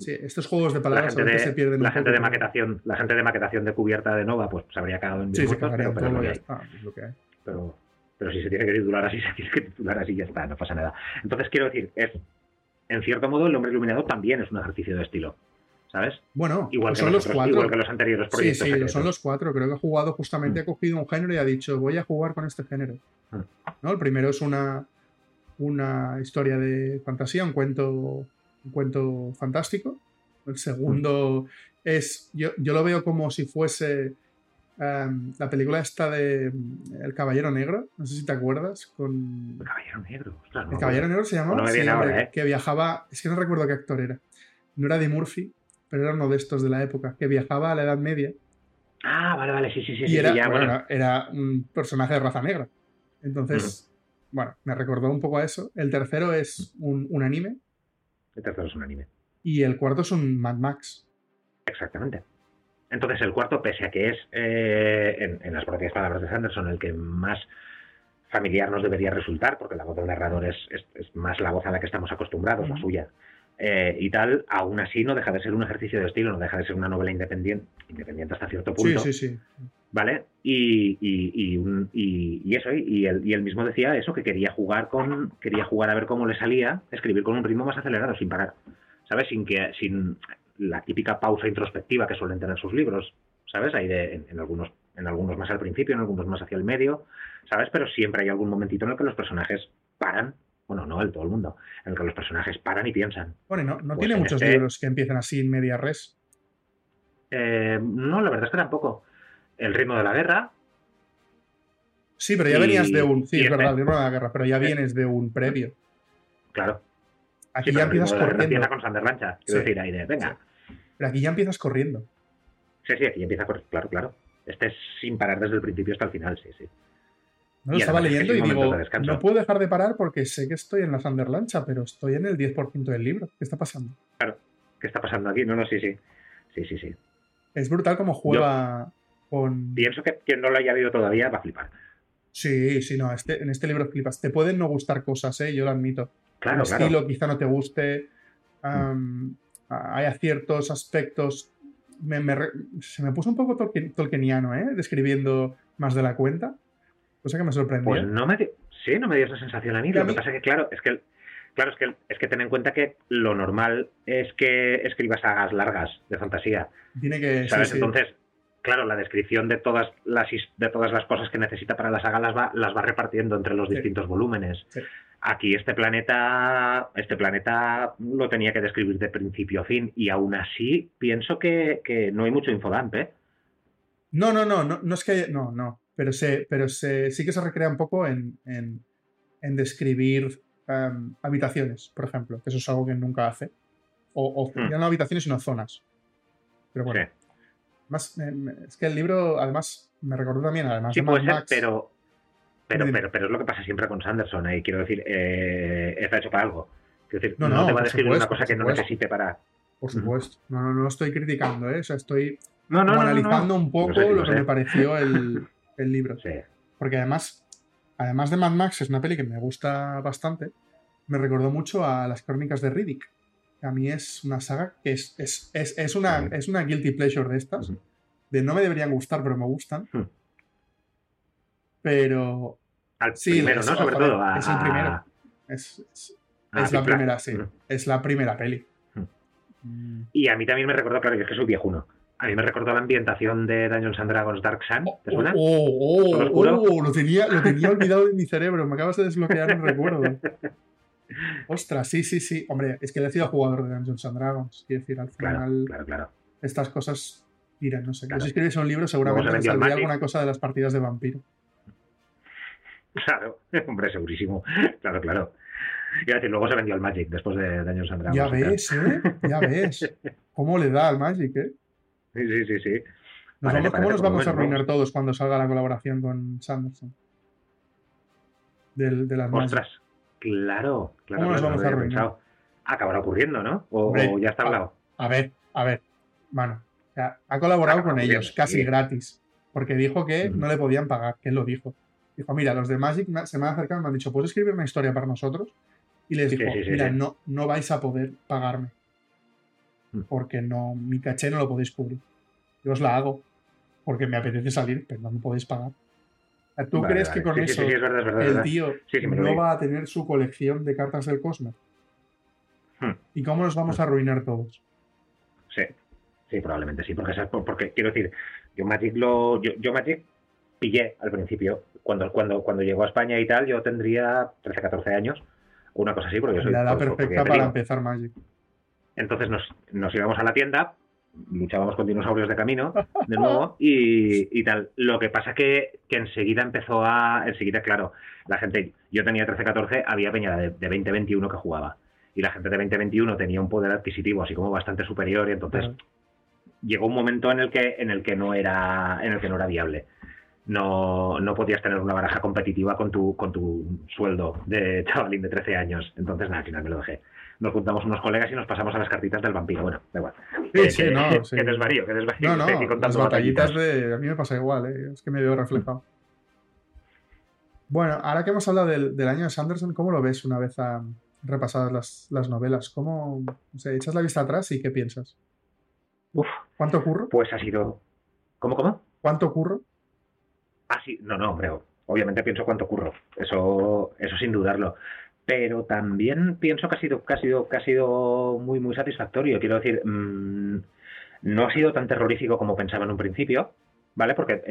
Sí, estos juegos de palabras la se pierden. La gente de maquetación, la gente de maquetación de cubierta de Nova, pues se habría quedado en sí, pero, pero, pero, si se tiene que titular así, se tiene que titular así y ya está, no pasa nada. Entonces quiero decir, es en cierto modo el hombre iluminado también es un ejercicio de estilo. ¿Sabes? Bueno, igual, que, son los, cuatro. igual que los anteriores proyectos. Sí, sí, son los cuatro. Creo que ha jugado justamente, mm. ha cogido un género y ha dicho, voy a jugar con este género. Mm. ¿No? El primero es una, una historia de fantasía, un cuento, un cuento fantástico. El segundo es. Yo, yo, lo veo como si fuese. Em, la película esta de mm, El Caballero Negro, no sé si te acuerdas, con... El Caballero Negro, El Caballero Negro se llamaba, ¿eh? que viajaba, es que no recuerdo qué actor era, no era de Murphy, pero era uno de estos de la época, que viajaba a la Edad Media. Ah, vale, vale, sí, sí, sí. Y era, era, un personaje de raza negra. Entonces, bueno, me recordó un poco a eso. El tercero es un, un anime. El tercero es un anime. Y el cuarto es un Mad Max. Exactamente. Entonces el cuarto, pese a que es, eh, en, las propias palabras de Sanderson, el que más familiar nos debería resultar, porque la voz del narrador es, es, más la voz a la que estamos acostumbrados, la suya, eh, y tal, aún así no deja de ser un ejercicio de estilo, no deja de ser una novela independiente, independiente hasta cierto punto. Sí, sí, sí. ¿Vale? Y, y, y, y eso, y él, y él mismo decía eso, que quería jugar con, quería jugar a ver cómo le salía, escribir con un ritmo más acelerado, sin parar. ¿sabes? Sin, que, sin la típica pausa introspectiva que suelen tener sus libros, ¿sabes? Hay de, en, algunos, en algunos más al principio, en algunos más hacia el medio, ¿sabes? Pero siempre hay algún momentito en el que los personajes paran. Bueno, no el todo el mundo, en el que los personajes paran y piensan. Bueno, no, no pues tiene muchos este libros que empiecen así en media res. Eh, no, la verdad es que tampoco. El ritmo de la guerra. Sí, pero ya venías de un. Sí, es este. verdad, el ritmo de la guerra, pero ya vienes de un previo. Claro. Aquí ya empiezas corriendo. con Sander Lancha, quiero decir, ahí de, venga. Pero aquí ya empiezas corriendo. Sí, sí, aquí ya empieza corriendo, claro, claro. Este es sin parar desde el principio hasta el final, sí, sí. No, lo estaba leyendo y digo, no puedo dejar de parar porque sé que estoy en la Sander Lancha, pero estoy en el 10% del libro. ¿Qué está pasando? Claro, ¿qué está pasando aquí? No, no, sí, sí. Sí, sí, sí. Es brutal como juega con. Pienso que quien no lo haya leído todavía va a flipar. Sí, sí, no, este, en este libro flipas. Te pueden no gustar cosas, ¿eh? yo lo admito. Claro, el estilo quizá no te guste. Hay ciertos aspectos se me puso un poco tolkieniano, ¿eh? Describiendo más de la cuenta. Cosa que me sorprendió. Pues no me, sí, no me dio esa sensación a mí. Lo que pasa es que, claro, es que Claro, es que, es que ten en cuenta que lo normal es que escribas sagas largas de fantasía. Tiene que. ¿sabes? Entonces, claro, la descripción de todas las de todas las cosas que necesita para la saga las va, las va repartiendo entre los distintos volúmenes. Aquí este planeta, este planeta lo tenía que describir de principio a fin y aún así pienso que, no hay mucho infodump, ¿eh? No, no, no, no, no es que no, no, pero se, pero se, sí que se recrea un poco en, en, en describir em, habitaciones, por ejemplo, que eso es algo que nunca hace. O, hmm. ya no habitaciones, sino zonas. Pero bueno. Más, es que el libro, además, me recordó también, además sí, puede ser, pero pero, pero, pero es lo que pasa siempre con Sanderson, ¿eh? y quiero decir, eh, está hecho para algo. Quiero decir, no, te va a describir una cosa que no necesite para. Por supuesto. No, no, no estoy criticando, ¿eh? O sea, estoy analizando un poco lo, que me pareció el, el libro. Sí. Porque además, además de Mad Max, es una peli que me gusta bastante. Me recordó mucho a las crónicas de Riddick. A mí es una saga que es, es, es, es una, es una guilty pleasure de estas. De no me deberían gustar, pero me gustan. Pero al primero, ¿no? Sobre todo. es el primero. Es, la primera, sí. Mm. Es la primera peli. Mm. Y a mí también me recordó, claro, yo es que soy viejuno. A mí me recordó la ambientación de Dungeons and Dragons Dark Sun. ¿Te suena? Oh, oh, oh, oh lo, tenía, lo tenía olvidado en mi cerebro. Me acabas de desbloquear un recuerdo. Ostras, sí, sí, sí. Hombre, es que he sido jugador de Dungeons and Dragons. Quiero decir, al final. Claro, claro, Estas cosas. Mira, no sé. Si escribes un libro, seguramente saldría alguna cosa de las partidas de vampiro. Claro, hombre, segurísimo. Claro, claro. Y decir, luego se vendió al Magic después de Daños Dragons. Ya ves, ¿eh? Ya ves. ¿Cómo le da al Magic, eh? Sí, sí, sí, sí. ¿Cómo nos vamos a arruinar todos cuando salga la colaboración con Sanderson? de las Ostras, claro, claro. ¿Cómo nos vamos a arruinar? Acabará ocurriendo, ¿no? O, ya está hablado. A, ver, a ver. Mano, ha colaborado con ellos, casi gratis. Porque dijo que no le podían pagar, que él lo dijo. Dijo, mira, los de Magic se me han acercado y me han dicho, ¿puedes escribir una historia para nosotros? Y les dijo, mira, No, no vais a poder pagarme. Hmm. Porque no, mi caché no lo podéis cubrir. Yo os la hago. Porque me apetece salir, pero no me podéis pagar. ¿Tú crees que con eso el tío no va a tener su colección de cartas del Cosmos? Hmm. ¿Y cómo nos vamos a arruinar todos? Sí, sí, probablemente sí, porque, porque quiero decir, yo Magic lo, yo Magic pillé al principio. Cuando, cuando, cuando llegó a España y tal, yo tendría 13, 14 años, una cosa así, porque yo soy... La edad perfecta para empezar Magic. Entonces nos, nos íbamos a la tienda, luchábamos con dinosaurios de camino, de nuevo, y, tal. Lo que pasa que, que enseguida empezó a... Enseguida, claro, la gente... Yo tenía 13, 14, había peña de, de 20, 21 que jugaba. Y la gente de 20, 21 tenía un poder adquisitivo así como bastante superior y entonces... Llegó un momento en el que en el que no era en el que no era viable no, no podías tener una baraja competitiva con tu, con tu sueldo de chavalín de 13 años. Entonces, nada, al final me lo dejé. Nos juntamos unos colegas y nos pasamos a las cartitas del vampiro. Bueno, da igual. Sí, sí, no. Sí. Que desvarío, que desvarío. No, no, las batallitas de... A mí me pasa igual, ¿eh? es que me veo reflejado. Bueno, ahora que hemos hablado del, del, año de Sanderson, ¿cómo lo ves una vez a, repasadas las, las, novelas? ¿Cómo o sea, echas la vista atrás y qué piensas? Uf, ¿Cuánto curro? Pues ha sido... ¿Cómo, cómo? ¿Cuánto curro? Ah, sí, no, no, hombre, obviamente pienso cuánto curro, eso, eso sin dudarlo. Pero también pienso que ha sido, que ha sido, que ha sido muy, muy satisfactorio. Quiero decir, mm, no ha sido tan terrorífico como pensaba en un principio, ¿vale? Porque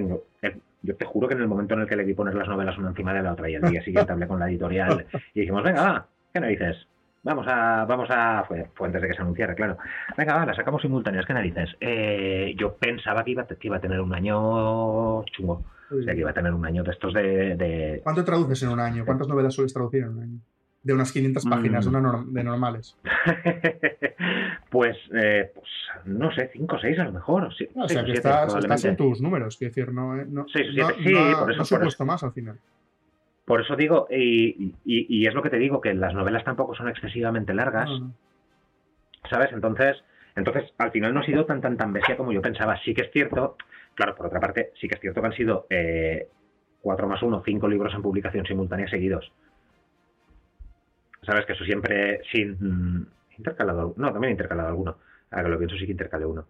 yo te juro que en el momento en el que le di poner las novelas una encima de la otra y el día siguiente hablé con la editorial y dijimos, venga, va, ¿qué narices? Vamos a, vamos a, fue, antes de que se anunciara, claro. Venga, va, las sacamos simultáneas, ¿qué narices? Eh, yo pensaba que iba, que iba a tener un año chungo. O sea, que iba a tener un año de estos de, ¿Cuánto traduces en un año? ¿Cuántas novelas sueles traducir en un año? De unas 500 páginas, mm. de normales. pues, eh, pues, no sé, 5 o 6 a lo mejor. o sea, que estás, en tus números, quiero decir, no, eh, no, sí, por eso, no puesto más al final. Por eso digo, y, y, es lo que te digo, que las novelas tampoco son excesivamente largas. ¿Sabes? Entonces, entonces, al final no ha sido tan, tan, tan bestia como yo pensaba. Sí que es cierto Claro, por otra parte, sí que es cierto que han sido eh, 4 más 1, 5 libros en publicación simultánea seguidos. Sabes que eso siempre sin intercalado. No, también intercalado alguno. Ahora que lo pienso, sí que intercalé uno.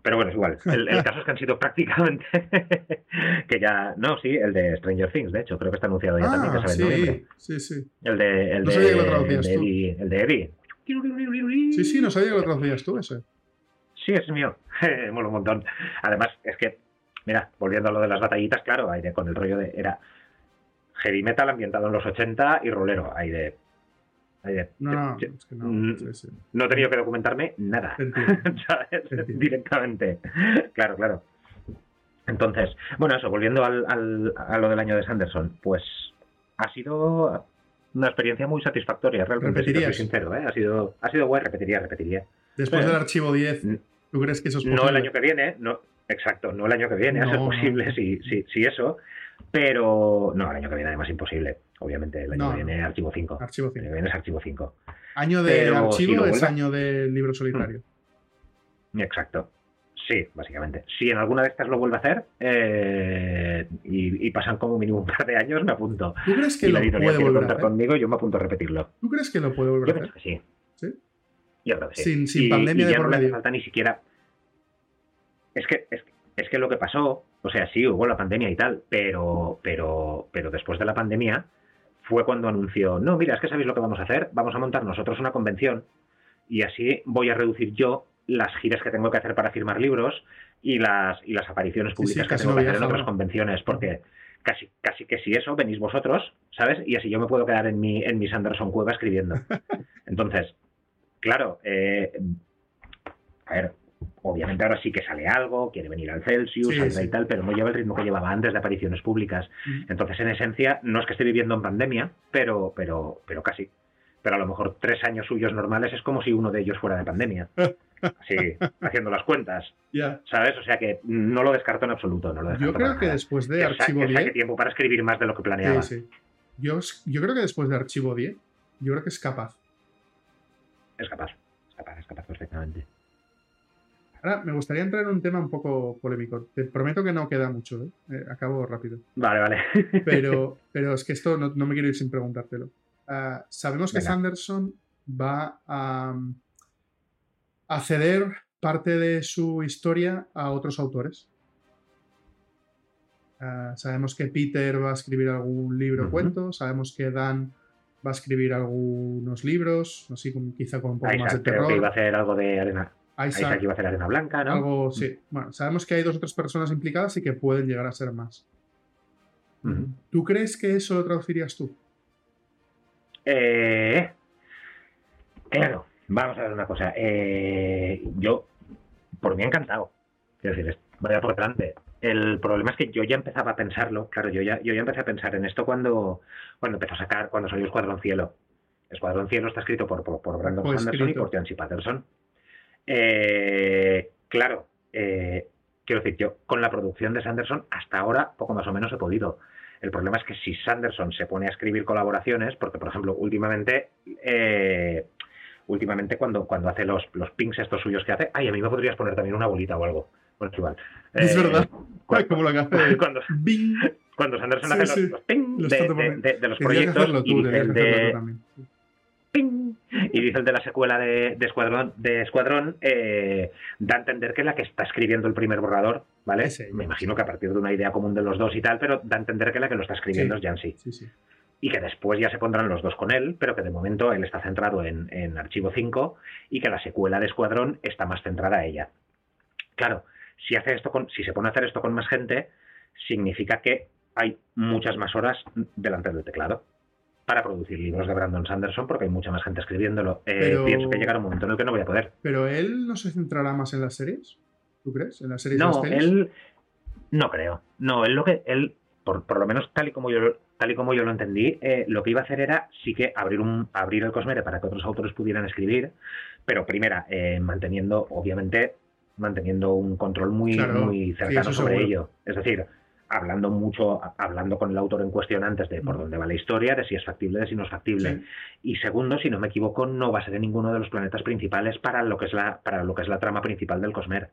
Pero bueno, es igual. El, caso es que han sido prácticamente. que ya. No, sí, el de Stranger Things, de hecho, creo que está anunciado ya también, que ah, en noviembre. Sí, sí. El de. El no de, el de, Eddie, el de Eddie. Sí, sí, no sabía que lo traducías tú ese. Sí, es mío. Mola un montón. Además, es que, mira, volviendo a lo de las batallitas, claro, aire con el rollo de. Era heavy metal ambientado en los 80 y rolero. Hay de no, no, es que no, mm, no he tenido que documentarme nada. Directamente. Claro, claro. Entonces, bueno, eso, volviendo al, a lo del año de Sanderson, pues ha sido una experiencia muy satisfactoria, realmente. Si soy sincero, ¿eh? Ha sido, ha sido guay, repetiría, repetiría. Después del archivo 10, ¿tú crees que eso es posible? No el año que viene, no, exacto, no el año que viene, eso es posible, si, si, si eso, pero no, el año que viene además imposible. Obviamente, el año que viene archivo 5. Archivo 5. El año que viene es archivo 5. Año de archivo es año del libro solitario. Mm. Exacto. Sí, básicamente. Si en alguna de estas lo vuelve a hacer eh, y, pasan como mínimo un par de años, me apunto. ¿Tú crees que lo puede volver a hacer? conmigo, yo me apunto a repetirlo. ¿Tú crees que lo puede volver a hacer? Que sí. ¿Sí? Yo creo que sí. Sin, pandemia de por no medio. le falta ni siquiera. Es que, es, es que lo que pasó, o sea, sí, hubo la pandemia y tal, pero, pero, pero después de la pandemia fue cuando anunció, no, mira, es que sabéis lo que vamos a hacer, vamos a montar nosotros una convención y así voy a reducir yo las giras que tengo que hacer para firmar libros y las, y las apariciones públicas que tengo que hacer en otras convenciones, porque casi, casi que si eso venís vosotros, ¿sabes? Y así yo me puedo quedar en mi, en mi Sanderson Cueva escribiendo. Entonces, claro, eh, a ver, obviamente ahora sí que sale algo, quiere venir al Celsius, y tal, pero no lleva el ritmo que llevaba antes de apariciones públicas. Entonces, en esencia, no es que esté viviendo en pandemia, pero, pero, pero casi. Pero a lo mejor tres años suyos normales es como si uno de ellos fuera de pandemia. Así, haciendo las cuentas. ¿Sabes? O sea que no lo descarto en absoluto. No lo yo creo que después de Archivo 10. tiempo para escribir más de lo que planeaba. Yo, yo creo que después de Archivo 10, yo creo que es capaz. Es capaz. Es capaz, es capaz perfectamente. Ahora, me gustaría entrar en un tema un poco polémico. Te prometo que no queda mucho, ¿eh? Eh, acabo rápido. Vale, vale. pero, pero es que esto no, me quiero ir sin preguntártelo. Ah, sabemos que Sanderson va a, ceder parte de su historia a otros autores. Ah, sabemos que Peter va a escribir algún libro o cuento, sabemos que Dan va a escribir algunos libros, así quizá con un poco más de terror. que iba a hacer algo de arena, Isaac, iba a hacer arena blanca, ¿no? Algo, sí. Bueno, sabemos que hay dos o tres personas implicadas y que pueden llegar a ser más. ¿Tú crees que eso lo traducirías tú? Eh, claro, vamos a ver una cosa. Eh, yo, por mí encantado. Quiero decir, vaya por delante. El problema es que yo ya empezaba a pensarlo, claro, yo ya, yo ya empecé a pensar en esto cuando, cuando empezó a sacar, cuando salió Escuadrón Cielo. Escuadrón Cielo está escrito por, por, Brandon Sanderson y por Jancy Patterson. Eh, claro, eh, quiero decir, yo con la producción de Sanderson hasta ahora poco más o menos he podido. El problema es que si Sanderson se pone a escribir colaboraciones, porque por ejemplo, últimamente, eh, últimamente cuando, cuando hace los, los pings estos suyos que hace, ay, a mí me podrías poner también una bolita o algo. Bueno, igual. Es verdad. Cuando, como lo que hace cuando, cuando Sanderson hace los, ping de, los proyectos y de, y dice el de la secuela de, Escuadrón, de Escuadrón eh, da a entender que es la que está escribiendo el primer borrador, ¿vale? Me imagino que a partir de una idea común de los dos y tal, pero da a entender que la que lo está escribiendo es Jansi. Y que después ya se pondrán los dos con él, pero que de momento él está centrado en, Archivo 5 y que la secuela de Escuadrón está más centrada a ella. Claro, si, hace esto con, si se pone a hacer esto con más gente, significa que hay muchas más horas delante del teclado para producir libros de Brandon Sanderson porque hay mucha más gente escribiéndolo. Eh, pienso que llegará un momento en el que no voy a poder. ¿Pero él no se centrará más en las series? ¿Tú crees? ¿En las series No, él... No creo. No, él lo que... Él, por, por, lo menos tal y como yo tal y como yo lo entendí, eh, lo que iba a hacer era sí que abrir un abrir el Cosmere para que otros autores pudieran escribir, pero primera, eh, manteniendo, obviamente, manteniendo un control muy, muy cercano sobre ello. Es decir, hablando mucho, hablando con el autor en cuestión antes de por dónde va la historia, de si es factible, de si no es factible. Y segundo, si no me equivoco, no va a ser en ninguno de los planetas principales para lo que es la, para lo que es la trama principal del Cosmer.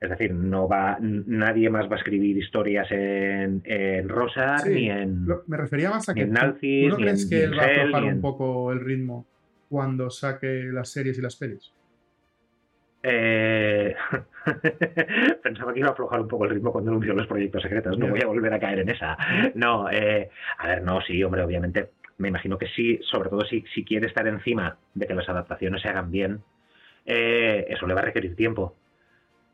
Es decir, no va, nadie más va a escribir historias en, en Rosa ni en. me refería más a que. En Nalcis, ¿tú no crees que él va a aflojar un poco el ritmo cuando saque las series y las pelis? Eh... Pensaba que iba a aflojar un poco el ritmo cuando anunció los proyectos secretos. No voy a volver a caer en esa. No, eh... a ver, no, sí, hombre, obviamente. Me imagino que sí, sobre todo si, si quiere estar encima de que las adaptaciones se hagan bien, eh, eso le va a requerir tiempo.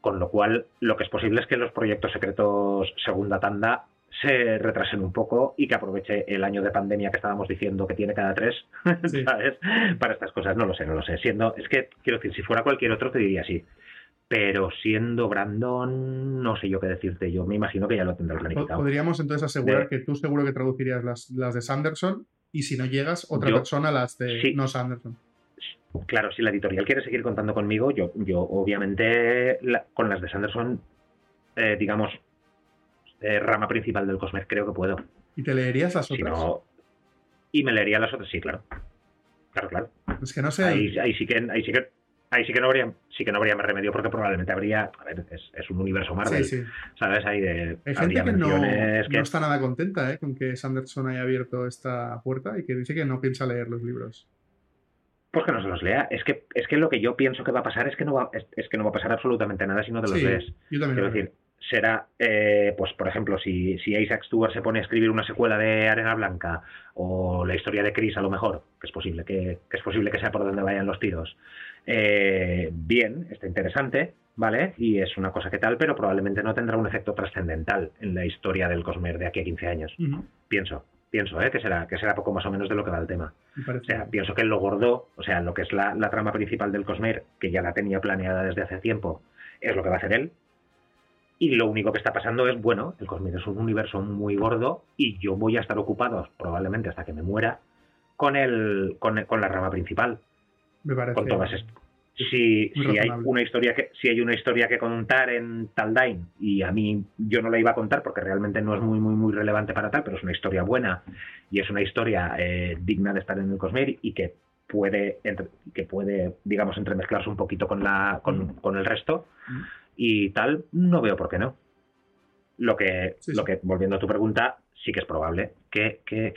Con lo cual, lo que es posible es que los proyectos secretos segunda tanda se retrasen un poco y que aproveche el año de pandemia que estábamos diciendo que tiene cada tres, ¿sabes? Para estas cosas. No lo sé, no lo sé. Siendo, es que, quiero decir, si fuera cualquier otro te diría sí. Pero siendo Brandon, no sé yo qué decirte. Yo me imagino que ya lo tendrá planificado. Podríamos entonces asegurar que tú seguro que traducirías las, las, de Sanderson y si no llegas, otra persona las de no Sanderson. Claro, si la editorial quiere seguir contando conmigo, yo, yo obviamente con las de Sanderson, eh, digamos, eh, rama principal del Cosmer, creo que puedo. ¿Y te leerías las otras? y me leería las otras, sí, claro. Claro, claro. Es que no sé. Ahí, sí que, ahí sí que ahí sí que no habría sí que no habría más remedio porque probablemente habría a ver es, un universo Marvel sí, sí. sabes ahí de hay gente que no, no, está nada contenta ¿eh? con que Sanderson haya abierto esta puerta y que dice que no piensa leer los libros pues que no se los lea es que es que lo que yo pienso que va a pasar es que no va es, que no va a pasar absolutamente nada si no te los lees yo también quiero decir será, eh, pues por ejemplo, si, si Isaac Stewart se pone a escribir una secuela de Arena Blanca o la historia de Chris a lo mejor, que es posible que, es posible que sea por donde vayan los tiros, eh, bien, está interesante, ¿vale? Y es una cosa que tal, pero probablemente no tendrá un efecto trascendental en la historia del Cosmer de aquí a 15 años. Pienso, pienso, ¿eh? Que será, que será poco más o menos de lo que va el tema. O sea, pienso que lo gordo, o sea, lo que es la, la trama principal del Cosmer, que ya la tenía planeada desde hace tiempo, es lo que va a hacer él, y lo único que está pasando es, bueno, el Cosmere es un universo muy gordo y yo voy a estar ocupado probablemente hasta que me muera con el con, con la rama principal. Me parece. Con todas si, si hay una historia que si hay una historia que contar en Taldain y a mí yo no la iba a contar porque realmente no es muy muy muy relevante para tal pero es una historia buena y es una historia eh, digna de estar en el Cosmere y que puede que puede digamos entremezclarse un poquito con la con, con el resto mm y tal, no veo por qué no. Lo que, lo que volviendo a tu pregunta, sí que es probable que, que,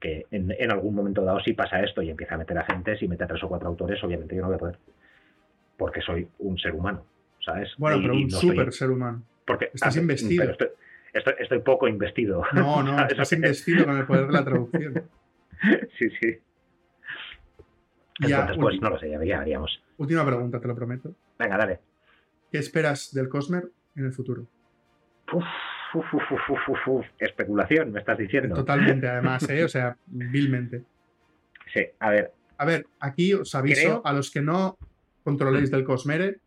que, en, algún momento dado si pasa esto y empieza a meter a gente, si mete a tres o cuatro autores, obviamente yo no voy a poder. Porque soy un ser humano, ¿sabes? Bueno, pero un súper ser humano. Porque estás ah, investido. estoy, estoy, poco investido. No, no, estás investido con el poder de la traducción. sí, sí. Entonces, pues no lo sé, ya veríamos. Última pregunta, te lo prometo. Venga, dale. ¿Qué esperas del Cosmer en el futuro? Especulación, me estás diciendo. Totalmente, además, ¿eh? o sea, vilmente. Sí, a ver. A ver, aquí os aviso a los que no controléis del Cosmere,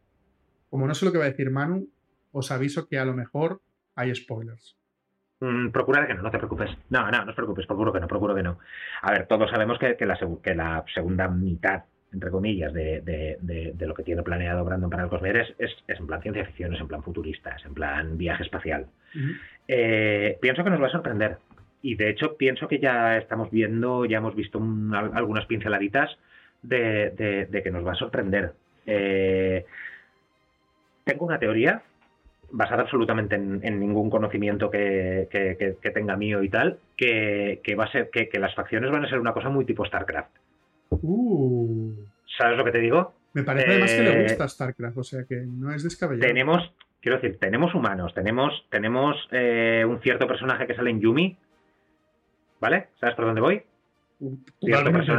como no sé lo que va a decir Manu, os aviso que a lo mejor hay spoilers. Mm, procura que no, no te preocupes. No, no, no os preocupes, procuro que no, procuro que no. A ver, todos sabemos que, la, que la segunda mitad entre comillas, de, de, de, lo que tiene planeado Brandon para el Cosmer es, es, en plan ciencia ficción, es en plan futurista, es en plan viaje espacial. Eh, pienso que nos va a sorprender. Y de hecho pienso que ya estamos viendo, ya hemos visto algunas pinceladitas de, que nos va a sorprender. Eh, tengo una teoría basada absolutamente en, ningún conocimiento que, que, tenga mío y tal, que, va a ser que, las facciones van a ser una cosa muy tipo StarCraft. Uh. ¿Sabes lo que te digo? Me parece además que le eh, gusta StarCraft, o sea que no es descabellado. Tenemos, quiero decir, tenemos humanos, tenemos, tenemos eh, un cierto personaje que sale en Yumi, ¿vale? ¿Sabes por dónde voy? Totalmente.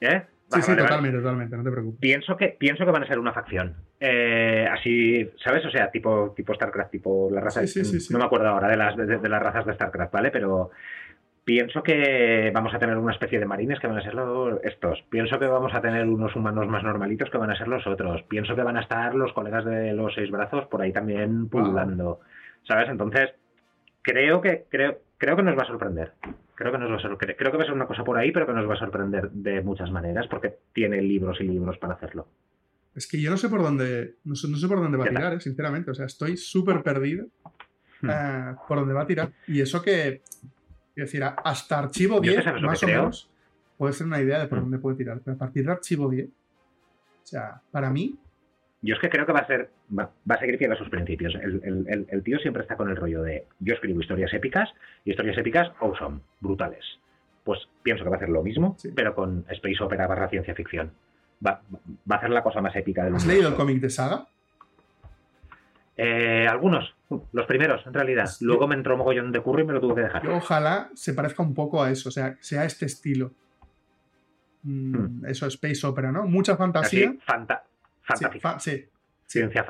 ¿Eh? sí, sí, totalmente, totalmente, no te preocupes. Pienso que, pienso que van a ser una facción. Eh, así, ¿sabes? O sea, tipo, tipo StarCraft, tipo la raza. Sí, sí, no me acuerdo ahora de las, de las razas de StarCraft, ¿vale? Pero Pienso que vamos a tener una especie de marines que van a ser los, estos. Pienso que vamos a tener unos humanos más normalitos que van a ser los otros. Pienso que van a estar los colegas de los seis brazos por ahí también pululando. ¿Sabes? Entonces, creo que, creo, creo que nos va a sorprender. Creo que nos va a sorprender. Creo que va a ser una cosa por ahí, pero que nos va a sorprender de muchas maneras, porque tiene libros y libros para hacerlo. Es que yo no sé por dónde. No sé, no sé por dónde va a tirar, eh, sinceramente. O sea, estoy súper perdido hmm. eh, por dónde va a tirar. Y eso que es decir, hasta archivo 10, más o menos, puede ser una idea de por mm. dónde puede tirar. Pero a partir de archivo 10, o sea, para mí. Yo es que creo que va a ser. Va, a seguir fiel a sus principios. El, tío siempre está con el rollo de. Yo escribo historias épicas y historias épicas awesome, brutales. Pues pienso que va a hacer lo mismo, pero con Space Opera barra ciencia ficción. va, a ser la cosa más épica del mundo. ¿Has leído el cómic de Saga? Eh, algunos, los primeros, en realidad. Luego me entró mogollón de curry y me lo tuve que dejar. ojalá se parezca un poco a eso, o sea, sea este estilo. Mm, hmm. Eso, Space Opera, ¿no? Mucha fantasía. fanta sí, Ciencia,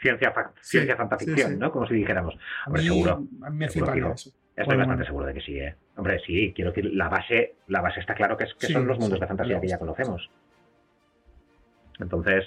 ciencia, ciencia fantaficción, ¿no? Como si dijéramos. Hombre, seguro. A mí me fliparía eso. Estoy bastante seguro de que sí, ¿eh? Hombre, sí, quiero decir, la base, la base está claro que, es, que son los mundos de fantasía que ya conocemos. Entonces,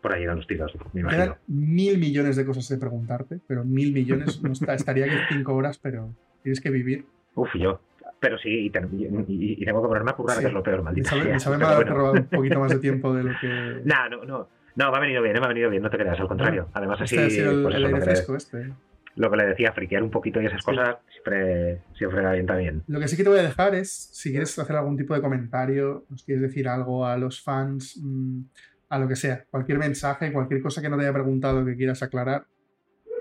por ahí dan los tiros, me imagino. mil millones de cosas de preguntarte, pero mil millones, no estaría aquí cinco horas, pero tienes que vivir. Uf, yo. Pero sí, y, tengo que ponerme a currar, que es lo peor, maldita Me sabe, mal robado un poquito más de tiempo de lo que... no, no, no. No, me ha venido bien, me ha venido bien, no te creas, al contrario. Además, así. Este el, pues aire fresco, este lo que le decía, friquear un poquito y esas cosas siempre, siempre va bien también. Lo que sí que te voy a dejar es, si quieres hacer algún tipo de comentario, nos quieres decir algo a los fans, mm, a lo que sea, cualquier mensaje, cualquier cosa que no te haya preguntado que quieras aclarar.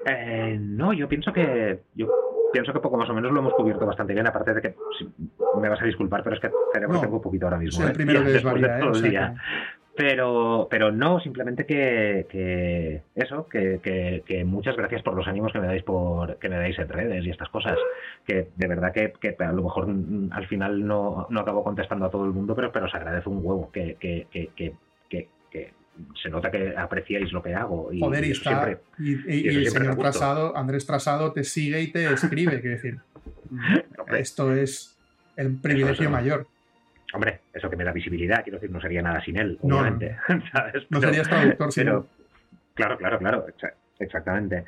Eh, no, yo pienso que yo pienso que poco más o menos lo hemos cubierto bastante bien, aparte de que me vas a disculpar, pero es que cerebro tengo un poquito ahora mismo. Soy el ¿eh? primero que desvaría, ¿eh? Pero, pero no, simplemente que, eso, que, muchas gracias por los ánimos que me dais por que me dais en redes y estas cosas. Que de verdad que, a lo mejor mm, al final no, no, acabo contestando a todo el mundo, pero, pero os agradece un huevo que, que, que, se nota que apreciáis lo que hago. Y, Joder, y, está, y, el señor Trasado, Andrés Trasado te sigue y te escribe, que decir, esto es el privilegio mayor. Hombre, eso que me da visibilidad, quiero decir, no sería nada sin él, obviamente. No, sería traductor sin pero, Claro, claro, claro, exactamente.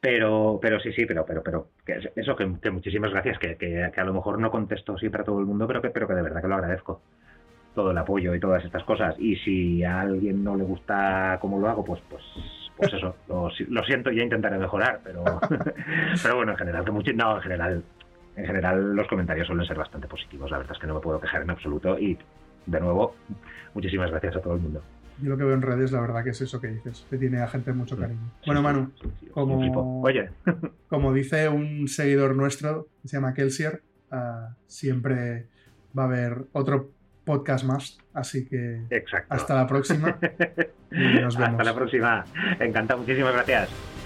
Pero, pero sí, sí, pero, pero, pero eso que, muchísimas gracias, que, a lo mejor no contesto siempre a todo el mundo, pero que, pero que de verdad que lo agradezco. Todo el apoyo y todas estas cosas. Y si a alguien no le gusta cómo lo hago, pues, pues, pues eso, lo, siento y ya intentaré mejorar, pero, pero bueno, en general, que no, en general, en general los comentarios suelen ser bastante positivos. La verdad es que no me puedo quejar en absoluto y, de nuevo, muchísimas gracias a todo el mundo. Yo lo que veo en redes, la verdad que es eso que dices, que tiene a gente mucho cariño. bueno, Manu, como, Oye. como dice un seguidor nuestro, que se llama Kelsier, ah, siempre va a haber otro podcast más, así que hasta la próxima. Hasta la próxima. Encantado, muchísimas gracias.